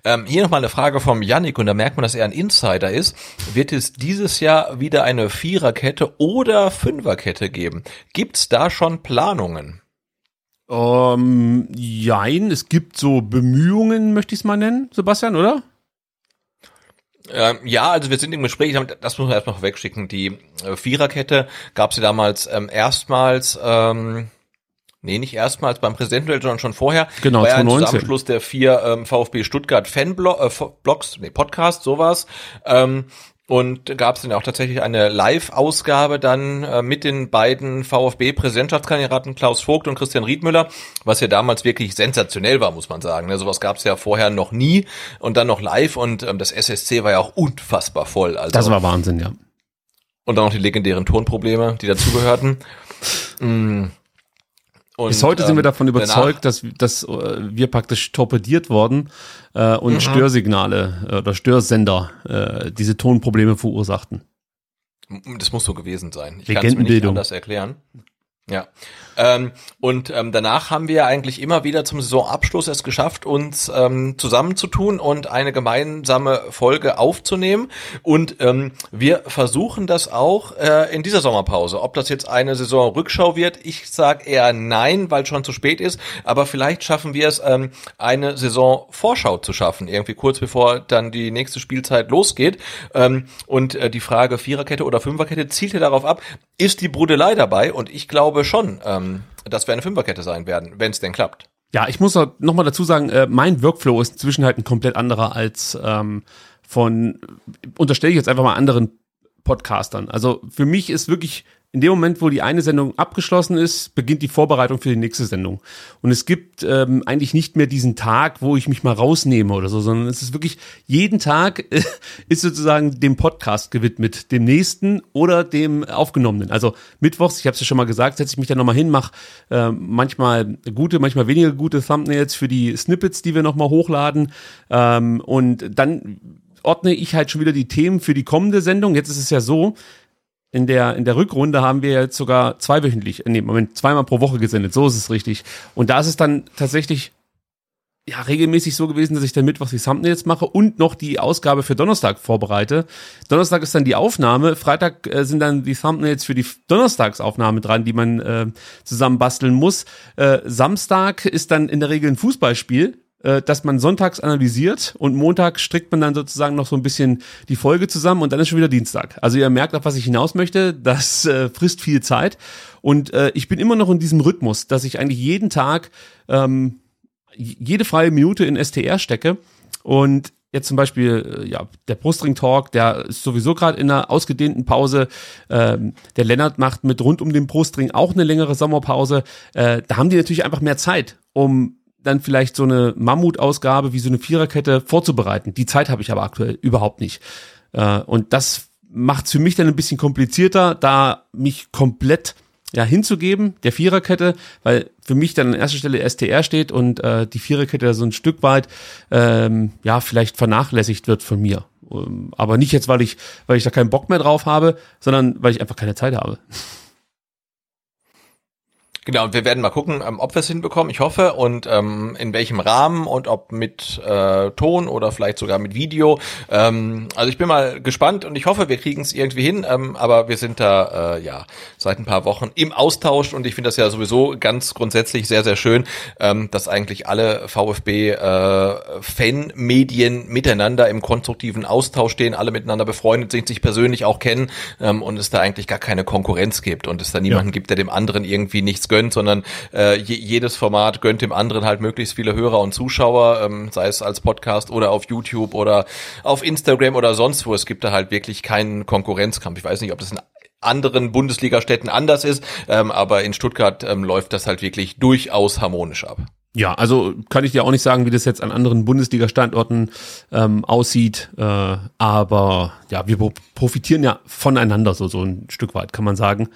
Ähm, hier nochmal eine Frage vom Yannick und da merkt man, dass er ein Insider ist. Wird es dieses Jahr wieder eine Viererkette oder Fünferkette geben? Gibt's da schon Planungen? Ähm, jein, es gibt so Bemühungen, möchte ich es mal nennen, Sebastian, oder? Ähm, ja, also wir sind im Gespräch, das muss man erstmal wegschicken. Die äh, Viererkette gab es ja damals ähm, erstmals, ähm, nee, nicht erstmals beim Präsidentenduell, sondern schon vorher. Genau, war ja ein 2019. Zusammenschluss der vier ähm, VfB Stuttgart Fanblogs, nee, Podcast, sowas. Ähm, und gab es dann auch tatsächlich eine Live-Ausgabe dann äh, mit den beiden VfB-Präsidentschaftskandidaten Klaus Vogt und Christian Riedmüller, was ja damals wirklich sensationell war, muss man sagen. Ne? Sowas gab es ja vorher noch nie und dann noch live und ähm, das SSC war ja auch unfassbar voll. Also Das war Wahnsinn, ja. und dann noch die legendären Tonprobleme, die dazugehörten. <laughs> Mm. Und, Bis heute sind wir ähm, davon danach- überzeugt, dass, dass äh, wir praktisch torpediert worden äh, und Mhm. Störsignale äh, oder Störsender äh, diese Tonprobleme verursachten. Das muss so gewesen sein. Ich kann es mir nicht Legendenbildung. anders erklären. Ja. Ähm, und ähm, danach haben wir eigentlich immer wieder zum Saisonabschluss es geschafft, uns ähm, zusammenzutun und eine gemeinsame Folge aufzunehmen. Und ähm, wir versuchen das auch äh, in dieser Sommerpause. Ob das jetzt eine Saisonrückschau wird, ich sage eher nein, weil schon zu spät ist. Aber vielleicht schaffen wir es, ähm, eine Saisonvorschau zu schaffen, irgendwie kurz bevor dann die nächste Spielzeit losgeht. Ähm, und äh, die Frage Viererkette oder Fünferkette zielt ja darauf ab, ist die Brudelei dabei? Und ich glaube schon, ähm, dass wir eine Fünferkette sein werden, wenn es denn klappt. Ja, ich muss noch mal dazu sagen, äh, mein Workflow ist inzwischen halt ein komplett anderer als ähm, von, unterstelle ich jetzt einfach mal anderen Podcastern. Also für mich ist wirklich in dem Moment, wo die eine Sendung abgeschlossen ist, beginnt die Vorbereitung für die nächste Sendung. Und es gibt ähm, eigentlich nicht mehr diesen Tag, wo ich mich mal rausnehme oder so, sondern es ist wirklich jeden Tag äh, ist sozusagen dem Podcast gewidmet, dem nächsten oder dem aufgenommenen. Also mittwochs, ich habe es ja schon mal gesagt, setze ich mich dann nochmal hin, mache äh, manchmal gute, manchmal weniger gute Thumbnails für die Snippets, die wir nochmal hochladen. Ähm, und dann ordne ich halt schon wieder die Themen für die kommende Sendung. Jetzt ist es ja so, in der, in der Rückrunde haben wir jetzt sogar zweiwöchentlich, nee, Moment, zweimal pro Woche gesendet, so ist es richtig. Und da ist es dann tatsächlich ja, regelmäßig so gewesen, dass ich dann Mittwoch die Thumbnails mache und noch die Ausgabe für Donnerstag vorbereite. Donnerstag ist dann die Aufnahme, Freitag äh, sind dann die Thumbnails für die Donnerstagsaufnahme dran, die man äh, zusammen basteln muss. Äh, Samstag ist dann in der Regel ein Fußballspiel, äh, dass man sonntags analysiert und Montag strickt man dann sozusagen noch so ein bisschen die Folge zusammen und dann ist schon wieder Dienstag. Also ihr merkt, auf was ich hinaus möchte, das äh, frisst viel Zeit und äh, ich bin immer noch in diesem Rhythmus, dass ich eigentlich jeden Tag ähm, jede freie Minute in STR stecke und jetzt zum Beispiel, äh, ja, der Brustring Talk, der ist sowieso gerade in einer ausgedehnten Pause. Ähm, der Lennart macht mit rund um den Brustring auch eine längere Sommerpause. Äh, da haben die natürlich einfach mehr Zeit, um dann vielleicht so eine Mammutausgabe wie so eine Viererkette vorzubereiten. Die Zeit habe ich aber aktuell überhaupt nicht. Äh, und das macht es für mich dann ein bisschen komplizierter, da mich komplett ja, hinzugeben, der Viererkette, weil für mich dann an erster Stelle STR steht und äh, die Viererkette so ein Stück weit ähm, ja vielleicht vernachlässigt wird von mir. Ähm, aber nicht jetzt, weil ich, weil ich da keinen Bock mehr drauf habe, sondern weil ich einfach keine Zeit habe. Genau, und wir werden mal gucken, ähm, ob wir es hinbekommen, ich hoffe, und ähm, in welchem Rahmen und ob mit äh, Ton oder vielleicht sogar mit Video. Ähm, also ich bin mal gespannt und ich hoffe, wir kriegen es irgendwie hin, ähm, aber wir sind da äh, ja seit ein paar Wochen im Austausch und ich finde das ja sowieso ganz grundsätzlich sehr, sehr schön, ähm, dass eigentlich alle VfB-Fan-Medien äh, miteinander im konstruktiven Austausch stehen, alle miteinander befreundet sind, sich persönlich auch kennen ähm, und es da eigentlich gar keine Konkurrenz gibt und es da niemanden ja. gibt, der dem anderen irgendwie nichts gönnt, sondern äh, jedes Format gönnt dem anderen halt möglichst viele Hörer und Zuschauer, ähm, sei es als Podcast oder auf YouTube oder auf Instagram oder sonst wo. Es gibt da halt wirklich keinen Konkurrenzkampf. Ich weiß nicht, ob das in anderen Bundesliga-Städten anders ist, ähm, aber in Stuttgart ähm, läuft das halt wirklich durchaus harmonisch ab. Ja, also kann ich dir auch nicht sagen, wie das jetzt an anderen Bundesliga-Standorten ähm, aussieht, äh, aber ja, wir profitieren ja voneinander so so ein Stück weit, kann man sagen.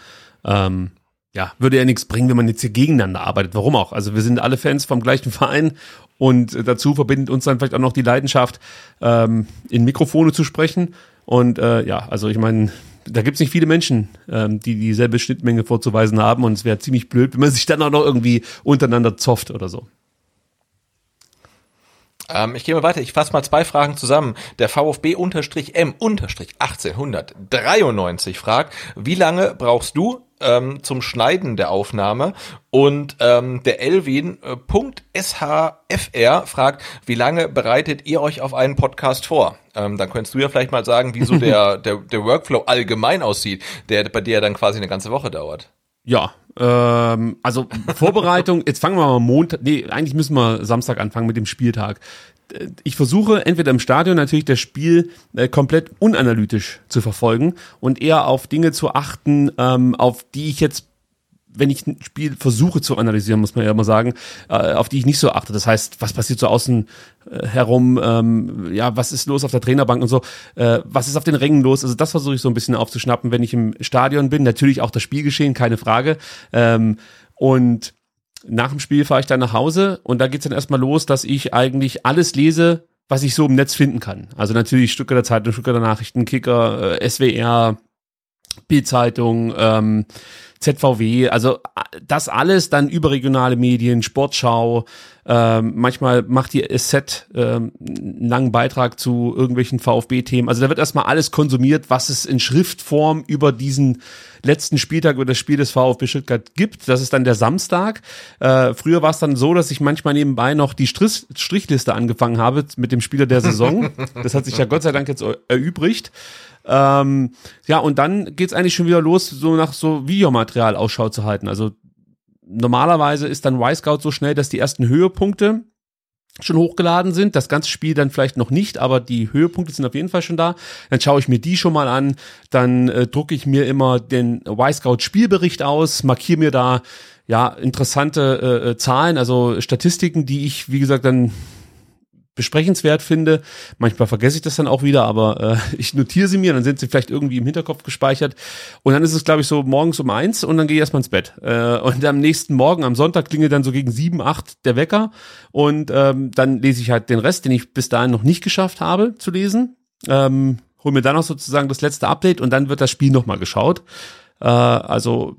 Ähm, ja, würde ja nichts bringen, wenn man jetzt hier gegeneinander arbeitet. Warum auch? Also wir sind alle Fans vom gleichen Verein und dazu verbindet uns dann vielleicht auch noch die Leidenschaft, ähm, in Mikrofone zu sprechen. Und äh, ja, also ich meine, da gibt's nicht viele Menschen, ähm, die dieselbe Schnittmenge vorzuweisen haben und es wäre ziemlich blöd, wenn man sich dann auch noch irgendwie untereinander zofft oder so. Ähm, ich gehe mal weiter. Ich fasse mal zwei Fragen zusammen. Der VfB-M-1893 fragt, wie lange brauchst du ähm, zum Schneiden der Aufnahme? Und ähm, der Elvin äh, fragt, wie lange bereitet ihr euch auf einen Podcast vor? Ähm, dann könntest du ja vielleicht mal sagen, wie so der, <laughs> der, der Workflow allgemein aussieht, der bei dir dann quasi eine ganze Woche dauert. Ja, ähm, also Vorbereitung, <laughs> jetzt fangen wir mal Montag, nee, eigentlich müssen wir Samstag anfangen mit dem Spieltag. Äh, ich versuche entweder im Stadion natürlich das Spiel äh, komplett unanalytisch zu verfolgen und eher auf Dinge zu achten, ähm, auf die ich jetzt wenn ich ein Spiel versuche zu analysieren, muss man ja immer sagen, äh, auf die ich nicht so achte. Das heißt, was passiert so außen äh, herum, ähm, ja, was ist los auf der Trainerbank und so, äh, was ist auf den Rängen los? Also das versuche ich so ein bisschen aufzuschnappen, wenn ich im Stadion bin. Natürlich auch das Spielgeschehen, keine Frage. Ähm, und nach dem Spiel fahre ich dann nach Hause und da geht's dann erstmal los, dass ich eigentlich alles lese, was ich so im Netz finden kann. Also natürlich Stücke der Zeitung, Stücke der Nachrichten, Kicker, äh, SWR, Bildzeitung, ähm, ZVW, also das alles dann überregionale Medien, Sportschau, ähm, manchmal macht die Asset ähm, einen langen Beitrag zu irgendwelchen VfB-Themen. Also da wird erstmal alles konsumiert, was es in Schriftform über diesen letzten Spieltag über das Spiel des VfB Stuttgart gibt. Das ist dann der Samstag. Äh, früher war es dann so, dass ich manchmal nebenbei noch die Strich Strichliste angefangen habe mit dem Spieler der Saison. <laughs> Das hat sich ja Gott sei Dank jetzt erübrigt. Ähm, ja, und dann geht's eigentlich schon wieder los, so nach so Videomaterial Ausschau zu halten. Also normalerweise ist dann Y-Scout so schnell, dass die ersten Höhepunkte schon hochgeladen sind. Das ganze Spiel dann vielleicht noch nicht, aber die Höhepunkte sind auf jeden Fall schon da. Dann schaue ich mir die schon mal an. Dann äh, drucke ich mir immer den Y-Scout Spielbericht aus, markiere mir da ja interessante äh, äh Zahlen, also Statistiken, die ich wie gesagt dann besprechenswert finde. Manchmal vergesse ich das dann auch wieder, aber äh, <laughs> ich notiere sie mir, dann sind sie vielleicht irgendwie im Hinterkopf gespeichert. Und dann ist es, glaube ich, so morgens um eins und dann gehe ich erstmal ins Bett. Äh, und am nächsten Morgen, am Sonntag, klingelt dann so gegen sieben, acht der Wecker. Und ähm, dann lese ich halt den Rest, den ich bis dahin noch nicht geschafft habe zu lesen. Ähm, hol mir dann noch sozusagen das letzte Update und dann wird das Spiel nochmal geschaut. Äh, also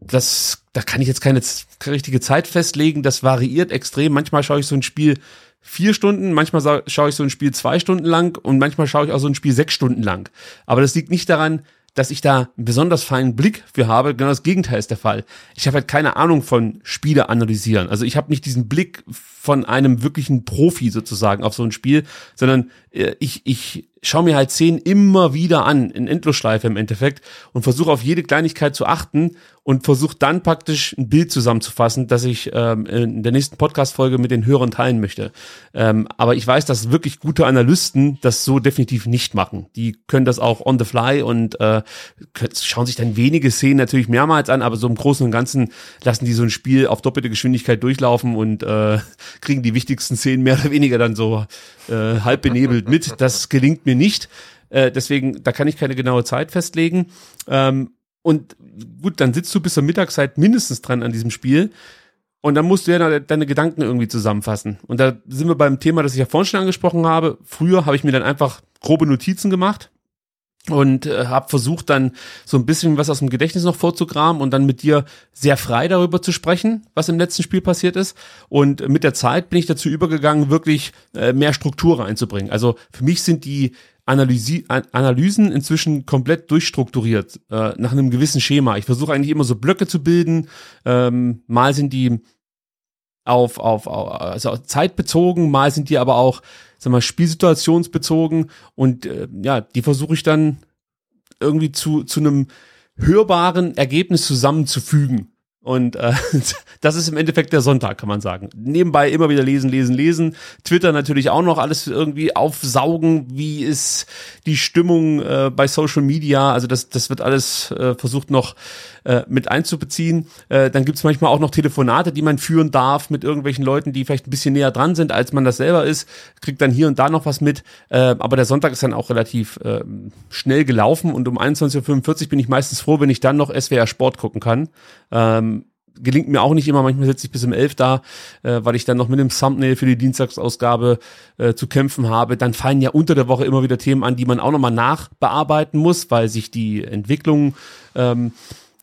das, da kann ich jetzt keine richtige Zeit festlegen. Das variiert extrem. Manchmal schaue ich so ein Spiel vier Stunden, manchmal schaue ich so ein Spiel zwei Stunden lang und manchmal schaue ich auch so ein Spiel sechs Stunden lang. Aber das liegt nicht daran, dass ich da einen besonders feinen Blick für habe. Genau das Gegenteil ist der Fall. Ich habe halt keine Ahnung von Spiele analysieren. Also ich habe nicht diesen Blick von einem wirklichen Profi sozusagen auf so ein Spiel, sondern äh, ich, ich schaue mir halt Szenen immer wieder an, in Endlosschleife im Endeffekt, und versuche auf jede Kleinigkeit zu achten und versuche dann praktisch ein Bild zusammenzufassen, das ich ähm, in der nächsten Podcast-Folge mit den Hörern teilen möchte. Ähm, aber ich weiß, dass wirklich gute Analysten das so definitiv nicht machen. Die können das auch on the fly und äh, schauen sich dann wenige Szenen natürlich mehrmals an, aber so im Großen und Ganzen lassen die so ein Spiel auf doppelte Geschwindigkeit durchlaufen und äh, <laughs> kriegen die wichtigsten Szenen mehr oder weniger dann so äh, halb benebelt mit. Das gelingt mir nicht. Äh, deswegen, da kann ich keine genaue Zeit festlegen. Ähm, und gut, dann sitzt du bis zur Mittagszeit mindestens dran an diesem Spiel. Und dann musst du ja deine Gedanken irgendwie zusammenfassen. Und da sind wir beim Thema, das ich ja vorhin schon angesprochen habe. Früher habe ich mir dann einfach grobe Notizen gemacht und äh, habe versucht dann so ein bisschen was aus dem Gedächtnis noch vorzugraben und dann mit dir sehr frei darüber zu sprechen, was im letzten Spiel passiert ist. Und mit der Zeit bin ich dazu übergegangen, wirklich äh, mehr Struktur reinzubringen. Also für mich sind die Analysi Analysen inzwischen komplett durchstrukturiert, äh, nach einem gewissen Schema. Ich versuche eigentlich immer so Blöcke zu bilden. Ähm, mal sind die auf, auf, auf also zeitbezogen, mal sind die aber auch, sag mal, spielsituationsbezogen und äh, ja, die versuche ich dann irgendwie zu, zu einem hörbaren Ergebnis zusammenzufügen. Und äh, <laughs> das ist im Endeffekt der Sonntag, kann man sagen. Nebenbei immer wieder lesen, lesen, lesen. Twitter natürlich auch noch alles irgendwie aufsaugen. Wie ist die Stimmung äh, bei Social Media? Also das, das wird alles äh, versucht noch äh, mit einzubeziehen. Äh, dann gibt's manchmal auch noch Telefonate, die man führen darf mit irgendwelchen Leuten, die vielleicht ein bisschen näher dran sind, als man das selber ist. Kriegt dann hier und da noch was mit. Äh, aber der Sonntag ist dann auch relativ äh, schnell gelaufen und um 21.45 Uhr bin ich meistens froh, wenn ich dann noch SWR Sport gucken kann. Ähm, gelingt mir auch nicht immer. Manchmal sitze ich bis um elf da, äh, weil ich dann noch mit dem Thumbnail für die Dienstagsausgabe äh, zu kämpfen habe. Dann fallen ja unter der Woche immer wieder Themen an, die man auch nochmal nachbearbeiten muss, weil sich die Entwicklung ähm,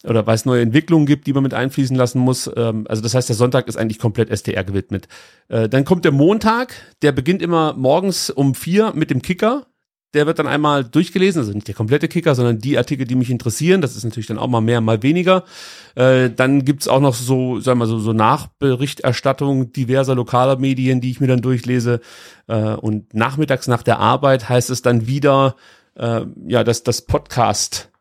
oder weil es neue Entwicklungen gibt, die man mit einfließen lassen muss. Ähm, also das heißt, der Sonntag ist eigentlich komplett STR gewidmet. Äh, dann kommt der Montag, der beginnt immer morgens um vier mit dem Kicker. Der wird dann einmal durchgelesen, also nicht der komplette Kicker, sondern die Artikel, die mich interessieren. Das ist natürlich dann auch mal mehr, mal weniger. Äh, dann gibt's auch noch so, sagen wir mal so, so Nachberichterstattung diverser lokaler Medien, die ich mir dann durchlese. Äh, und nachmittags nach der Arbeit heißt es dann wieder, äh, ja, dass das Podcast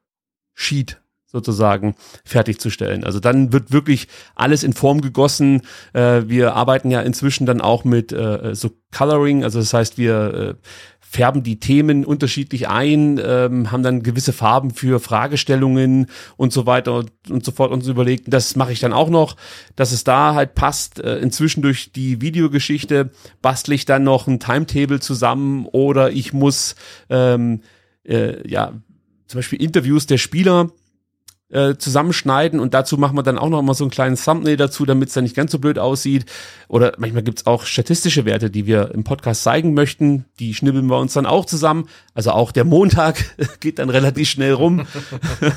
Sheet sozusagen fertigzustellen. Also dann wird wirklich alles in Form gegossen. Äh, wir arbeiten ja inzwischen dann auch mit äh, so Coloring, also das heißt, wir äh, färben die Themen unterschiedlich ein, ähm, haben dann gewisse Farben für Fragestellungen und so weiter und, und so fort uns überlegt. Das mache ich dann auch noch, dass es da halt passt. Äh, inzwischen durch die Videogeschichte bastle ich dann noch ein Timetable zusammen oder ich muss ähm, äh, ja zum Beispiel Interviews der Spieler äh, zusammenschneiden und dazu machen wir dann auch noch mal so einen kleinen Thumbnail dazu, damit es dann nicht ganz so blöd aussieht. Oder manchmal gibt's auch statistische Werte, die wir im Podcast zeigen möchten. Die schnibbeln wir uns dann auch zusammen. Also auch der Montag <laughs> geht dann relativ schnell rum. <laughs>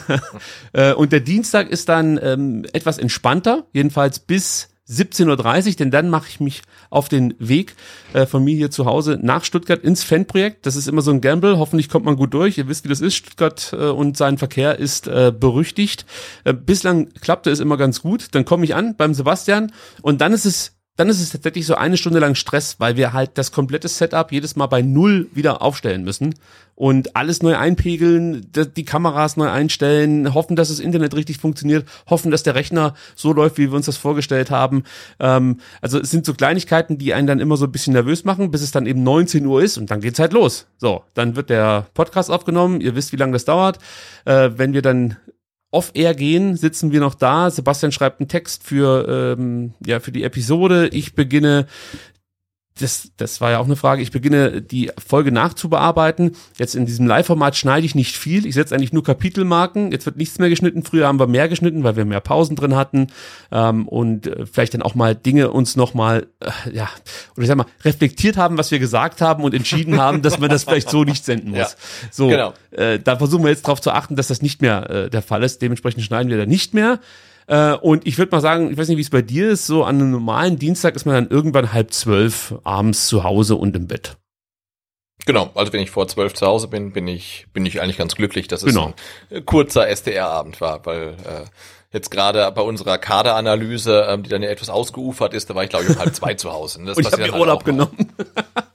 <laughs> Äh, und der Dienstag ist dann ähm, etwas entspannter, jedenfalls bis 17.30 Uhr, denn dann mache ich mich auf den Weg äh, von mir hier zu Hause nach Stuttgart ins Fanprojekt. Das ist immer so ein Gamble. Hoffentlich kommt man gut durch. Ihr wisst, wie das ist. Stuttgart äh, und sein Verkehr ist äh, berüchtigt. Äh, bislang klappte es immer ganz gut. Dann komme ich an beim Sebastian und dann ist es dann ist es tatsächlich so eine Stunde lang Stress, weil wir halt das komplette Setup jedes Mal bei Null wieder aufstellen müssen und alles neu einpegeln, die Kameras neu einstellen, hoffen, dass das Internet richtig funktioniert, hoffen, dass der Rechner so läuft, wie wir uns das vorgestellt haben. Ähm, also es sind so Kleinigkeiten, die einen dann immer so ein bisschen nervös machen, bis es dann eben 19 Uhr ist und dann geht's halt los. So, dann wird der Podcast aufgenommen, ihr wisst, wie lange das dauert. Äh, wenn wir dann off-air gehen, sitzen wir noch da. Sebastian schreibt einen Text für, ähm, ja, für die Episode. Ich beginne das, das war ja auch eine Frage. Ich beginne die Folge nachzubearbeiten. Jetzt in diesem Live-Format schneide ich nicht viel. Ich setze eigentlich nur Kapitelmarken. Jetzt wird nichts mehr geschnitten. Früher haben wir mehr geschnitten, weil wir mehr Pausen drin hatten ähm, und äh, vielleicht dann auch mal Dinge uns nochmal, äh, ja, oder ich sag mal, reflektiert haben, was wir gesagt haben und entschieden <laughs> haben, dass man das vielleicht so nicht senden muss. Ja, so, genau. äh, da versuchen wir jetzt darauf zu achten, dass das nicht mehr äh, der Fall ist. Dementsprechend schneiden wir da nicht mehr. Äh, und ich würde mal sagen, ich weiß nicht, wie es bei dir ist, so an einem normalen Dienstag ist man dann irgendwann halb zwölf abends zu Hause und im Bett. Genau, also wenn ich vor zwölf zu Hause bin, bin ich, bin ich eigentlich ganz glücklich, dass es Genau. ein kurzer SDR-Abend war, weil äh, jetzt gerade bei unserer Kaderanalyse, ähm, die dann ja etwas ausgeufert ist, da war ich glaube ich um halb zwei zu Hause. Und, das Und ich habe mir halt Urlaub genommen.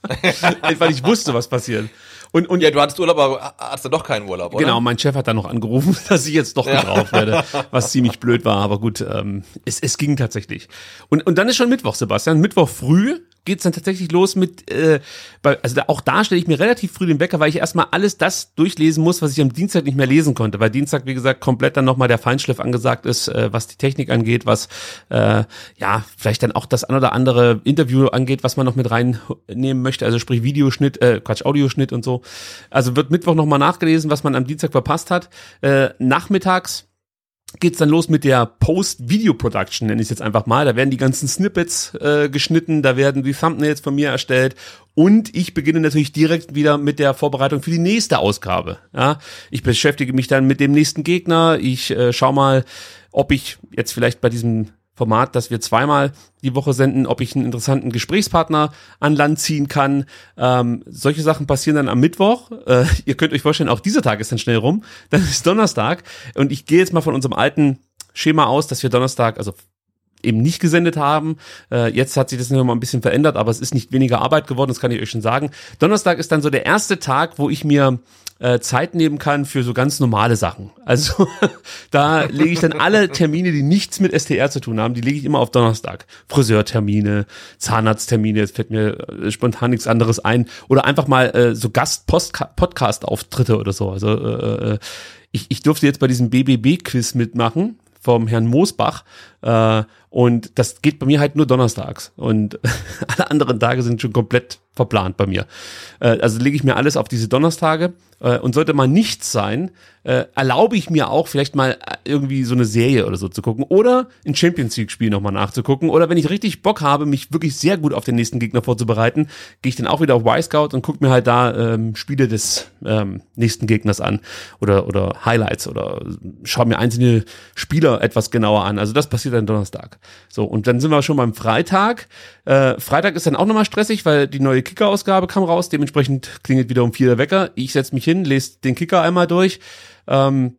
<laughs> Weil ich wusste, was passiert. Und, und Ja, du hattest Urlaub, aber hattest du doch keinen Urlaub, oder? Genau, mein Chef hat dann noch angerufen, <laughs> dass ich jetzt doch gebraucht werde, was ziemlich blöd war, aber gut, ähm, es, es ging tatsächlich. Und, und dann ist schon Mittwoch, Sebastian. Mittwoch früh geht's dann tatsächlich los mit, äh, also da, auch da stelle ich mir relativ früh den Wecker, weil ich erstmal alles das durchlesen muss, was ich am Dienstag nicht mehr lesen konnte, weil Dienstag, wie gesagt, komplett dann nochmal der Feinschliff angesagt ist, äh, was die Technik angeht, was, äh, ja, vielleicht dann auch das ein oder andere Interview angeht, was man noch mit reinnehmen möchte, also sprich Videoschnitt, äh, Quatsch, Audioschnitt und so. Also wird Mittwoch nochmal nachgelesen, was man am Dienstag verpasst hat. Äh, nachmittags geht's dann los mit der Post-Video-Production, nenne ich es jetzt einfach mal. Da werden die ganzen Snippets äh, geschnitten, da werden die Thumbnails von mir erstellt und ich beginne natürlich direkt wieder mit der Vorbereitung für die nächste Ausgabe. Ja, ich beschäftige mich dann mit dem nächsten Gegner. Ich äh, schau mal, ob ich jetzt vielleicht bei diesem Format, dass wir zweimal die Woche senden, ob ich einen interessanten Gesprächspartner an Land ziehen kann. Ähm, solche Sachen passieren dann am Mittwoch. Äh, ihr könnt euch vorstellen, auch dieser Tag ist dann schnell rum. Dann ist Donnerstag und ich gehe jetzt mal von unserem alten Schema aus, dass wir Donnerstag, also eben nicht gesendet haben. Äh, jetzt hat sich das noch mal ein bisschen verändert, aber es ist nicht weniger Arbeit geworden, das kann ich euch schon sagen. Donnerstag ist dann so der erste Tag, wo ich mir äh, Zeit nehmen kann für so ganz normale Sachen. Also <laughs> da lege ich dann alle Termine, die nichts mit STR zu tun haben, die lege ich immer auf Donnerstag. Friseurtermine, Zahnarzttermine, jetzt fällt mir äh, spontan nichts anderes ein. Oder einfach mal äh, so Gast-Podcast-Auftritte oder so. Also äh, äh, ich, ich durfte jetzt bei diesem BBB-Quiz mitmachen vom Herrn Moosbach. Äh, und das geht bei mir halt nur donnerstags. Und <laughs> alle anderen Tage sind schon komplett verplant bei mir. Äh, also lege ich mir alles auf diese Donnerstage. Äh, und sollte mal nichts sein, erlaube ich mir auch vielleicht mal irgendwie so eine Serie oder so zu gucken. Oder ein Champions League-Spiel nochmal nachzugucken. Oder wenn ich richtig Bock habe, mich wirklich sehr gut auf den nächsten Gegner vorzubereiten, gehe ich dann auch wieder auf Y-Scout und gucke mir halt da ähm, Spiele des ähm, nächsten Gegners an. Oder, oder Highlights oder schaue mir einzelne Spieler etwas genauer an. Also das passiert dann Donnerstag. So, und dann sind wir schon beim Freitag. Äh, Freitag ist dann auch nochmal stressig, weil die neue Kicker-Ausgabe kam raus. Dementsprechend klingelt wieder um vier der Wecker. Ich setze mich hin, lese den Kicker einmal durch. Ähm,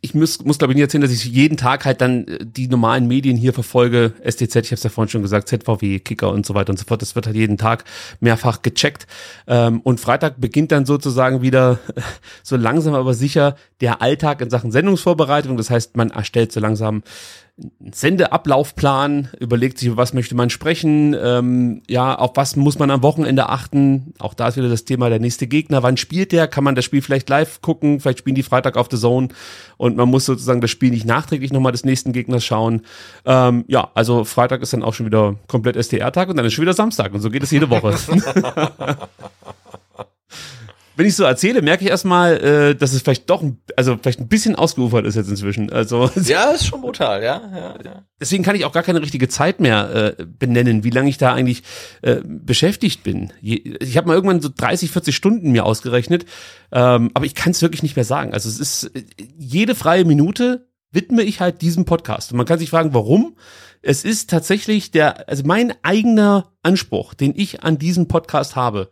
ich muss, muss glaube ich nicht erzählen, dass ich jeden Tag halt dann äh, die normalen Medien hier verfolge. STZ, ich habe es ja vorhin schon gesagt, ZVW, Kicker und so weiter und so fort. Das wird halt jeden Tag mehrfach gecheckt. Ähm, und Freitag beginnt dann sozusagen wieder <laughs> so langsam aber sicher der Alltag in Sachen Sendungsvorbereitung. Das heißt, man erstellt so langsam Sendeablaufplan, überlegt sich, über was möchte man sprechen, ähm, ja, auf was muss man am Wochenende achten. Auch da ist wieder das Thema der nächste Gegner. Wann spielt der? Kann man das Spiel vielleicht live gucken? Vielleicht spielen die Freitag auf The Zone und man muss sozusagen das Spiel nicht nachträglich nochmal des nächsten Gegners schauen. Ähm, ja, also Freitag ist dann auch schon wieder komplett SDR-Tag und dann ist schon wieder Samstag und so geht es jede Woche. <laughs> <laughs> wenn ich so erzähle, merke ich erstmal, äh, dass es vielleicht doch, ein- also vielleicht ein bisschen ausgeufert ist jetzt inzwischen. Also <laughs> Ja, ist schon brutal, ja. ja, ja. deswegen kann ich auch gar keine richtige Zeit mehr äh, benennen, wie lange ich da eigentlich äh, beschäftigt bin. Je, ich habe mal irgendwann so 30, 40 Stunden mir ausgerechnet, ähm, aber ich kann es wirklich nicht mehr sagen. Also es ist äh, jede freie Minute widme ich halt diesem Podcast. Und man kann sich fragen, warum? Es ist tatsächlich der, also mein eigener Anspruch, den ich an diesem Podcast habe,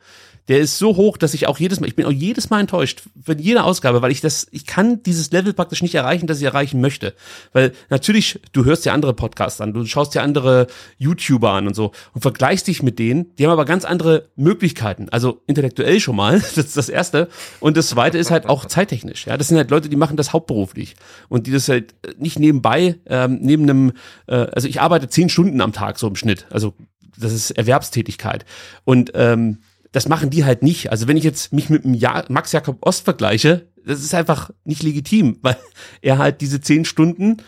der ist so hoch, dass ich auch jedes Mal, ich bin auch jedes Mal enttäuscht von jeder Ausgabe, weil ich das, ich kann dieses Level praktisch nicht erreichen, das ich erreichen möchte. Weil natürlich, du hörst ja andere Podcasts an, du schaust dir andere YouTuber an und so und vergleichst dich mit denen, die haben aber ganz andere Möglichkeiten. Also intellektuell schon mal, <laughs> das ist das Erste. Und das Zweite ist halt auch zeittechnisch. Ja, das sind halt Leute, die machen das hauptberuflich und die das halt nicht nebenbei, ähm, neben einem, äh, also ich arbeite zehn Stunden am Tag so im Schnitt. Also das ist Erwerbstätigkeit. Und ähm, das machen die halt nicht. Also wenn ich jetzt mich mit dem ja Max Jakob Ost vergleiche, das ist einfach nicht legitim, <laughs> weil er halt diese zehn Stunden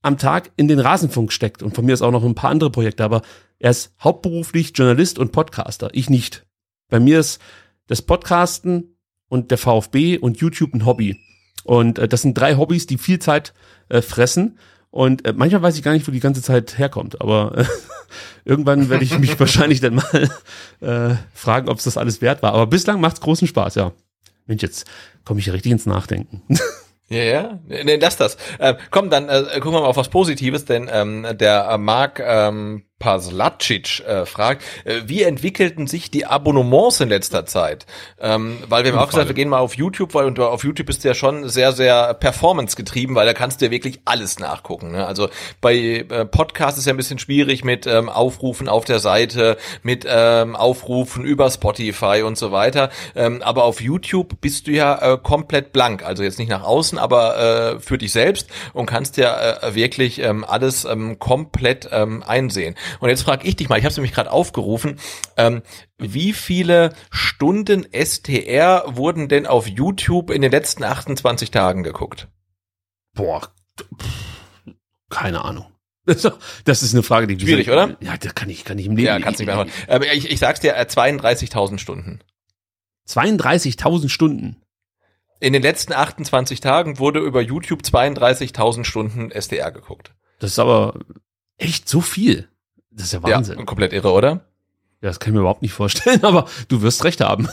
am Tag in den Rasenfunk steckt. Und von mir ist auch noch ein paar andere Projekte, aber er ist hauptberuflich Journalist und Podcaster. Ich nicht. Bei mir ist das Podcasten und der VfB und YouTube ein Hobby. Und äh, das sind drei Hobbys, die viel Zeit äh, fressen. Und äh, manchmal weiß ich gar nicht, wo die ganze Zeit herkommt, aber äh, <laughs> irgendwann werde ich mich <laughs> wahrscheinlich dann mal äh, fragen, ob es das alles wert war. Aber bislang macht's großen Spaß, ja. Mensch, jetzt komme ich hier richtig ins Nachdenken. <laughs> Ja, ja, nee, lass das. Äh, komm, dann äh, gucken wir mal auf was Positives, denn ähm, der äh, Marc ähm, Paslacic äh, fragt, äh, wie entwickelten sich die Abonnements in letzter Zeit? Ähm, weil wir haben auch gesagt, wir gehen mal auf YouTube, weil auf YouTube bist du ja schon sehr, sehr performance getrieben, weil da kannst du ja wirklich alles nachgucken. Ne? Also bei äh, Podcasts ist ja ein bisschen schwierig mit ähm, Aufrufen auf der Seite, mit ähm, Aufrufen über Spotify und so weiter. Ähm, aber auf YouTube bist du ja äh, komplett blank. Also jetzt nicht nach außen, aber äh, für dich selbst und kannst ja äh, wirklich ähm, alles ähm, komplett ähm, einsehen. Und jetzt frage ich dich mal, ich habe es nämlich gerade aufgerufen, ähm, wie viele Stunden STR wurden denn auf YouTube in den letzten 28 Tagen geguckt? Boah, keine Ahnung. <laughs> Das ist eine Frage, die schwierig, oder? Ja, das kann ich, kann ich im Leben. Ja, kannst nicht mehr. Aber ich, ich sag's dir, 32.000 äh, Stunden. 32.000 Stunden. In den letzten 28 Tagen wurde über YouTube 32.000 Stunden SDR geguckt. Das ist aber echt so viel. Das ist ja Wahnsinn. Ja, komplett irre, oder? Ja, das kann ich mir überhaupt nicht vorstellen, <laughs> aber du wirst recht haben.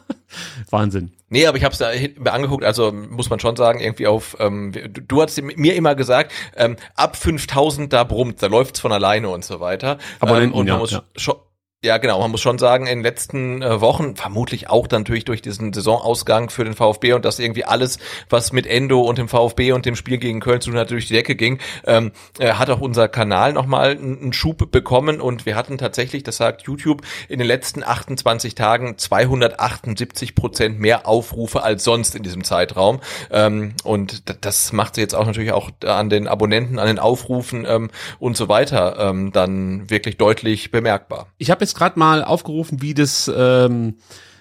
<laughs> Wahnsinn. Nee, aber ich habe es da mir angeguckt, also muss man schon sagen, irgendwie auf, ähm, du, du hast mir immer gesagt, ähm, ab 5000 da brummt, da läuft's von alleine und so weiter. Aber ähm, und man ja, muss ja. schon ja, genau. Man muss schon sagen, in den letzten äh, Wochen, vermutlich auch dann natürlich durch diesen Saisonausgang für den VfB und dass irgendwie alles, was mit Endo und dem VfB und dem Spiel gegen Köln zu tun hat, durch die Decke ging, ähm, äh, hat auch unser Kanal nochmal einen Schub bekommen und wir hatten tatsächlich, das sagt YouTube, in den letzten 28 Tagen 278 Prozent mehr Aufrufe als sonst in diesem Zeitraum. Ähm, und das macht sie jetzt auch natürlich auch an den Abonnenten, an den Aufrufen ähm, und so weiter ähm, dann wirklich deutlich bemerkbar. Ich habe jetzt gerade mal aufgerufen, wie das ähm,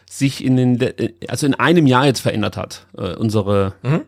sich in den, also in einem Jahr jetzt verändert hat, äh, unsere mhm.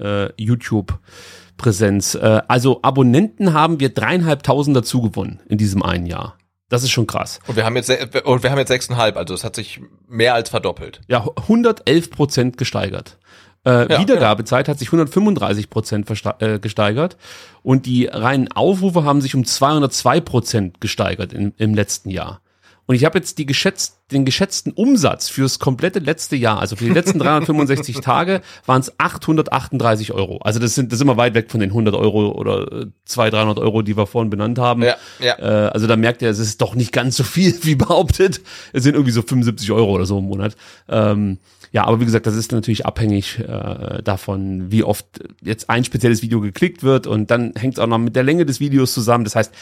äh, YouTube-Präsenz. Äh, also Abonnenten haben wir dreieinhalbtausend dazu gewonnen in diesem einen Jahr. Das ist schon krass. Und wir haben jetzt und wir haben jetzt sechseinhalb, also es hat sich mehr als verdoppelt. Ja, 111 Prozent gesteigert. Äh, ja, Wiedergabezeit genau. hat sich 135 Prozent äh, gesteigert und die reinen Aufrufe haben sich um 202 Prozent gesteigert im, im letzten Jahr. Und ich habe jetzt die geschätzt, den geschätzten Umsatz fürs komplette letzte Jahr, also für die letzten 365 <laughs> Tage, waren es 838 Euro. Also das sind das ist immer weit weg von den 100 Euro oder 200, 300 Euro, die wir vorhin benannt haben. Ja, ja. Äh, also da merkt ihr, es ist doch nicht ganz so viel <laughs> wie behauptet. Es sind irgendwie so 75 Euro oder so im Monat. Ähm, ja, aber wie gesagt, das ist natürlich abhängig äh, davon, wie oft jetzt ein spezielles Video geklickt wird und dann hängt es auch noch mit der Länge des Videos zusammen. Das heißt,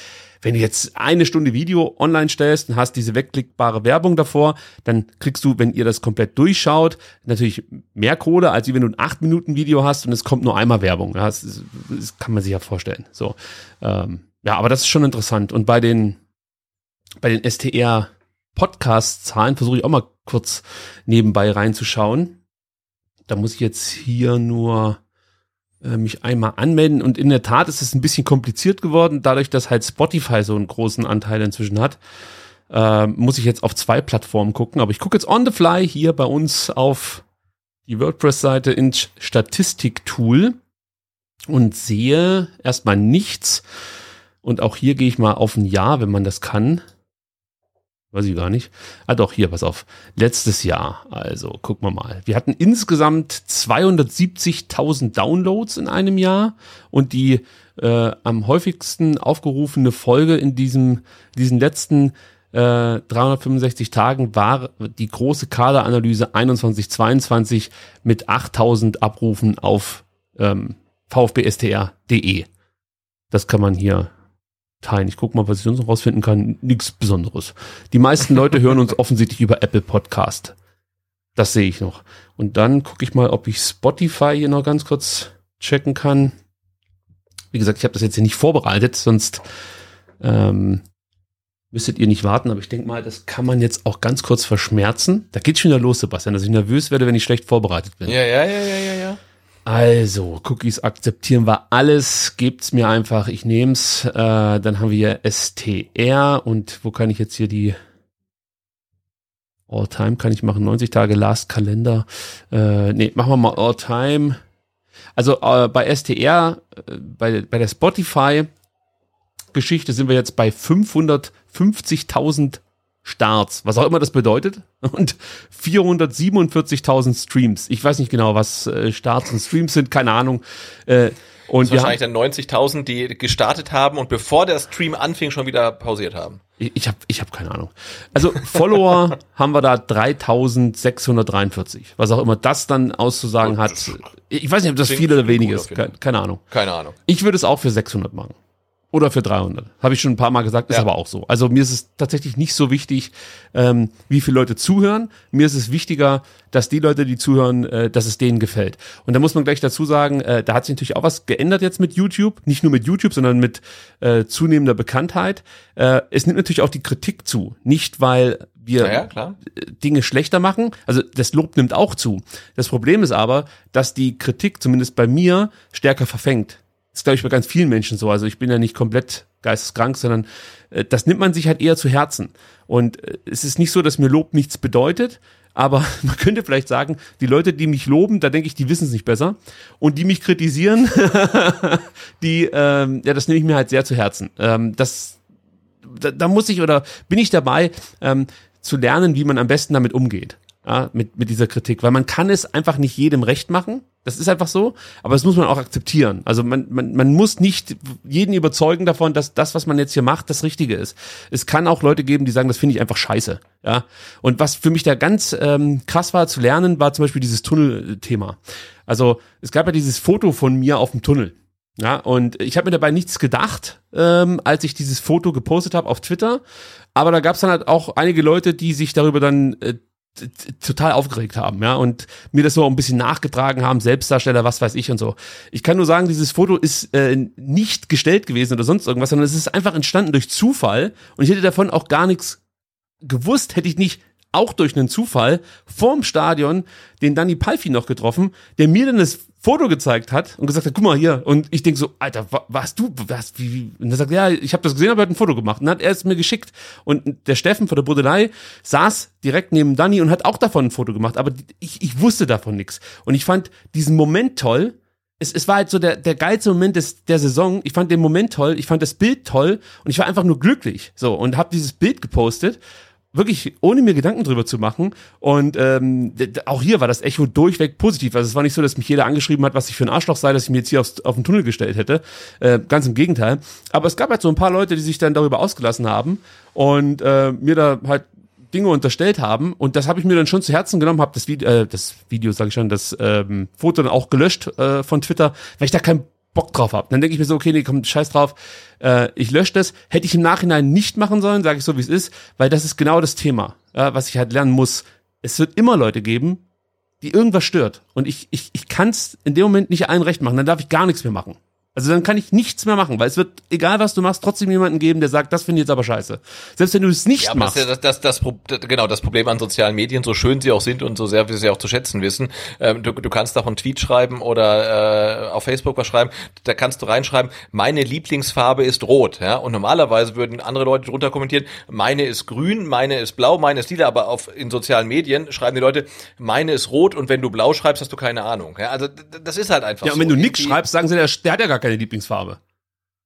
wenn du jetzt eine Stunde Video online stellst und hast diese wegklickbare Werbung davor, dann kriegst du, wenn ihr das komplett durchschaut, natürlich mehr Kohle, als wenn du ein 8 Minuten Video hast und es kommt nur einmal Werbung. Ja, das, das kann man sich ja vorstellen. So, ähm, ja, aber das ist schon interessant. Und bei den bei den STR Podcast-Zahlen versuche ich auch mal kurz nebenbei reinzuschauen. Da muss ich jetzt hier nur äh, mich einmal anmelden und in der Tat ist es ein bisschen kompliziert geworden, dadurch, dass halt Spotify so einen großen Anteil inzwischen hat. Äh, muss ich jetzt auf zwei Plattformen gucken, aber ich gucke jetzt on the fly hier bei uns auf die WordPress-Seite ins Statistik-Tool und sehe erstmal nichts. Und auch hier gehe ich mal auf ein Jahr, wenn man das kann. Weiß ich gar nicht. Ah doch, hier, pass auf. Letztes Jahr, also gucken wir mal. Wir hatten insgesamt 270.000 Downloads in einem Jahr und die äh, am häufigsten aufgerufene Folge in diesem, diesen letzten äh, 365 Tagen war die große Kaderanalyse 2122 mit 8000 Abrufen auf ähm, vfbstr.de. Das kann man hier teilen. Ich gucke mal, was ich sonst noch rausfinden kann. Nichts Besonderes. Die meisten Leute hören uns <laughs> offensichtlich über Apple Podcast. Das sehe ich noch. Und dann gucke ich mal, ob ich Spotify hier noch ganz kurz checken kann. Wie gesagt, ich habe das jetzt hier nicht vorbereitet, sonst ähm, müsstet ihr nicht warten. Aber ich denke mal, das kann man jetzt auch ganz kurz verschmerzen. Da geht's schon wieder los, Sebastian, dass ich nervös werde, wenn ich schlecht vorbereitet bin. Ja, ja, ja, ja, ja, ja. Also, Cookies akzeptieren wir alles, gebt's mir einfach, ich nehm's. Äh, dann haben wir STR und wo kann ich jetzt hier die All-Time kann ich machen, 90 Tage Last Kalender. Äh, nee, machen wir mal All-Time. Also äh, bei STR, äh, bei, bei der Spotify-Geschichte sind wir jetzt bei 550.000 Starts, was auch immer das bedeutet, <laughs> und 447.000 Streams. Ich weiß nicht genau, was äh, Starts und Streams sind, keine Ahnung. Äh, Und das wir wahrscheinlich dann 90.000, die gestartet haben und bevor der Stream anfing, schon wieder pausiert haben. Ich, ich habe ich hab keine Ahnung. Also Follower <laughs> haben wir da 3643. Was auch immer das dann auszusagen hat. Ich weiß nicht, ob das Klingt- viel oder klingt wenig gut ist. keine Ahnung. Keine Ahnung. Ich würde es auch für 600 machen. Oder für 300. Habe ich schon ein paar Mal gesagt, ist Ja. aber auch so. Also mir ist es tatsächlich nicht so wichtig, ähm, wie viele Leute zuhören. Mir ist es wichtiger, dass die Leute, die zuhören, äh, dass es denen gefällt. Und da muss man gleich dazu sagen, äh, da hat sich natürlich auch was geändert jetzt mit YouTube. Nicht nur mit YouTube, sondern mit äh, zunehmender Bekanntheit. Äh, es nimmt natürlich auch die Kritik zu. Nicht, weil wir Ja, ja, klar. Dinge schlechter machen. Also das Lob nimmt auch zu. Das Problem ist aber, dass die Kritik zumindest bei mir stärker verfängt. Ist, glaube ich, bei ganz vielen Menschen so. Also ich bin ja nicht komplett geisteskrank, sondern äh, das nimmt man sich halt eher zu Herzen. Und äh, es ist nicht so, dass mir Lob nichts bedeutet, aber <laughs> man könnte vielleicht sagen, die Leute, die mich loben, da denke ich, die wissen es nicht besser. Und die mich kritisieren, <laughs> die, ähm, ja, das nehme ich mir halt sehr zu Herzen. Ähm, das, da, da muss ich oder bin ich dabei, ähm, zu lernen, wie man am besten damit umgeht. Ja, mit, mit dieser Kritik, weil man kann es einfach nicht jedem recht machen. Das ist einfach so, aber das muss man auch akzeptieren. Also man, man, man muss nicht jeden überzeugen davon, dass das, was man jetzt hier macht, das Richtige ist. Es kann auch Leute geben, die sagen, das finde ich einfach scheiße. Ja. Und was für mich da ganz ähm, krass war zu lernen, war zum Beispiel dieses Tunnelthema. Also es gab ja dieses Foto von mir auf dem Tunnel. Ja, und ich habe mir dabei nichts gedacht, ähm, als ich dieses Foto gepostet habe auf Twitter. Aber da gab es dann halt auch einige Leute, die sich darüber dann äh, total aufgeregt haben, ja, und mir das so ein bisschen nachgetragen haben, Selbstdarsteller, was weiß ich und so. Ich kann nur sagen, dieses Foto ist äh, nicht gestellt gewesen oder sonst irgendwas, sondern es ist einfach entstanden durch Zufall und ich hätte davon auch gar nichts gewusst, hätte ich nicht auch durch einen Zufall vorm Stadion den Danny Palfi noch getroffen, der mir dann das Foto gezeigt hat und gesagt hat, guck mal hier. Und ich denk so, Alter, wa, du, was, wie? Und er sagt, ja, ich habe das gesehen, aber er hat ein Foto gemacht. Und dann hat er es mir geschickt. Und der Steffen von der Budelei saß direkt neben Danny und hat auch davon ein Foto gemacht. Aber ich, ich wusste davon nichts. Und ich fand diesen Moment toll, es, es war halt so der, der geilste Moment des, der Saison. Ich fand den Moment toll, ich fand das Bild toll und ich war einfach nur glücklich. So, und habe dieses Bild gepostet. Wirklich, ohne mir Gedanken drüber zu machen. Und ähm, auch hier war das Echo durchweg positiv. Also es war nicht so, dass mich jeder angeschrieben hat, was ich für ein Arschloch sei, dass ich mir jetzt hier aufs, auf den Tunnel gestellt hätte. Äh, ganz im Gegenteil. Aber es gab halt so ein paar Leute, die sich dann darüber ausgelassen haben und äh, mir da halt Dinge unterstellt haben und das habe ich mir dann schon zu Herzen genommen, habe das Video, äh, das Video sage ich schon, das ähm, Foto dann auch gelöscht äh, von Twitter, weil ich da keinen Bock drauf habe. Dann denke ich mir so, okay, nee, komm, scheiß drauf, äh, ich lösche das. Hätte ich im Nachhinein nicht machen sollen, sage ich so, wie es ist, weil das ist genau das Thema, ja, was ich halt lernen muss. Es wird immer Leute geben, die irgendwas stört und ich ich ich kann es in dem Moment nicht allen recht machen, dann darf ich gar nichts mehr machen. Also dann kann ich nichts mehr machen, weil es wird, egal was du machst, trotzdem jemanden geben, der sagt, das finde ich jetzt aber scheiße. Selbst wenn du es nicht Ja, das machst. das, das, das, Pro- das, genau, das Problem an sozialen Medien, so schön sie auch sind und so sehr wir sie auch zu schätzen wissen. Ähm, du, du kannst auch einen Tweet schreiben oder äh, auf Facebook was schreiben, da kannst du reinschreiben, meine Lieblingsfarbe ist rot. Ja? Und normalerweise würden andere Leute drunter kommentieren, meine ist grün, meine ist blau, meine ist lila, aber auf, in sozialen Medien schreiben die Leute, meine ist rot und wenn du blau schreibst, hast du keine Ahnung. Ja? Also das ist halt einfach Ja, und so. wenn du Irgendwie- schreibst, sagen sie, der, der hat ja gar keine Lieblingsfarbe.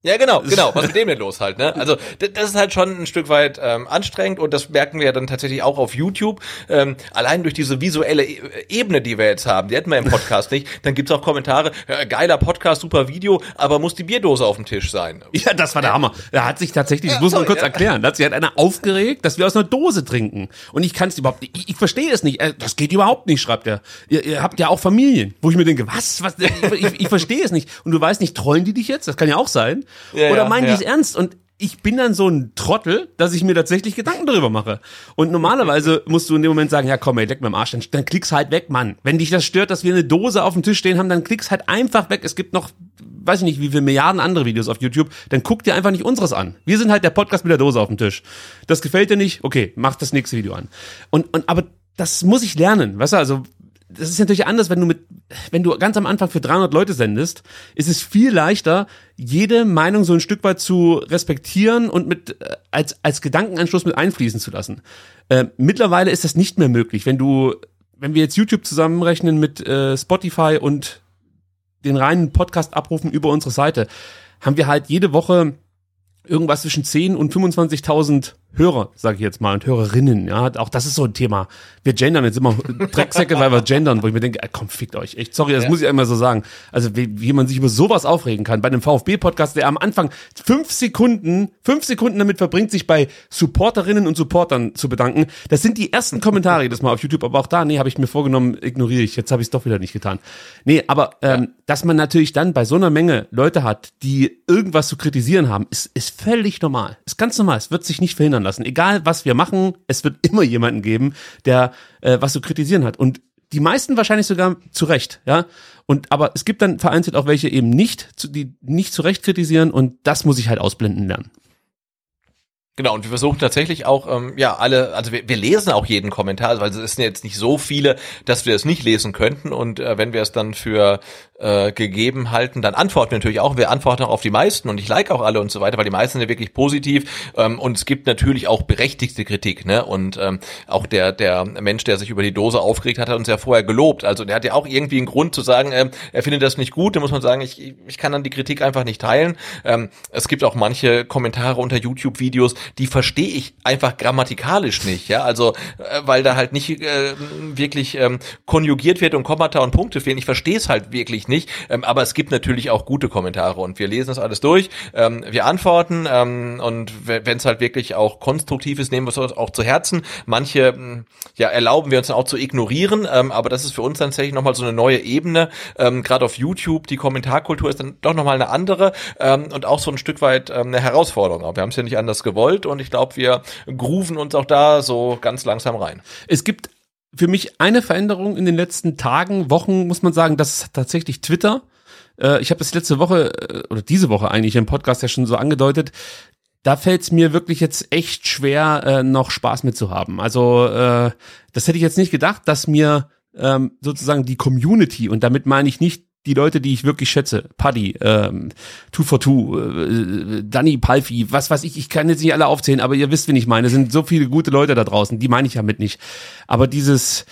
Ja, genau, <laughs> genau. Was ist mit dem denn los halt, ne? Also das ist halt schon ein Stück weit ähm, anstrengend und das merken wir ja dann tatsächlich auch auf YouTube. Ähm, allein durch diese visuelle E- Ebene, die wir jetzt haben, die hätten wir im Podcast nicht. Dann gibt's auch Kommentare, äh, geiler Podcast, super Video, aber muss die Bierdose auf dem Tisch sein. Ja, das war der Hammer. Da hat sich tatsächlich, das Ja, muss man sorry, kurz ja. erklären, da hat sich halt einer aufgeregt, dass wir aus einer Dose trinken. Und ich kann es überhaupt nicht, ich, ich verstehe es nicht. Äh, Das geht überhaupt nicht, schreibt er. Ihr, ihr habt ja auch Familien, wo ich mir denke, was? was ich, ich, ich verstehe es nicht. Und du weißt nicht, trollen die dich jetzt? Das kann ja auch sein. Ja, Oder ja, meinen ja. die es ernst? Und ich bin dann so ein Trottel, dass ich mir tatsächlich Gedanken darüber mache. Und normalerweise <laughs> musst du in dem Moment sagen, ja komm, ey, leck mir am Arsch, dann, dann klick's halt weg, Mann. Wenn dich das stört, dass wir eine Dose auf dem Tisch stehen haben, dann klick's halt einfach weg. Es gibt noch, weiß ich nicht, wie viele Milliarden andere Videos auf YouTube, dann guck dir einfach nicht unseres an. Wir sind halt der Podcast mit der Dose auf dem Tisch. Das gefällt dir nicht? Okay, mach das nächste Video an. Und, und aber das muss ich lernen, weißt du, also das ist natürlich anders, wenn du mit, wenn du ganz am Anfang für 300 Leute sendest, ist es viel leichter, jede Meinung so ein Stück weit zu respektieren und mit äh, als als Gedankenanschluss mit einfließen zu lassen. Äh, mittlerweile ist das nicht mehr möglich, wenn du, wenn wir jetzt YouTube zusammenrechnen mit äh, Spotify und den reinen Podcast abrufen über unsere Seite, haben wir halt jede Woche irgendwas zwischen 10 und 25.000 Hörer, sage ich jetzt mal, und Hörerinnen, ja, auch das ist so ein Thema. Wir gendern jetzt immer <laughs> Drecksäcke, weil wir gendern, wo ich mir denke, ey, komm, fickt euch. Echt, sorry, das ja. muss ich einmal so sagen. Also wie, wie man sich über sowas aufregen kann. Bei einem VfB-Podcast, der am Anfang fünf Sekunden, fünf Sekunden damit verbringt, sich bei Supporterinnen und Supportern zu bedanken. Das sind die ersten Kommentare das Mal auf YouTube, aber auch da, nee, habe ich mir vorgenommen, ignoriere ich. Jetzt habe ich es doch wieder nicht getan. Nee, aber ähm, ja. dass man natürlich dann bei so einer Menge Leute hat, die irgendwas zu kritisieren haben, ist, ist völlig normal. Ist ganz normal. Es wird sich nicht verhindern lassen. Egal, was wir machen, es wird immer jemanden geben, der äh, was zu kritisieren hat. Und die meisten wahrscheinlich sogar zu Recht, ja. Und aber es gibt dann vereinzelt auch welche eben nicht, die nicht zu Recht kritisieren und das muss ich halt ausblenden lernen. Genau, und wir versuchen tatsächlich auch, ähm, ja, alle, also wir, wir lesen auch jeden Kommentar, weil also es sind jetzt nicht so viele, dass wir es nicht lesen könnten. Und äh, wenn wir es dann für äh, gegeben halten, dann antworten wir natürlich auch. Wir antworten auch auf die meisten und ich like auch alle und so weiter, weil die meisten sind ja wirklich positiv. Ähm, und es gibt natürlich auch berechtigte Kritik, ne? Und ähm, auch der, der Mensch, der sich über die Dose aufgeregt hat, hat uns ja vorher gelobt. Also der hat ja auch irgendwie einen Grund zu sagen, ähm, er findet das nicht gut. Da muss man sagen, ich, ich kann dann die Kritik einfach nicht teilen. Ähm, es gibt auch manche Kommentare unter YouTube-Videos, die verstehe ich einfach grammatikalisch nicht, ja, also äh, weil da halt nicht äh, wirklich ähm, konjugiert wird und Kommata und Punkte fehlen. Ich verstehe es halt wirklich nicht, ähm, aber es gibt natürlich auch gute Kommentare und wir lesen das alles durch, ähm, wir antworten ähm, und wenn es halt wirklich auch konstruktiv ist, nehmen wir es auch zu Herzen. Manche hm, ja erlauben wir uns dann auch zu ignorieren, ähm, aber das ist für uns dann tatsächlich nochmal so eine neue Ebene. Ähm, Gerade auf YouTube, die Kommentarkultur ist dann doch nochmal eine andere ähm, und auch so ein Stück weit ähm, eine Herausforderung. Aber wir haben es ja nicht anders gewollt gewollt und ich glaube, wir grooven uns auch da so ganz langsam rein. Es gibt für mich eine Veränderung in den letzten Tagen, Wochen, muss man sagen, das ist tatsächlich Twitter. Äh, ich habe das letzte Woche äh, oder diese Woche eigentlich im Podcast ja schon so angedeutet. Da fällt es mir wirklich jetzt echt schwer, äh, noch Spaß mitzuhaben. Also das hätte ich jetzt nicht gedacht, dass mir ähm, sozusagen die Community, und damit meine ich nicht die Leute, die ich wirklich schätze, Paddy, ähm, Two for Two, äh, Danny Palfi, was weiß ich, ich kann jetzt nicht alle aufzählen, aber ihr wisst, wen ich meine. Es sind so viele gute Leute da draußen, die meine ich damit nicht. Aber dieses,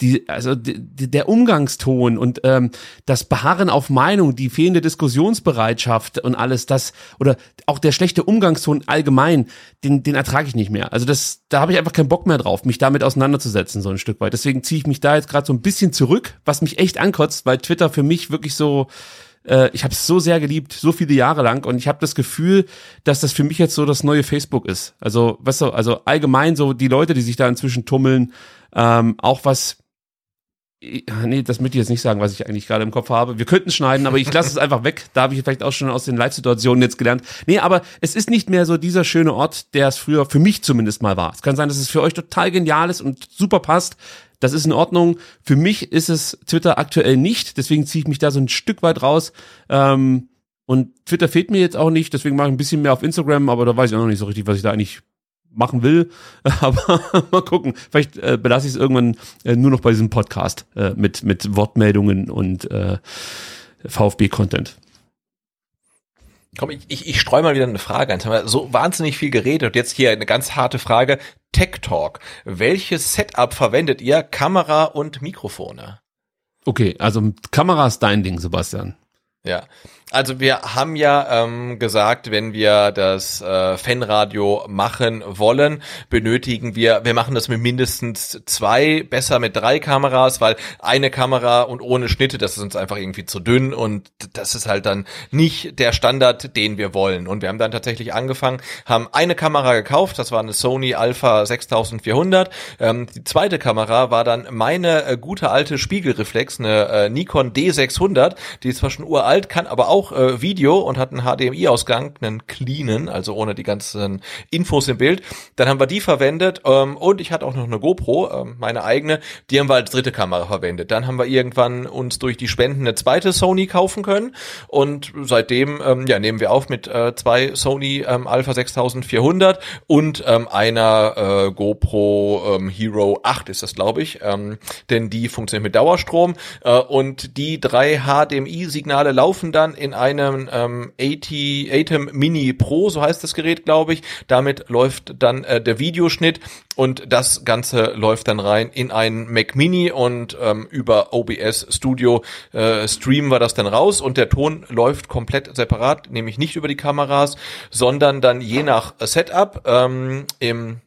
die, also die, der Umgangston und ähm, das Beharren auf Meinung, die fehlende Diskussionsbereitschaft und alles das oder auch der schlechte Umgangston allgemein, den, den ertrage ich nicht mehr. Also das, da habe ich einfach keinen Bock mehr drauf, mich damit auseinanderzusetzen so ein Stück weit. Deswegen ziehe ich mich da jetzt gerade so ein bisschen zurück, was mich echt ankotzt, weil Twitter für mich wirklich so äh, ich habe es so sehr geliebt, so viele Jahre lang und ich habe das Gefühl, dass das für mich jetzt so das neue Facebook ist. Also, weißt du, also allgemein so die Leute, die sich da inzwischen tummeln, ähm, auch was Nee, das möchte ich jetzt nicht sagen, was ich eigentlich gerade im Kopf habe. Wir könnten schneiden, aber ich lasse es <laughs> einfach weg. Da habe ich vielleicht auch schon aus den Live-Situationen jetzt gelernt. Nee, aber es ist nicht mehr so dieser schöne Ort, der es früher für mich zumindest mal war. Es kann sein, dass es für euch total genial ist und super passt. Das ist in Ordnung. Für mich ist es Twitter aktuell nicht, deswegen ziehe ich mich da so ein Stück weit raus. Ähm, und Twitter fehlt mir jetzt auch nicht, deswegen mache ich ein bisschen mehr auf Instagram, aber da weiß ich auch noch nicht so richtig, was ich da eigentlich machen will. <laughs> Aber mal gucken. Vielleicht äh, belasse ich es irgendwann äh, nur noch bei diesem Podcast äh, mit, mit Wortmeldungen und äh, VfB-Content. Komm, ich, ich, ich streue mal wieder eine Frage ein. Jetzt haben wir so wahnsinnig viel geredet und jetzt hier eine ganz harte Frage. Tech Talk. Welches Setup verwendet ihr? Kamera und Mikrofone? Okay, also Kamera ist dein Ding, Sebastian. Ja, also wir haben ja ähm, gesagt, wenn wir das äh, Fanradio machen wollen, benötigen wir, wir machen das mit mindestens zwei, besser mit drei Kameras, weil eine Kamera und ohne Schnitte, das ist uns einfach irgendwie zu dünn und das ist halt dann nicht der Standard, den wir wollen. Und wir haben dann tatsächlich angefangen, haben eine Kamera gekauft, das war eine Sony Alpha 6400. Ähm, die zweite Kamera war dann meine äh, gute alte Spiegelreflex, eine äh, Nikon D600, die ist zwar schon uralt, kann aber auch auch äh, Video und hat einen HDMI-Ausgang, einen cleanen, also ohne die ganzen Infos im Bild. Dann haben wir die verwendet ähm, und ich hatte auch noch eine GoPro, ähm, meine eigene, die haben wir als dritte Kamera verwendet. Dann haben wir irgendwann uns durch die Spenden eine zweite Sony kaufen können und seitdem ähm, ja, nehmen wir auf mit äh, zwei Sony ähm, Alpha 6400 und ähm, einer äh, GoPro ähm, Hero 8 ist das, glaube ich, ähm, denn die funktioniert mit Dauerstrom äh, und die drei HDMI-Signale laufen dann in in einem ähm, AT, ATEM Mini Pro, so heißt das Gerät, glaube ich. Damit läuft dann äh, der Videoschnitt und das Ganze läuft dann rein in einen Mac Mini und ähm, über OBS Studio äh, streamen wir das dann raus und der Ton läuft komplett separat, nämlich nicht über die Kameras, sondern dann je nach Setup ähm, im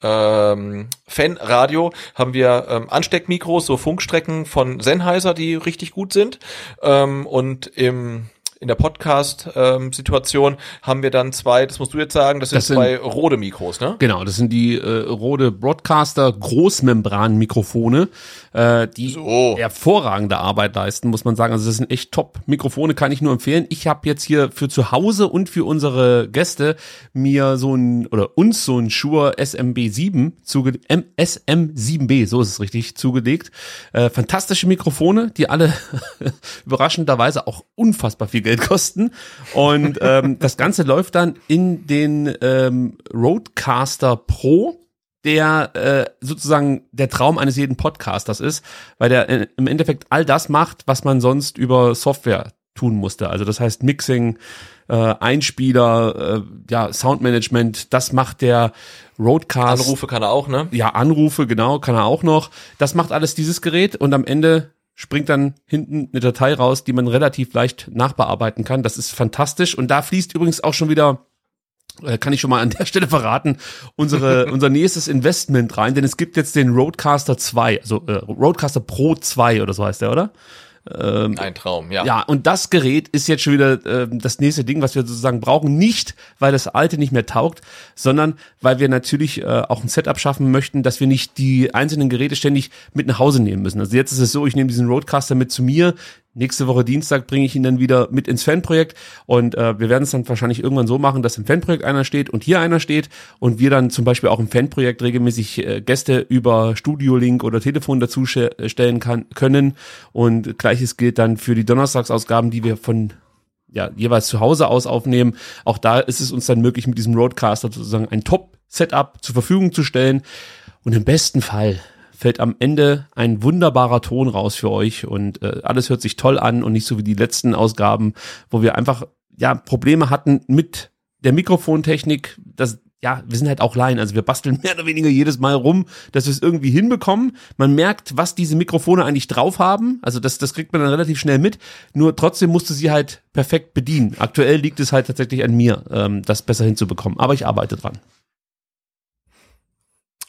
ähm, Fanradio haben wir ähm, Ansteckmikros, so Funkstrecken von Sennheiser, die richtig gut sind. Ähm, und im in der Podcast-Situation haben wir dann zwei, das musst du jetzt sagen, das sind, das sind zwei Rode Mikros, ne? Genau, das sind die äh, Rode Broadcaster Großmembran-Mikrofone, äh, die so. hervorragende Arbeit leisten, muss man sagen. Also das sind echt Top-Mikrofone, kann ich nur empfehlen. Ich habe jetzt hier für zu Hause und für unsere Gäste mir so ein, oder uns so ein Shure SMB7 zuge SM7B, so ist es richtig, zugelegt. Äh, fantastische Mikrofone, die alle <laughs> überraschenderweise auch unfassbar viel Geld kosten. Und ähm, das Ganze läuft dann in den ähm, Roadcaster Pro der äh, sozusagen der Traum eines jeden Podcasters ist, weil der äh, im Endeffekt all das macht, was man sonst über Software tun musste. Also das heißt Mixing, äh, Einspieler, äh, ja Soundmanagement, das macht der Roadcast. Anrufe kann er auch, ne? Ja, Anrufe, genau, kann er auch noch. Das macht alles dieses Gerät und am Ende springt dann hinten eine Datei raus, die man relativ leicht nachbearbeiten kann. Das ist fantastisch. Und da fließt übrigens auch schon wieder, kann ich schon mal an <laughs> der Stelle verraten, unsere, unser nächstes Investment rein, denn es gibt jetzt den Roadcaster 2, also äh, Roadcaster Pro 2 oder so heißt der, oder? Ähm, Ein Traum, ja. Ja, und das Gerät ist jetzt schon wieder äh, das nächste Ding, was wir sozusagen brauchen. Nicht, weil das alte nicht mehr taugt, sondern weil wir natürlich äh, auch ein Setup schaffen möchten, dass wir nicht die einzelnen Geräte ständig mit nach Hause nehmen müssen. Also jetzt ist es so, ich nehme diesen Roadcaster mit zu mir, Nächste Woche Dienstag bringe ich ihn dann wieder mit ins Fanprojekt und äh, wir werden es dann wahrscheinlich irgendwann so machen, dass im Fanprojekt einer steht und hier einer steht und wir dann zum Beispiel auch im Fanprojekt regelmäßig äh, Gäste über Studio-Link oder Telefon dazu äh, stellen kann, können und gleiches gilt dann für die Donnerstagsausgaben, die wir von ja, jeweils zu Hause aus aufnehmen. Auch da ist es uns dann möglich, mit diesem Roadcaster sozusagen ein Top-Setup zur Verfügung zu stellen. Und im besten Fall fällt am Ende ein wunderbarer Ton raus für euch und äh, alles hört sich toll an und nicht so wie die letzten Ausgaben, wo wir einfach ja Probleme hatten mit der Mikrofontechnik. Das ja, wir sind halt auch Laien, also wir basteln <laughs> mehr oder weniger jedes Mal rum, dass wir es irgendwie hinbekommen. Man merkt, was diese Mikrofone eigentlich drauf haben, also das, das kriegt man dann relativ schnell mit, nur trotzdem musste sie halt perfekt bedienen. Aktuell liegt es halt tatsächlich an mir, ähm, das besser hinzubekommen, aber ich arbeite dran.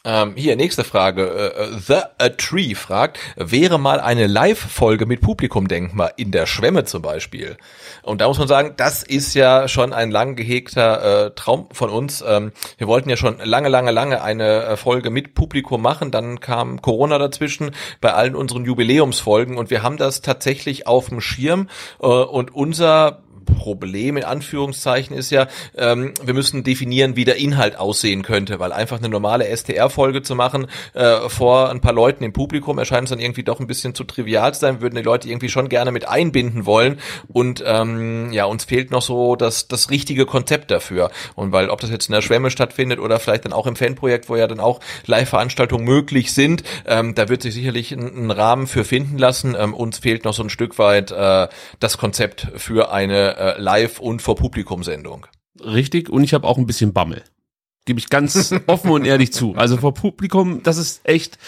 Ähm, hier, nächste Frage. Äh, äh, The A Tree fragt, wäre mal eine Live-Folge mit Publikum denkbar, in der Schwemme zum Beispiel? Und da muss man sagen, das ist ja schon ein lang gehegter äh, Traum von uns. Ähm, wir wollten ja schon lange, lange, lange eine äh, Folge mit Publikum machen. Dann kam Corona dazwischen bei allen unseren Jubiläumsfolgen und wir haben das tatsächlich auf dem Schirm. Äh, und unser Problem in Anführungszeichen ist ja, ähm, wir müssen definieren, wie der Inhalt aussehen könnte, weil einfach eine normale STR-Folge zu machen äh, vor ein paar Leuten im Publikum erscheint es dann irgendwie doch ein bisschen zu trivial zu sein, würden die Leute irgendwie schon gerne mit einbinden wollen. Und ähm, ja, uns fehlt noch so das, das richtige Konzept dafür. Und weil ob das jetzt in der Schwemme stattfindet oder vielleicht dann auch im Fanprojekt, wo ja dann auch Live-Veranstaltungen möglich sind, ähm, da wird sich sicherlich ein, ein Rahmen für finden lassen. Ähm, uns fehlt noch so ein Stück weit äh, das Konzept für eine äh, Live- und vor Publikum-Sendung. Richtig, und ich habe auch ein bisschen Bammel. Gebe ich ganz <laughs> offen und ehrlich zu. Also vor Publikum, das ist echt.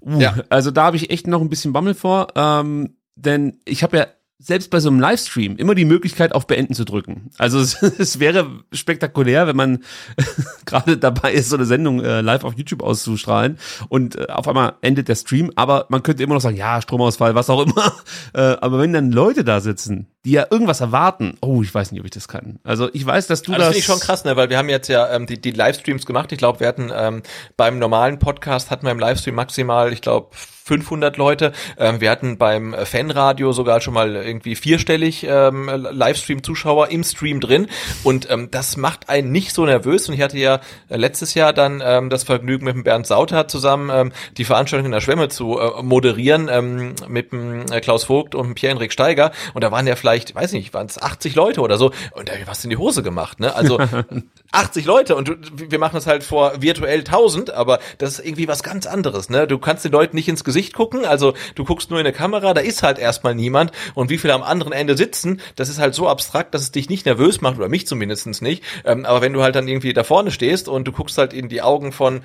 Uh, ja. Also da habe ich echt noch ein bisschen Bammel vor. Ähm, denn ich habe ja selbst bei so einem Livestream immer die Möglichkeit auf Beenden zu drücken. Also <laughs> es, es wäre spektakulär, wenn man <laughs> gerade dabei ist, so eine Sendung äh, live auf YouTube auszustrahlen und äh, auf einmal endet der Stream, aber man könnte immer noch sagen, ja, Stromausfall, was auch immer. <laughs> Äh, aber wenn dann Leute da sitzen, die ja irgendwas erwarten, oh, ich weiß nicht, ob ich das kann. Also ich weiß, dass du also das... Das finde ich schon krass, ne, weil wir haben jetzt ja ähm, die, die Livestreams gemacht. Ich glaube, wir hatten ähm, beim normalen Podcast hatten wir im Livestream maximal, ich glaube, 500 Leute. Ähm, wir hatten beim Fanradio sogar schon mal irgendwie vierstellig ähm, Livestream-Zuschauer im Stream drin und ähm, das macht einen nicht so nervös und ich hatte ja letztes Jahr dann ähm, das Vergnügen mit dem Bernd Sauter zusammen ähm, die Veranstaltung in der Schwemme zu äh, moderieren ähm, mit dem äh, Klaus Vogt und Pierre-Henrik Steiger und da waren ja vielleicht weiß nicht, waren es 80 Leute oder so und da du in die Hose gemacht, ne? Also <laughs> 80 Leute und wir machen das halt vor virtuell 1000, aber das ist irgendwie was ganz anderes, ne? Du kannst den Leuten nicht ins Gesicht gucken, also du guckst nur in eine Kamera, da ist halt erstmal niemand und wie viele am anderen Ende sitzen, das ist halt so abstrakt, dass es dich nicht nervös macht oder mich zumindestens nicht. Ähm, aber wenn du halt dann irgendwie da vorne stehst und du guckst halt in die Augen von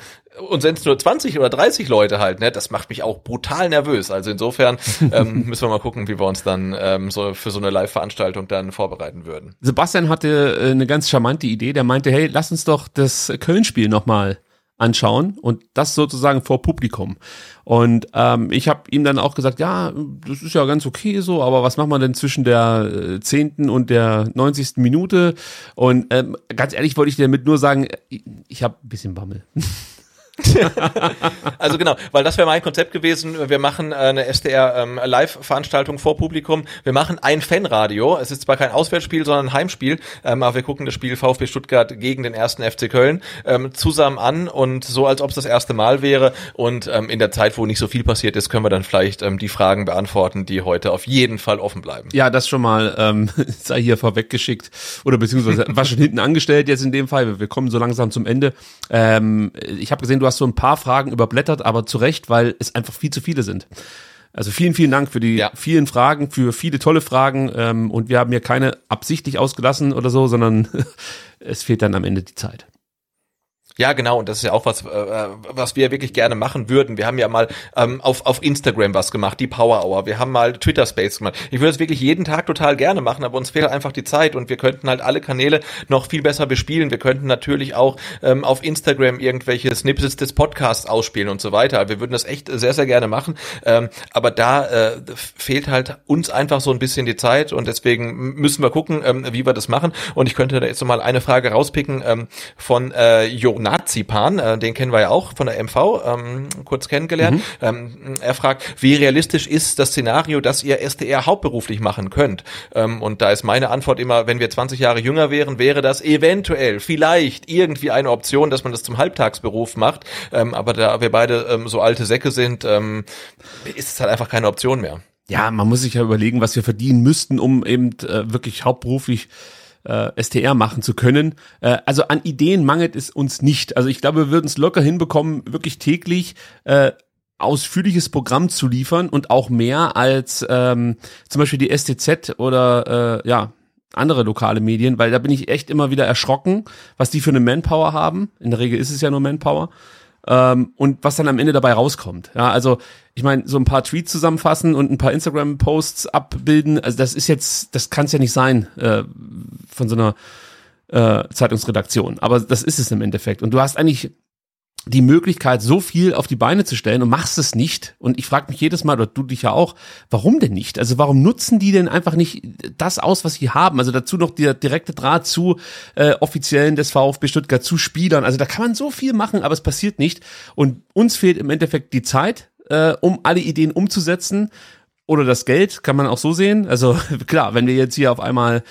und sind es nur 20 oder 30 Leute halt, ne, das macht mich auch brutal nervös. Also insofern <laughs> ähm, müssen wir mal gucken, wie wir uns dann ähm, so für so eine Live-Veranstaltung dann vorbereiten würden. Sebastian hatte äh, eine ganz charmante Idee, der meinte, hey, lass uns doch das Köln-Spiel nochmal anschauen und das sozusagen vor Publikum. Und ähm, ich habe ihm dann auch gesagt, ja, das ist ja ganz okay so, aber was macht man denn zwischen der äh, 10. und der 90. Minute? Und ähm, ganz ehrlich wollte ich dir damit nur sagen, ich, ich habe ein bisschen Bammel. <laughs> <laughs> also genau, weil das wäre mein Konzept gewesen. Wir machen äh, eine SDR ähm, vor Publikum. Wir machen ein Fanradio. Es ist zwar kein Auswärtsspiel, sondern ein Heimspiel, ähm, aber wir gucken das Spiel VfB Stuttgart gegen den ersten FC Köln ähm, zusammen an und so, als ob es das erste Mal wäre. Und ähm, in der Zeit, wo nicht so viel passiert ist, können wir dann vielleicht ähm, die Fragen beantworten, die heute auf jeden Fall offen bleiben. Ja, das schon mal ähm, <laughs> sei hier vorweggeschickt oder beziehungsweise war schon hinten angestellt jetzt in dem Fall. Wir kommen so langsam zum Ende. Ich habe gesehen, du hast so ein paar Fragen überblättert, aber zu Recht, weil es einfach viel zu viele sind. Also vielen, vielen Dank für die ja. vielen Fragen, für viele tolle Fragen. Ähm, und wir haben hier keine absichtlich ausgelassen oder so, sondern <laughs> es fehlt dann am Ende die Zeit. Ja, genau, und das ist ja auch was, äh, was wir wirklich gerne machen würden. Wir haben ja mal ähm, auf, auf Instagram was gemacht, die Power Hour. Wir haben mal Twitter Space gemacht. Ich würde es wirklich jeden Tag total gerne machen, aber uns fehlt einfach die Zeit und wir könnten halt alle Kanäle noch viel besser bespielen. Wir könnten natürlich auch ähm, auf Instagram irgendwelche Snippets des Podcasts ausspielen und so weiter. Wir würden das echt sehr, sehr gerne machen, ähm, aber da äh, fehlt halt uns einfach so ein bisschen die Zeit und deswegen müssen wir gucken, ähm, wie wir das machen. Und ich könnte da jetzt noch mal eine Frage rauspicken ähm, von äh, Jonas Nazipan, äh, den kennen wir ja auch von der MV, ähm, kurz kennengelernt. Mhm. Ähm, er fragt, wie realistisch ist das Szenario, dass ihr SDR hauptberuflich machen könnt? Ähm, und da ist meine Antwort immer, wenn wir 20 Jahre jünger wären, wäre das eventuell, vielleicht irgendwie eine Option, dass man das zum Halbtagsberuf macht. Ähm, aber da wir beide ähm, so alte Säcke sind, ähm, ist es halt einfach keine Option mehr. Ja, man muss sich ja überlegen, was wir verdienen müssten, um eben äh, wirklich hauptberuflich äh, STR machen zu können. Äh, also an Ideen mangelt es uns nicht. Also ich glaube, wir würden es locker hinbekommen, wirklich täglich äh, ausführliches Programm zu liefern und auch mehr als ähm, zum Beispiel die STZ oder äh, ja andere lokale Medien, weil da bin ich echt immer wieder erschrocken, was die für eine Manpower haben. In der Regel ist es ja nur Manpower ähm, und was dann am Ende dabei rauskommt. Ja, also ich meine, so ein paar Tweets zusammenfassen und ein paar Instagram-Posts abbilden, also das ist jetzt, das kann es ja nicht sein äh, von so einer äh, Zeitungsredaktion. Aber das ist es im Endeffekt. Und du hast eigentlich die Möglichkeit, so viel auf die Beine zu stellen und machst es nicht. Und ich frage mich jedes Mal, oder du dich ja auch, warum denn nicht? Also warum nutzen die denn einfach nicht das aus, was sie haben? Also dazu noch der direkte Draht zu äh, Offiziellen des VfB Stuttgart, zu Spielern. Also da kann man so viel machen, aber es passiert nicht. Und uns fehlt im Endeffekt die Zeit, äh, um alle Ideen umzusetzen. Oder das Geld, kann man auch so sehen. Also <laughs> klar, wenn wir jetzt hier auf einmal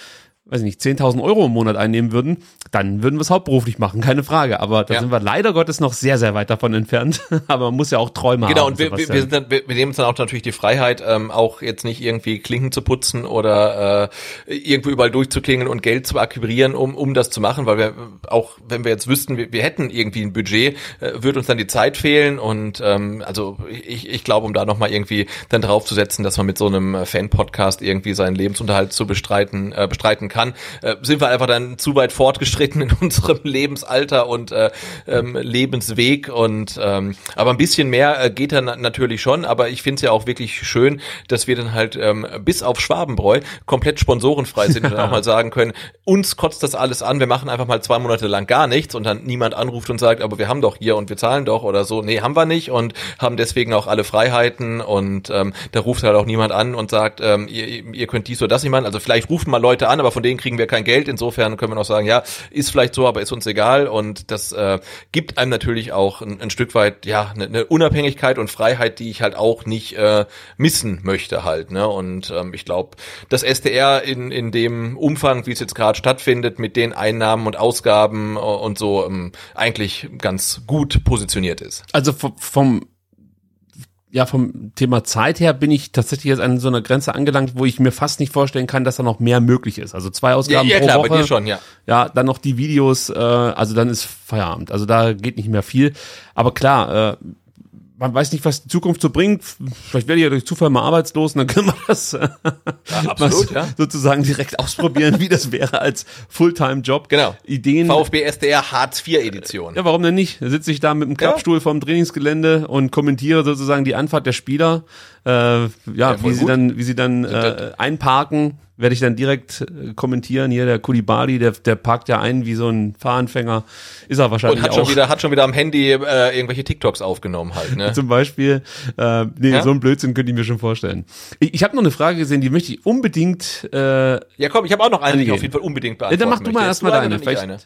weiß ich nicht, 10.000 Euro im Monat einnehmen würden, dann würden wir es hauptberuflich machen, keine Frage. Aber da ja. sind wir leider Gottes noch sehr, sehr weit davon entfernt. <laughs> Aber man muss ja auch Träume genau, haben. Genau, und wir, wir, sind dann, wir, nehmen uns dann auch natürlich die Freiheit, ähm, auch jetzt nicht irgendwie Klinken zu putzen oder äh, irgendwo überall durchzuklingen und Geld zu akquirieren, um, um das zu machen, weil wir auch, wenn wir jetzt wüssten, wir, wir hätten irgendwie ein Budget, äh, würde uns dann die Zeit fehlen und ähm, also ich, ich glaube, um da nochmal irgendwie dann draufzusetzen, dass man mit so einem Fan-Podcast irgendwie seinen Lebensunterhalt zu bestreiten, äh, bestreiten kann, äh, sind wir einfach dann zu weit fortgeschritten in <laughs> unserem Lebensalter und äh, ähm, Lebensweg und ähm, aber ein bisschen mehr äh, geht dann natürlich schon, aber ich finde es ja auch wirklich schön, dass wir dann halt ähm, bis auf Schwabenbräu komplett sponsorenfrei sind und auch <laughs> mal sagen können, uns kotzt das alles an, wir machen einfach mal zwei Monate lang gar nichts und dann niemand anruft und sagt, aber wir haben doch hier und wir zahlen doch oder so. Nee, haben wir nicht und haben deswegen auch alle Freiheiten und ähm, da ruft halt auch niemand an und sagt, ähm, ihr, ihr könnt dies oder das nicht machen. Also vielleicht rufen mal Leute an, aber von denen kriegen wir kein Geld. Insofern können wir noch sagen, ja, ist vielleicht so, aber ist uns egal. Und das äh, gibt einem natürlich auch ein, ein Stück weit ja eine, eine Unabhängigkeit und Freiheit, die ich halt auch nicht äh, missen möchte halt. Ne? Und ähm, ich glaube, das SDR in, in dem Umfang, wie es jetzt gerade stattfindet, mit den Einnahmen und Ausgaben und so ähm, eigentlich ganz gut positioniert ist. Also vom ja, vom Thema Zeit her bin ich tatsächlich jetzt an so einer Grenze angelangt, wo ich mir fast nicht vorstellen kann, dass da noch mehr möglich ist. Also zwei Ausgaben ja, ja, pro klar, Woche. bei dir schon, ja. Ja, dann noch die Videos, äh, also dann ist Feierabend. Also da geht nicht mehr viel. Aber klar, äh, man weiß nicht, was die Zukunft so bringt. Vielleicht werde ich ja durch Zufall mal arbeitslos und dann können wir das äh, absolut, mal ja. sozusagen direkt ausprobieren, wie das wäre als Fulltime-Job. Genau. Ideen. VfB SDR Hartz IV Edition. Ja, warum denn nicht? Da sitze ich da mit dem Klappstuhl vorm Trainingsgelände und kommentiere sozusagen die Anfahrt der Spieler. Äh, ja, Ja, wie sie dann, wie sie dann äh, einparken, werde ich dann direkt äh, kommentieren. Hier der Kulibali, der, der parkt ja ein wie so ein Fahranfänger. Ist er wahrscheinlich Und hat auch. schon wieder, hat schon wieder am Handy äh, irgendwelche TikToks aufgenommen halt, ne? <laughs> Zum Beispiel, äh, nee, Ja? so ein Blödsinn könnte ich mir schon vorstellen. Ich, ich habe noch eine Frage gesehen, die möchte ich unbedingt äh, Ja, komm, ich habe auch noch eine, die ich Angehen. auf jeden Fall unbedingt Ja, beantworten dann mach du mal möchte. erst mal Jetzt du deine, vielleicht- eine.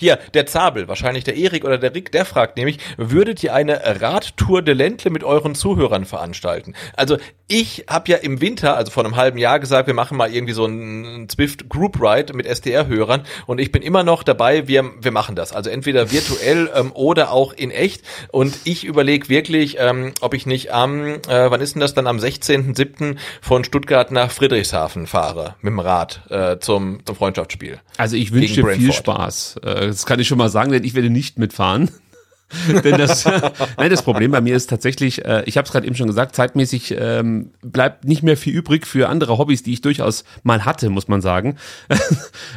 Hier, der Zabel, wahrscheinlich der Erik oder der Rick, der fragt nämlich, würdet ihr eine Radtour de Ländle mit euren Zuhörern veranstalten? Also ich habe ja im Winter, also vor einem halben Jahr gesagt, wir machen mal irgendwie so einen Zwift Group Ride mit SDR-Hörern und ich bin immer noch dabei, wir, wir machen das. Also entweder virtuell <laughs> ähm, oder auch in echt und ich überlege wirklich, ähm, ob ich nicht am, äh, wann ist denn das dann, am 16.07. von Stuttgart nach Friedrichshafen fahre mit dem Rad äh, zum, zum Freundschaftsspiel. Also ich wünsche dir viel. Spaß. Äh, Das kann ich schon mal sagen, denn ich werde nicht mitfahren. <laughs> Denn das, <laughs> nein, das Problem bei mir ist tatsächlich, äh, ich habe es gerade eben schon gesagt, zeitmäßig ähm, bleibt nicht mehr viel übrig für andere Hobbys, die ich durchaus mal hatte, muss man sagen. <laughs>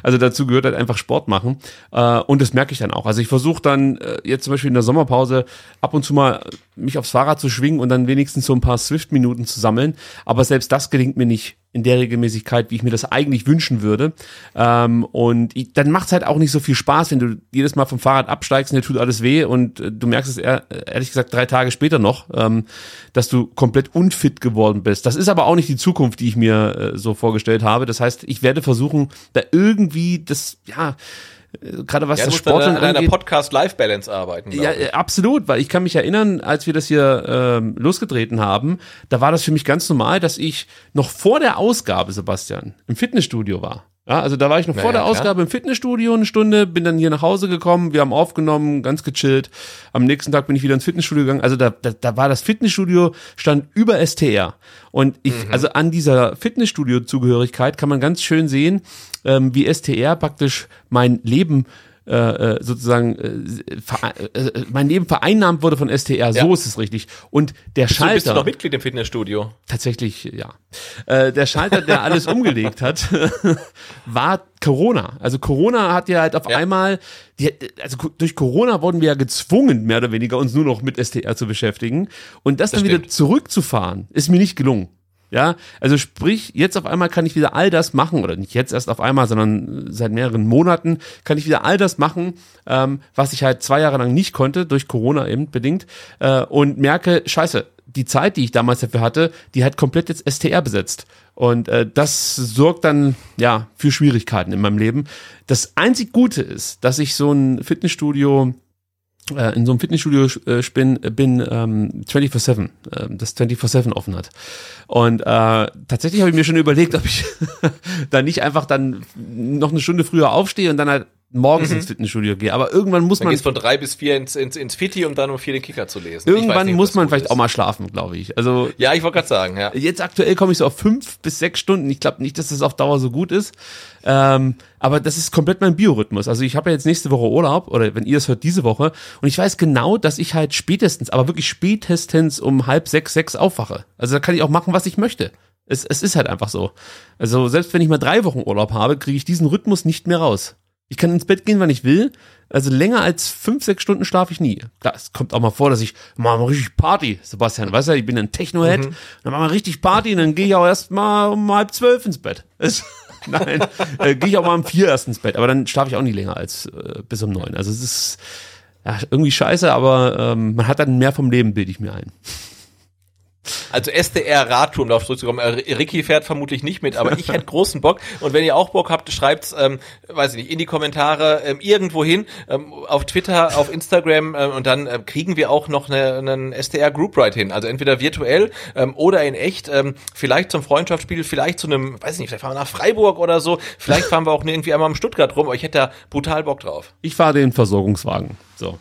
also dazu gehört halt einfach Sport machen. Äh, und das merke ich dann auch. Also ich versuche dann äh, jetzt zum Beispiel in der Sommerpause ab und zu mal mich aufs Fahrrad zu schwingen und dann wenigstens so ein paar Swift-Minuten zu sammeln. Aber selbst das gelingt mir nicht in der Regelmäßigkeit, wie ich mir das eigentlich wünschen würde. Ähm, und ich, dann macht es halt auch nicht so viel Spaß, wenn du jedes Mal vom Fahrrad absteigst und dir tut alles weh und äh, du merkst es eher, ehrlich gesagt drei Tage später noch, ähm, dass du komplett unfit geworden bist. Das ist aber auch nicht die Zukunft, die ich mir äh, so vorgestellt habe. Das heißt, ich werde versuchen, da irgendwie das, ja, gerade was Ja, das musst an an angeht. Podcast-Life-Balance arbeiten. Ja, ich. äh, absolut, weil ich kann mich erinnern, als wir das hier ähm, losgetreten haben, da war das für mich ganz normal, dass ich noch vor der Ausgabe, Sebastian, im Fitnessstudio war. Ja, also da war ich noch Na vor der klar. Ausgabe im Fitnessstudio eine Stunde, bin dann hier nach Hause gekommen, wir haben aufgenommen, ganz gechillt. Am nächsten Tag bin ich wieder ins Fitnessstudio gegangen. Also da, da, da war das Fitnessstudio stand über STR. Und ich, Mhm. also an dieser Fitnessstudio-Zugehörigkeit kann man ganz schön sehen, ähm, wie STR praktisch mein Leben äh, äh, sozusagen äh, vere- äh, mein Leben vereinnahmt wurde von STR, so Ja. ist es richtig. Und der Bist du, bist du Schalter, noch Mitglied im Fitnessstudio? tatsächlich, ja, äh, der Schalter, der alles umgelegt hat, <laughs> war Corona. Also Corona hat ja halt auf Ja. einmal, die, also durch Corona wurden wir ja gezwungen, mehr oder weniger uns nur noch mit STR zu beschäftigen. Und das, dann wieder stimmt. zurückzufahren, ist mir nicht gelungen. Ja, also sprich, jetzt auf einmal kann ich wieder all das machen, oder nicht jetzt erst auf einmal, sondern seit mehreren Monaten kann ich wieder all das machen, ähm, was ich halt zwei Jahre lang nicht konnte, durch Corona eben bedingt, äh, und merke, scheiße, die Zeit, die ich damals dafür hatte, die hat komplett jetzt STR besetzt. Und äh, das sorgt dann ja für Schwierigkeiten in meinem Leben. Das einzig Gute ist, dass ich so ein Fitnessstudio äh, in so einem Fitnessstudio äh, bin, bin ähm, 24-7, äh, das 24-7 offen hat. Und äh, tatsächlich habe ich mir schon überlegt, ob ich <laughs> da nicht einfach dann noch eine Stunde früher aufstehe und dann halt morgens ins Fitnessstudio gehe. Aber irgendwann muss Dann man geht's von drei bis vier ins, ins, ins Fitti, um dann um vier den Kicker zu lesen. Irgendwann nicht, muss man vielleicht ist. auch mal schlafen, glaube ich. Also Ja, ich wollte gerade sagen, ja. Jetzt aktuell komme ich so auf fünf bis sechs Stunden. Ich glaube nicht, dass das auf Dauer so gut ist. Ähm, aber das ist komplett mein Biorhythmus. Also ich habe ja jetzt nächste Woche Urlaub oder wenn ihr es hört, diese Woche. Und ich weiß genau, dass ich halt spätestens, aber wirklich spätestens um halb sechs, sechs aufwache. Also da kann ich auch machen, was ich möchte. Es, es ist halt einfach so. Also selbst wenn ich mal drei Wochen Urlaub habe, kriege ich diesen Rhythmus nicht mehr raus. Ich kann ins Bett gehen, wann ich will. Also länger als fünf, sechs Stunden schlafe ich nie. Klar, es kommt auch mal vor, dass ich mal mal richtig Party, Sebastian, weißt du, ich bin ein Techno-Head, dann machen wir richtig Party und dann gehe ich auch erst mal um halb zwölf ins Bett. <laughs> Es- Nein, äh, gehe ich auch mal um vier erst ins Bett, aber dann schlafe ich auch nie länger als äh, bis um neun. Also es ist ja, irgendwie scheiße, aber ähm, man hat dann mehr vom Leben, bilde ich mir ein. Also SDR Radtour, um darauf zurückzukommen. Äh, Ricky fährt vermutlich nicht mit, aber ich hätte großen Bock. Und wenn ihr auch Bock habt, schreibt's, ähm, weiß ich nicht, in die Kommentare ähm, irgendwo hin, ähm, auf Twitter, auf Instagram äh, und dann äh, kriegen wir auch noch eine, einen SDR Group Ride hin. Also entweder virtuell ähm, oder in echt. Ähm, vielleicht zum Freundschaftsspiel, vielleicht zu einem, weiß ich nicht, vielleicht fahren wir nach Freiburg oder so. Vielleicht fahren wir auch irgendwie einmal im Stuttgart rum. Aber ich hätte da brutal Bock drauf. Ich fahre den Versorgungswagen. So.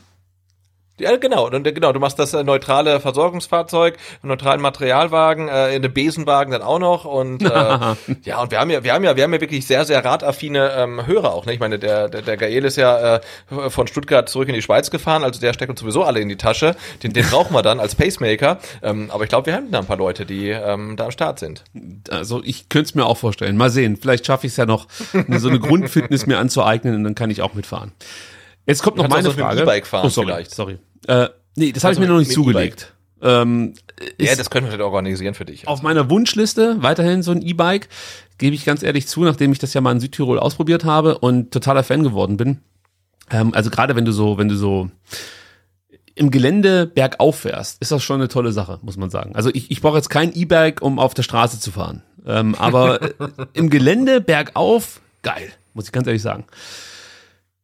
Ja, genau, und, genau, du machst das äh, neutrale Versorgungsfahrzeug, einen neutralen Materialwagen, äh, in den Besenwagen dann auch noch und äh, <laughs> ja, und wir haben ja, wir haben ja, wir haben ja wirklich sehr, sehr radaffine ähm, Hörer auch, ne? Ich meine, der, der, der Gael ist ja äh, von Stuttgart zurück in die Schweiz gefahren, also der steckt uns sowieso alle in die Tasche. Den, den brauchen wir dann als Pacemaker. Ähm, aber ich glaube, wir haben da ein paar Leute, die ähm, da am Start sind. Also ich könnte es mir auch vorstellen. Mal sehen, vielleicht schaffe ich es ja noch, so eine Grundfitness mir anzueignen und dann kann ich auch mitfahren. Jetzt kommt noch meine Frage. E-Bike fahren oh, sorry, vielleicht. sorry. Äh, nee, das habe ich mir noch nicht zugelegt. Ähm, Ja, das können wir vielleicht organisieren für dich. auf meiner Wunschliste weiterhin so ein E-Bike, gebe ich ganz ehrlich zu, nachdem ich das ja mal in Südtirol ausprobiert habe und totaler Fan geworden bin. Ähm, also gerade wenn du so, wenn du so im Gelände bergauf fährst, ist das schon eine tolle Sache, muss man sagen. Also ich, ich brauche jetzt kein E-Bike, um auf der Straße zu fahren. Ähm, aber äh, im Gelände bergauf, geil, muss ich ganz ehrlich sagen.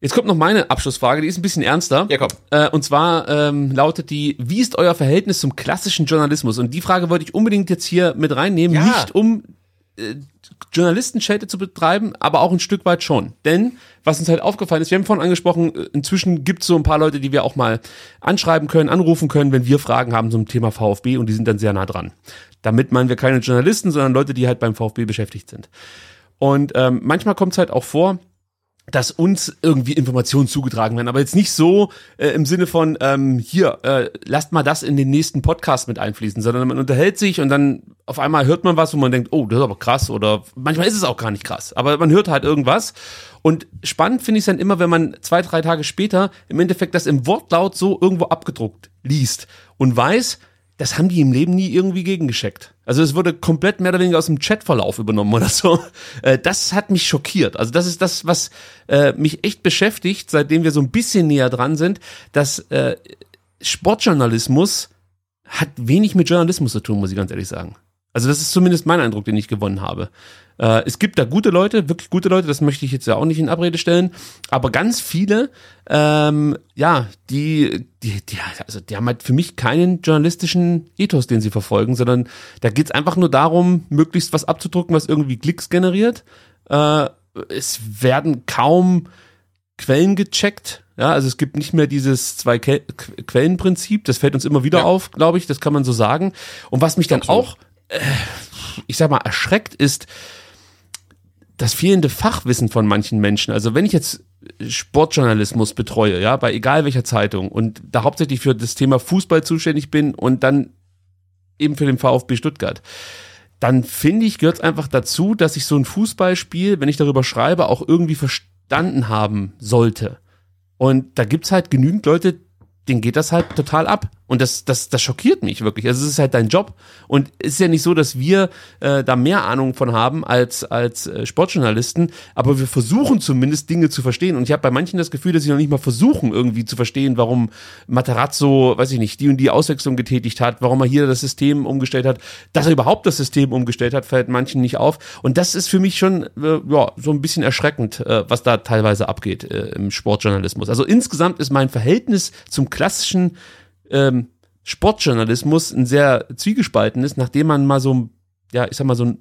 Jetzt kommt noch meine Abschlussfrage, die ist ein bisschen ernster. Ja, komm. Äh, und zwar ähm, lautet die, wie ist euer Verhältnis zum klassischen Journalismus? Und die Frage wollte ich unbedingt jetzt hier mit reinnehmen, Ja. nicht um äh, Journalistenschelte zu betreiben, aber auch ein Stück weit schon. Denn was uns halt aufgefallen ist, wir haben vorhin angesprochen, äh, inzwischen gibt es so ein paar Leute, die wir auch mal anschreiben können, anrufen können, wenn wir Fragen haben zum Thema VfB und die sind dann sehr nah dran. Damit meinen wir keine Journalisten, sondern Leute, die halt beim VfB beschäftigt sind. Und ähm, manchmal kommt es halt auch vor, dass uns irgendwie Informationen zugetragen werden, aber jetzt nicht so äh, im Sinne von ähm, hier äh, lasst mal das in den nächsten Podcast mit einfließen, sondern man unterhält sich und dann auf einmal hört man was, wo man denkt, oh, das ist aber krass oder manchmal ist es auch gar nicht krass, aber man hört halt irgendwas. Und spannend finde ich es dann immer, wenn man zwei, drei Tage später im Endeffekt das im Wortlaut so irgendwo abgedruckt liest und weiß, das haben die im Leben nie irgendwie gegengescheckt. Also es wurde komplett mehr oder weniger aus dem Chatverlauf übernommen oder so. <laughs> Äh, das hat mich schockiert. Also das ist das, was äh, mich echt beschäftigt, seitdem wir so ein bisschen näher dran sind, dass äh, Sportjournalismus hat wenig mit Journalismus zu tun, muss ich ganz ehrlich sagen. Also das ist zumindest mein Eindruck, den ich gewonnen habe. Äh, es gibt da gute Leute, wirklich gute Leute, das möchte ich jetzt ja auch nicht in Abrede stellen, aber ganz viele, ähm, ja, die, die, die, also die haben halt für mich keinen journalistischen Ethos, den sie verfolgen, sondern da geht's einfach nur darum, möglichst was abzudrucken, was irgendwie Klicks generiert. Äh, es werden kaum Quellen gecheckt. Ja, also es gibt nicht mehr dieses zwei Quellenprinzip. Das fällt uns immer wieder Ja. auf, glaube ich. Das kann man so sagen. Und was mich dann auch, äh, ich sag mal, erschreckt ist, das fehlende Fachwissen von manchen Menschen. Also wenn ich jetzt Sportjournalismus betreue, ja, bei egal welcher Zeitung und da hauptsächlich für das Thema Fußball zuständig bin und dann eben für den VfB Stuttgart, dann finde ich, gehört es einfach dazu, dass ich so ein Fußballspiel, wenn ich darüber schreibe, auch irgendwie verstanden haben sollte. Und da gibt's halt genügend Leute, denen geht das halt total ab. Und das, das, das schockiert mich wirklich. Also es ist halt dein Job. Und es ist ja nicht so, dass wir äh, da mehr Ahnung von haben als, als äh, Sportjournalisten, aber wir versuchen zumindest Dinge zu verstehen. Und ich habe bei manchen das Gefühl, dass sie noch nicht mal versuchen, irgendwie zu verstehen, warum Materazzo, weiß ich nicht, die und die Auswechslung getätigt hat, warum er hier das System umgestellt hat. Dass er überhaupt das System umgestellt hat, fällt manchen nicht auf. Und das ist für mich schon äh, ja, so ein bisschen erschreckend, äh, was da teilweise abgeht äh, im Sportjournalismus. Also insgesamt ist mein Verhältnis zum klassischen ähm, Sportjournalismus ein sehr zwiegespaltenes, nachdem man mal so, ja, ich sag mal, so ein,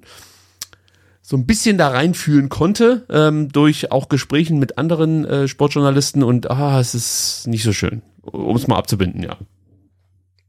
so ein bisschen da reinfühlen konnte, ähm, durch auch Gesprächen mit anderen äh, Sportjournalisten und ah, es ist nicht so schön, um es mal abzubinden, ja.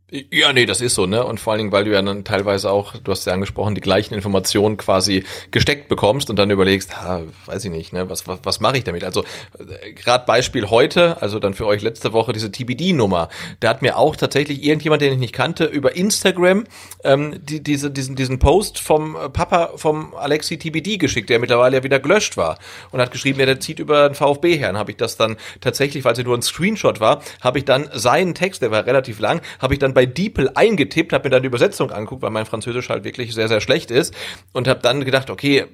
Ja, nee, das ist so, ne? Und vor allen Dingen, weil du ja dann teilweise auch, du hast ja angesprochen, die gleichen Informationen quasi gesteckt bekommst und dann überlegst, ha, weiß ich nicht, ne? Was, was, was mache ich damit? Also äh, gerade Beispiel heute, also dann für euch letzte Woche diese TBD-Nummer. Da hat mir auch tatsächlich irgendjemand, den ich nicht kannte, über Instagram ähm, die, diese, diesen, diesen Post vom äh, Papa vom Alexi TBD geschickt, der mittlerweile ja wieder gelöscht war und hat geschrieben, ja, der zieht über den VfB her. Dann habe ich das dann tatsächlich, weil es ja nur ein Screenshot war, habe ich dann seinen Text, der war relativ lang, habe ich dann bei DeepL eingetippt, habe mir dann die Übersetzung angeguckt, weil mein Französisch halt wirklich sehr, sehr schlecht ist und habe dann gedacht, okay,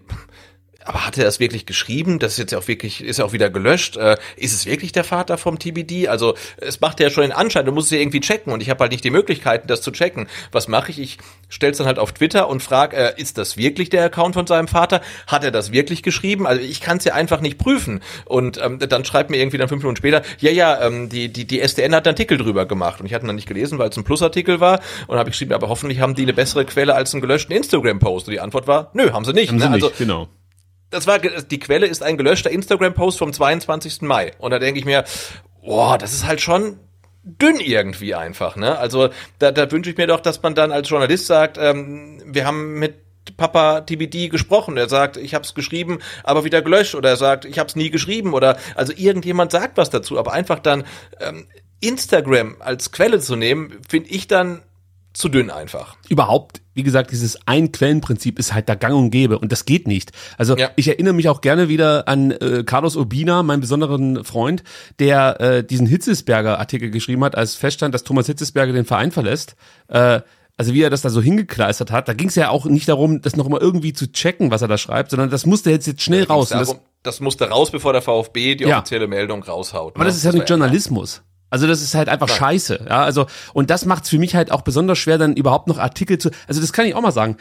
aber hat er das wirklich geschrieben? Das ist jetzt ja auch wirklich, ist ja auch wieder gelöscht. Äh, ist es wirklich der Vater vom TBD? Also es macht ja schon den Anschein, du musst es ja irgendwie checken und ich habe halt nicht die Möglichkeiten, das zu checken. Was mache ich? Ich stelle es dann halt auf Twitter und frage, äh, ist das wirklich der Account von seinem Vater? Hat er das wirklich geschrieben? Also ich kann es ja einfach nicht prüfen. Und ähm, dann schreibt mir irgendwie dann fünf Minuten später, ja, ja, ähm, die, die, die SDN hat einen Artikel drüber gemacht. Und ich hatte ihn dann nicht gelesen, weil es ein Plusartikel war. Und habe ich geschrieben, aber hoffentlich haben die eine bessere Quelle als einen gelöschten Instagram-Post. Und die Antwort war, nö, haben sie nicht. Haben sie ne? nicht, also, genau. Das war die Quelle ist ein gelöschter Instagram Post vom 22. Mai und da denke ich mir, boah, das ist halt schon dünn irgendwie einfach, ne? Also da, da wünsche ich mir doch, dass man dann als Journalist sagt, ähm, wir haben mit Papa TBD gesprochen. Er sagt, ich habe es geschrieben, aber wieder gelöscht. Oder er sagt, ich habe es nie geschrieben. Oder also irgendjemand sagt was dazu. Aber einfach dann ähm, Instagram als Quelle zu nehmen, finde ich dann zu dünn einfach. Überhaupt, wie gesagt, dieses Ein-Quellen-Prinzip ist halt da gang und gäbe und das geht nicht. Also ja. ich erinnere mich auch gerne wieder an äh, Carlos Urbina, meinen besonderen Freund, der äh, diesen Hitzesberger-Artikel geschrieben hat, als feststand, dass Thomas Hitzesberger den Verein verlässt. Äh, also wie er das da so hingekleistert hat, da ging es ja auch nicht darum, das noch mal irgendwie zu checken, was er da schreibt, sondern das musste jetzt, jetzt schnell raus. Darum, das, das, musste raus, bevor der VfB die ja. offizielle Meldung raushaut. Aber ne? das ist ja nicht Journalismus. Also das ist halt einfach Nein. scheiße. Ja, also und das macht es für mich halt auch besonders schwer, dann überhaupt noch Artikel zu. Also das kann ich auch mal sagen.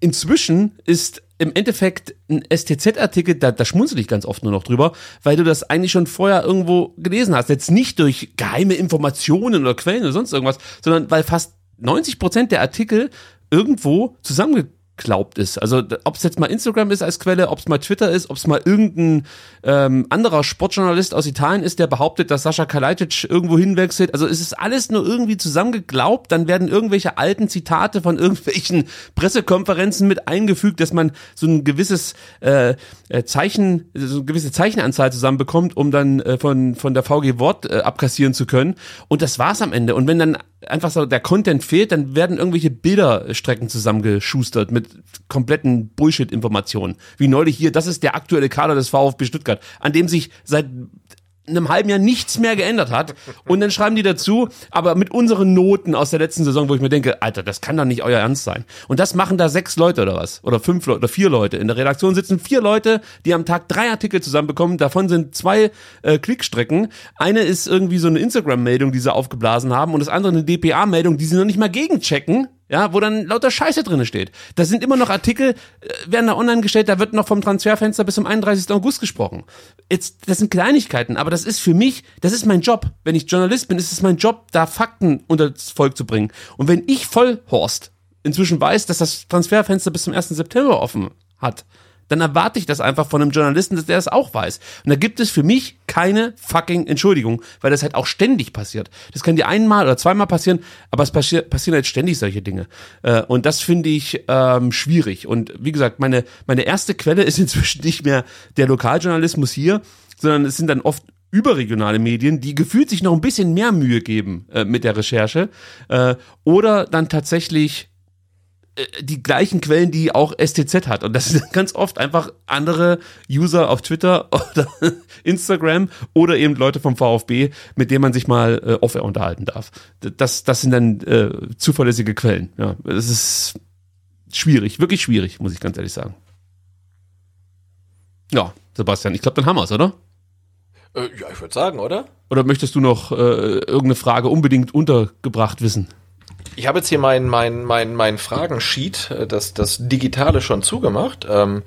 Inzwischen ist im Endeffekt ein STZ-Artikel, da, da schmunzel ich ganz oft nur noch drüber, weil du das eigentlich schon vorher irgendwo gelesen hast. Jetzt nicht durch geheime Informationen oder Quellen oder sonst irgendwas, sondern weil fast 90 Prozent der Artikel irgendwo zusammenge glaubt ist. Also ob es jetzt mal Instagram ist als Quelle, ob es mal Twitter ist, ob es mal irgendein ähm, anderer Sportjournalist aus Italien ist, der behauptet, dass Sascha Kalajdzic irgendwo hinwechselt. Also es ist alles nur irgendwie zusammengeglaubt. Dann werden irgendwelche alten Zitate von irgendwelchen <laughs> Pressekonferenzen mit eingefügt, dass man so ein gewisses äh, äh Zeichen, so eine gewisse Zeichenanzahl zusammenbekommt, um dann äh, von von der VG Wort äh, abkassieren zu können. Und das war's am Ende. Und wenn dann einfach so der Content fehlt, dann werden irgendwelche Bilderstrecken zusammengeschustert mit kompletten Bullshit-Informationen. Wie neulich hier, das ist der aktuelle Kader des VfB Stuttgart, an dem sich seit einem halben Jahr nichts mehr geändert hat. Und dann schreiben die dazu, aber mit unseren Noten aus der letzten Saison, wo ich mir denke, Alter, das kann doch nicht euer Ernst sein. Und das machen da sechs Leute oder was? Oder fünf Leute oder vier Leute. In der Redaktion sitzen vier Leute, die am Tag drei Artikel zusammenbekommen. Davon sind zwei äh, Klickstrecken. Eine ist irgendwie so eine Instagram-Meldung, die sie aufgeblasen haben. Und das andere eine DPA-Meldung, die sie noch nicht mal gegenchecken ja, wo dann lauter Scheiße drinne steht. Da sind immer noch Artikel, äh, werden da online gestellt, da wird noch vom Transferfenster bis zum 31. August gesprochen. Jetzt, das sind Kleinigkeiten, aber das ist für mich, das ist mein Job. Wenn ich Journalist bin, ist es mein Job, da Fakten unter das Volk zu bringen. Und wenn ich Vollhorst inzwischen weiß, dass das Transferfenster bis zum 1. September offen hat, dann erwarte ich das einfach von einem Journalisten, dass der das auch weiß. Und da gibt es für mich keine fucking Entschuldigung, weil das halt auch ständig passiert. Das kann dir einmal oder zweimal passieren, aber es passi passieren halt ständig solche Dinge. Äh, und das finde ich ähm, schwierig. Und wie gesagt, meine, meine erste Quelle ist <laughs> inzwischen nicht mehr der Lokaljournalismus hier, sondern es sind dann oft überregionale Medien, die gefühlt sich noch ein bisschen mehr Mühe geben äh, mit der Recherche äh, oder dann tatsächlich die gleichen Quellen, die auch STZ hat. Und das <laughs> sind ganz oft einfach andere User auf Twitter <laughs> oder Instagram oder eben Leute vom VfB, mit denen man sich mal äh, off unterhalten darf. Das, das sind dann äh, zuverlässige Quellen. Ja, es ist schwierig, wirklich schwierig, muss ich ganz ehrlich sagen. Ja, Sebastian, ich glaube, dann haben wir's, oder? Äh, ja, ich würde sagen, oder? Oder möchtest du noch äh, irgendeine Frage unbedingt untergebracht wissen? Ich habe jetzt hier mein, mein, mein, mein Fragensheet, äh, das, das Digitale schon zugemacht. Ähm,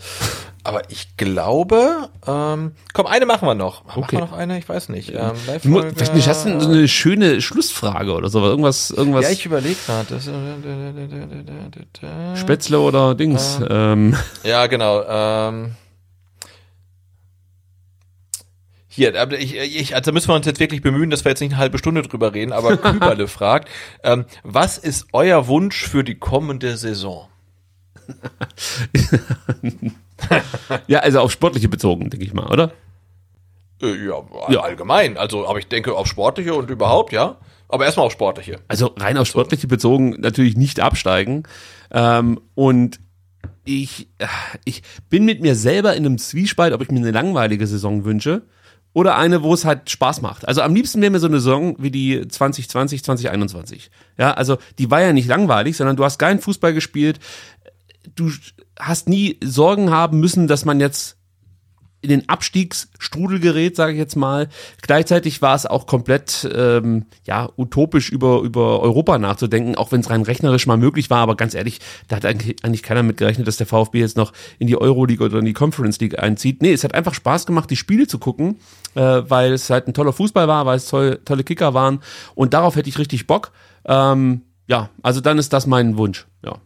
aber ich glaube, ähm, komm, eine machen wir noch. Machen okay. wir noch eine? Ich weiß nicht. Ähm, Vielleicht nicht, hast du so eine schöne Schlussfrage oder so, irgendwas, irgendwas. Ja, ich überlege gerade. Spätzle oder Dings. Äh, ähm. Ja, genau. Ähm, Hier, ich, ich, also müssen wir uns jetzt wirklich bemühen, dass wir jetzt nicht eine halbe Stunde drüber reden, aber <laughs> Küberle fragt, ähm, was ist euer Wunsch für die kommende Saison? <laughs> ja, also auf sportliche bezogen, denke ich mal, oder? Äh, ja, ja, allgemein. Also, aber ich denke auf sportliche und überhaupt, ja. Aber erstmal auf sportliche. Also rein auf sportliche bezogen natürlich nicht absteigen. Ähm, und ich, ich bin mit mir selber in einem Zwiespalt, ob ich mir eine langweilige Saison wünsche oder eine, wo es halt Spaß macht. Also am liebsten wäre mir so eine Saison wie die 2020, 2021. Ja, also die war ja nicht langweilig, sondern du hast geilen Fußball gespielt. Du hast nie Sorgen haben müssen, dass man jetzt in den Abstiegsstrudel gerät, sage ich jetzt mal. Gleichzeitig war es auch komplett ähm, ja utopisch über über Europa nachzudenken, auch wenn es rein rechnerisch mal möglich war. Aber ganz ehrlich, da hat eigentlich, keiner mit gerechnet, dass der VfB jetzt noch in die Euroleague oder in die Conference League einzieht. Nee, es hat einfach Spaß gemacht, die Spiele zu gucken, äh, weil es halt ein toller Fußball war, weil es toll, tolle Kicker waren und darauf hätte ich richtig Bock. Ähm, ja, also dann ist das mein Wunsch. Ja.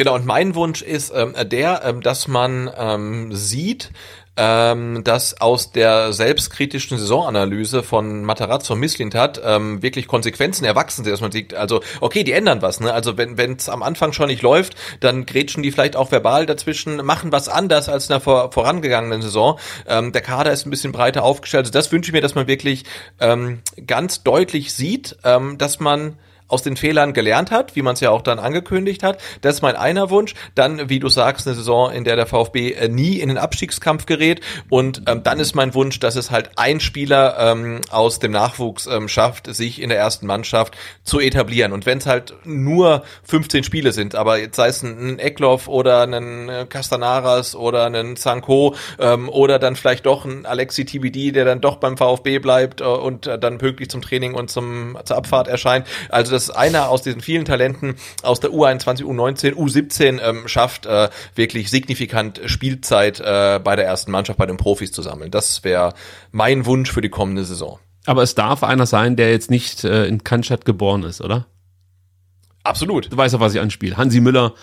Genau, und mein Wunsch ist ähm, der, ähm, dass man ähm, sieht, ähm, dass aus der selbstkritischen Saisonanalyse von Matarazzo Misslintat ähm, wirklich Konsequenzen erwachsen sind, dass man sieht, also okay, die ändern was, ne? Also wenn wenn es am Anfang schon nicht läuft, dann grätschen die vielleicht auch verbal dazwischen, machen was anders als in der vor, vorangegangenen Saison. Ähm, der Kader ist ein bisschen breiter aufgestellt. Also das wünsche ich mir, dass man wirklich ähm, ganz deutlich sieht, ähm, dass man aus den Fehlern gelernt hat, wie man es ja auch dann angekündigt hat. Das ist mein einer Wunsch. Dann, wie du sagst, eine Saison, in der der VfB äh, nie in den Abstiegskampf gerät. Und ähm, dann ist mein Wunsch, dass es halt ein Spieler ähm, aus dem Nachwuchs ähm, schafft, sich in der ersten Mannschaft zu etablieren. Und wenn es halt nur 15 Spiele sind, aber jetzt sei es ein, ein Eckloff oder ein Castanaras oder ein Sanko ähm, oder dann vielleicht doch ein Alexi TBD, der dann doch beim VfB bleibt äh, und äh, dann pünktlich zum Training und zum, zur Abfahrt erscheint. Also das einer aus diesen vielen Talenten aus der U21, U19, U17 ähm, schafft, äh, wirklich signifikant Spielzeit äh, bei der ersten Mannschaft, bei den Profis zu sammeln. Das wäre mein Wunsch für die kommende Saison. Aber es darf einer sein, der jetzt nicht äh, in Cannstatt geboren ist, oder? Absolut. Du weißt ja, was ich anspiele. Hansi Müller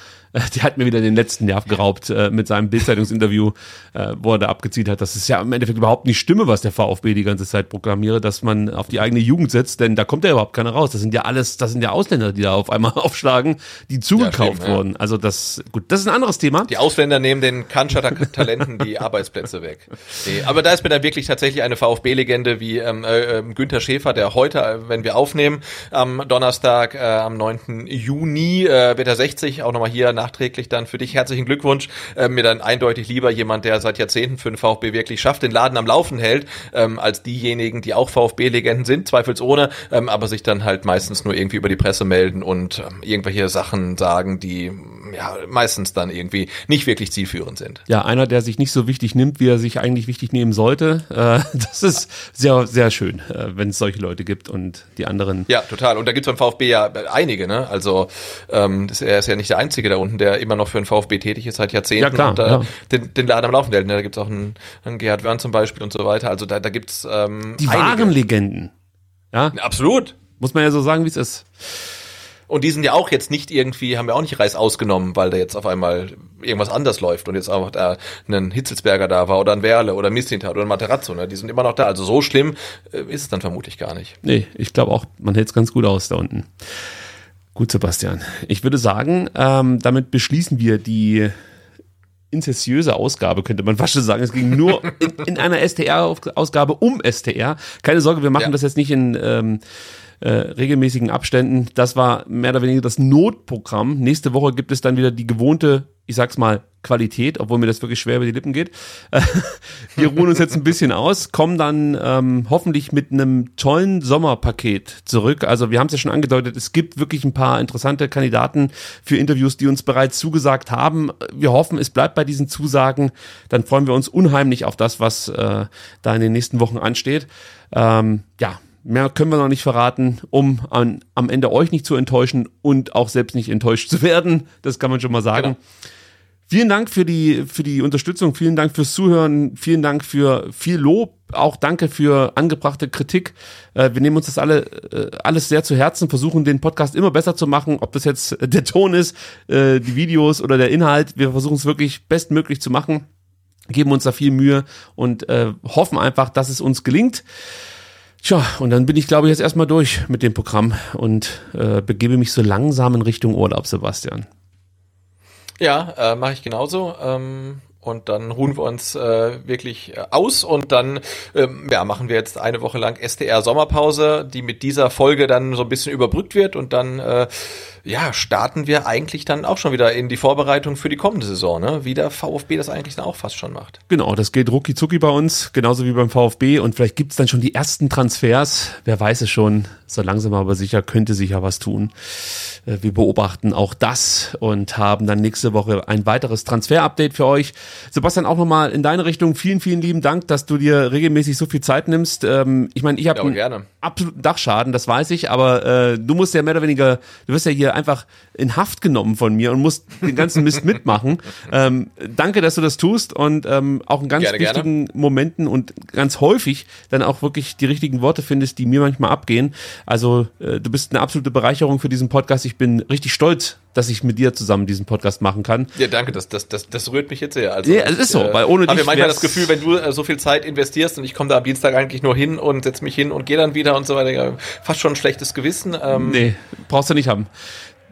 <laughs> der hat mir wieder den letzten Nerv geraubt äh, mit seinem Bildzeitungsinterview, äh, wo er da abgezielt hat, dass es ja im Endeffekt überhaupt nicht stimme, was der VfB die ganze Zeit programmiere, dass man auf die eigene Jugend setzt, denn da kommt ja überhaupt keiner raus. Das sind ja alles, das sind ja Ausländer, die da auf einmal <laughs> aufschlagen, die zugekauft ja, stimmt, wurden. Ja. Also das, gut, das ist ein anderes Thema. Die Ausländer nehmen den Kantschatter Talenten die <laughs> Arbeitsplätze weg. Nee, aber da ist mir dann wirklich tatsächlich eine VfB-Legende wie ähm, äh, ähm, Günther Schäfer, der heute, äh, wenn wir aufnehmen, am Donnerstag, äh, am 9. Juni, äh, wird er 60, auch nochmal hier nachträglich dann für dich herzlichen Glückwunsch. Äh, mir dann eindeutig lieber jemand, der seit Jahrzehnten für den VfB wirklich schafft, den Laden am Laufen hält, ähm, als diejenigen, die auch VfB-Legenden sind, zweifelsohne, ähm, aber sich dann halt meistens nur irgendwie über die Presse melden und ähm, irgendwelche Sachen sagen, die ja meistens dann irgendwie nicht wirklich zielführend sind. Ja, einer, der sich nicht so wichtig nimmt, wie er sich eigentlich wichtig nehmen sollte. Äh, <laughs> das ist sehr, sehr schön, äh, wenn es solche Leute gibt und die anderen. Ja, total. Und da gibt es beim VfB ja einige, ne? Also ähm, das, er ist ja nicht der Einzige da unten, der immer noch für den VfB tätig ist seit Jahrzehnten ja, klar, und äh, ja. den, den Laden am Laufen hält. Ne? Da gibt's auch einen, einen Gerhard Wörn zum Beispiel und so weiter. Also da, da gibt's ähm, die einige. wahren Legenden. Ja, absolut. Muss man ja so sagen, wie es ist. Und die sind ja auch jetzt nicht irgendwie, haben ja auch nicht Reis ausgenommen, weil da jetzt auf einmal irgendwas anders läuft und jetzt auch da ein Hitzelsberger da war oder ein Werle oder Mistintat oder ein Materazzo, ne? Die sind immer noch da. Also so schlimm äh, ist es dann vermutlich gar nicht. Nee, ich glaube auch, man hält es ganz gut aus da unten. Gut, Sebastian. Ich würde sagen, ähm, damit beschließen wir die inzessiöse Ausgabe, könnte man <laughs> fast schon sagen. Es ging nur in, in einer STR-Ausgabe um STR. Keine Sorge, wir machen ja. das jetzt nicht in ähm, äh, regelmäßigen Abständen. Das war mehr oder weniger das Notprogramm. Nächste Woche gibt es dann wieder die gewohnte, ich sag's mal, Qualität, obwohl mir das wirklich schwer über die Lippen geht. <laughs> wir ruhen uns jetzt ein bisschen aus, kommen dann ähm, hoffentlich mit einem tollen Sommerpaket zurück. Also wir haben es ja schon angedeutet, es gibt wirklich ein paar interessante Kandidaten für Interviews, die uns bereits zugesagt haben. Wir hoffen, es bleibt bei diesen Zusagen. Dann freuen wir uns unheimlich auf das, was äh, da in den nächsten Wochen ansteht. Ähm, ja, Mehr können wir noch nicht verraten, um an, am Ende euch nicht zu enttäuschen und auch selbst nicht enttäuscht <laughs> zu werden. Das kann man schon mal sagen. Genau. Vielen Dank für die, für die Unterstützung, vielen Dank fürs Zuhören, vielen Dank für viel Lob, auch danke für angebrachte Kritik. Äh, wir nehmen uns das alle, äh, alles sehr zu Herzen, versuchen den Podcast immer besser zu machen, ob das jetzt der Ton ist, äh, die Videos oder der Inhalt. Wir versuchen es wirklich bestmöglich zu machen, geben uns da viel Mühe und hoffen einfach, dass es uns gelingt. Tja, und dann bin ich, glaube ich, jetzt erstmal durch mit dem Programm und äh, begebe mich so langsam in Richtung Urlaub, Sebastian. Ja, äh, mache ich genauso. Ähm, und dann ruhen wir uns äh, wirklich äh, aus und dann ähm, ja, machen wir jetzt eine Woche lang SDR Sommerpause, die mit dieser Folge dann so ein bisschen überbrückt wird und dann äh, ja, starten wir eigentlich dann auch schon wieder in die Vorbereitung für die kommende Saison, ne? wie der VfB das eigentlich dann auch fast schon macht. Genau, das geht rucki zucki bei uns, genauso wie beim VfB und vielleicht gibt's dann schon die ersten Transfers, wer weiß es schon, so langsam aber sicher könnte sich ja was tun. Äh, wir beobachten auch das und haben dann nächste Woche ein weiteres Transfer-Update für euch. Sebastian, auch nochmal in deine Richtung vielen, vielen lieben Dank, dass du dir regelmäßig so viel Zeit nimmst. Ähm, ich meine, ich habe ja, absoluten Dachschaden, das weiß ich, aber äh, du musst ja mehr oder weniger, du wirst ja hier einfach in Haft genommen von mir und musst den ganzen Mist mitmachen. <laughs> Ähm, danke, dass du das tust und ähm, auch in ganz gerne, wichtigen gerne. Momenten und ganz häufig dann auch wirklich die richtigen Worte findest, die mir manchmal abgehen. Also äh, du bist eine absolute Bereicherung für diesen Podcast. Ich bin richtig stolz dass ich mit dir zusammen diesen Podcast machen kann. Ja, danke, das, das, das, das rührt mich jetzt sehr. Also, Ja, es ist so, weil ohne habe dich ja manchmal das Gefühl, wenn du äh, so viel Zeit investierst und ich komme da am Dienstag eigentlich nur hin und setze mich hin und gehe dann wieder und so weiter, ja, fast schon ein schlechtes Gewissen. Ähm, Nee, brauchst du nicht haben.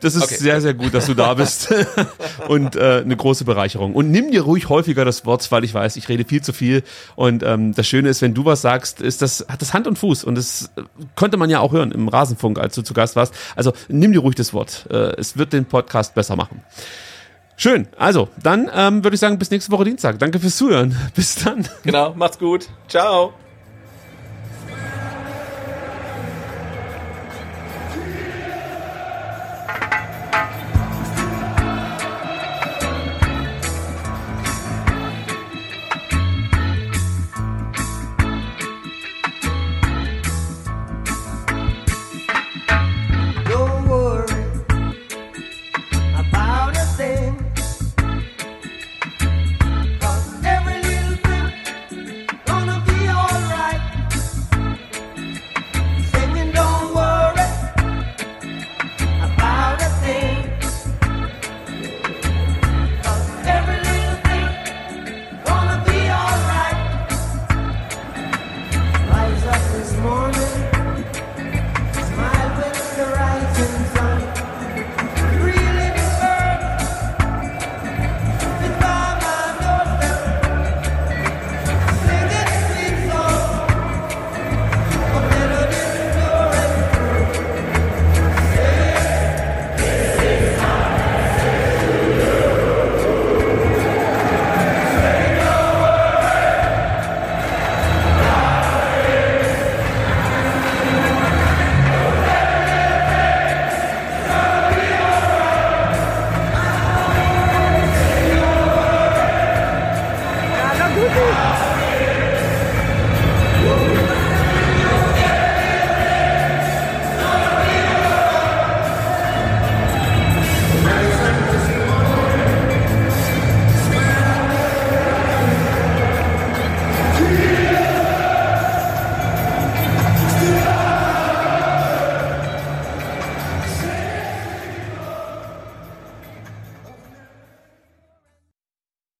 Das ist Okay. sehr, sehr gut, dass du da bist <laughs> und äh, eine große Bereicherung. Und nimm dir ruhig häufiger das Wort, weil ich weiß, ich rede viel zu viel. Und ähm, das Schöne ist, wenn du was sagst, ist das hat das Hand und Fuß. Und das äh, konnte man ja auch hören im Rasenfunk, als du zu Gast warst. Also nimm dir ruhig das Wort. Äh, es wird den Podcast besser machen. Schön. Also dann ähm, würde ich sagen, bis nächste Woche Dienstag. Danke fürs Zuhören. Bis dann. Genau, macht's gut. Ciao.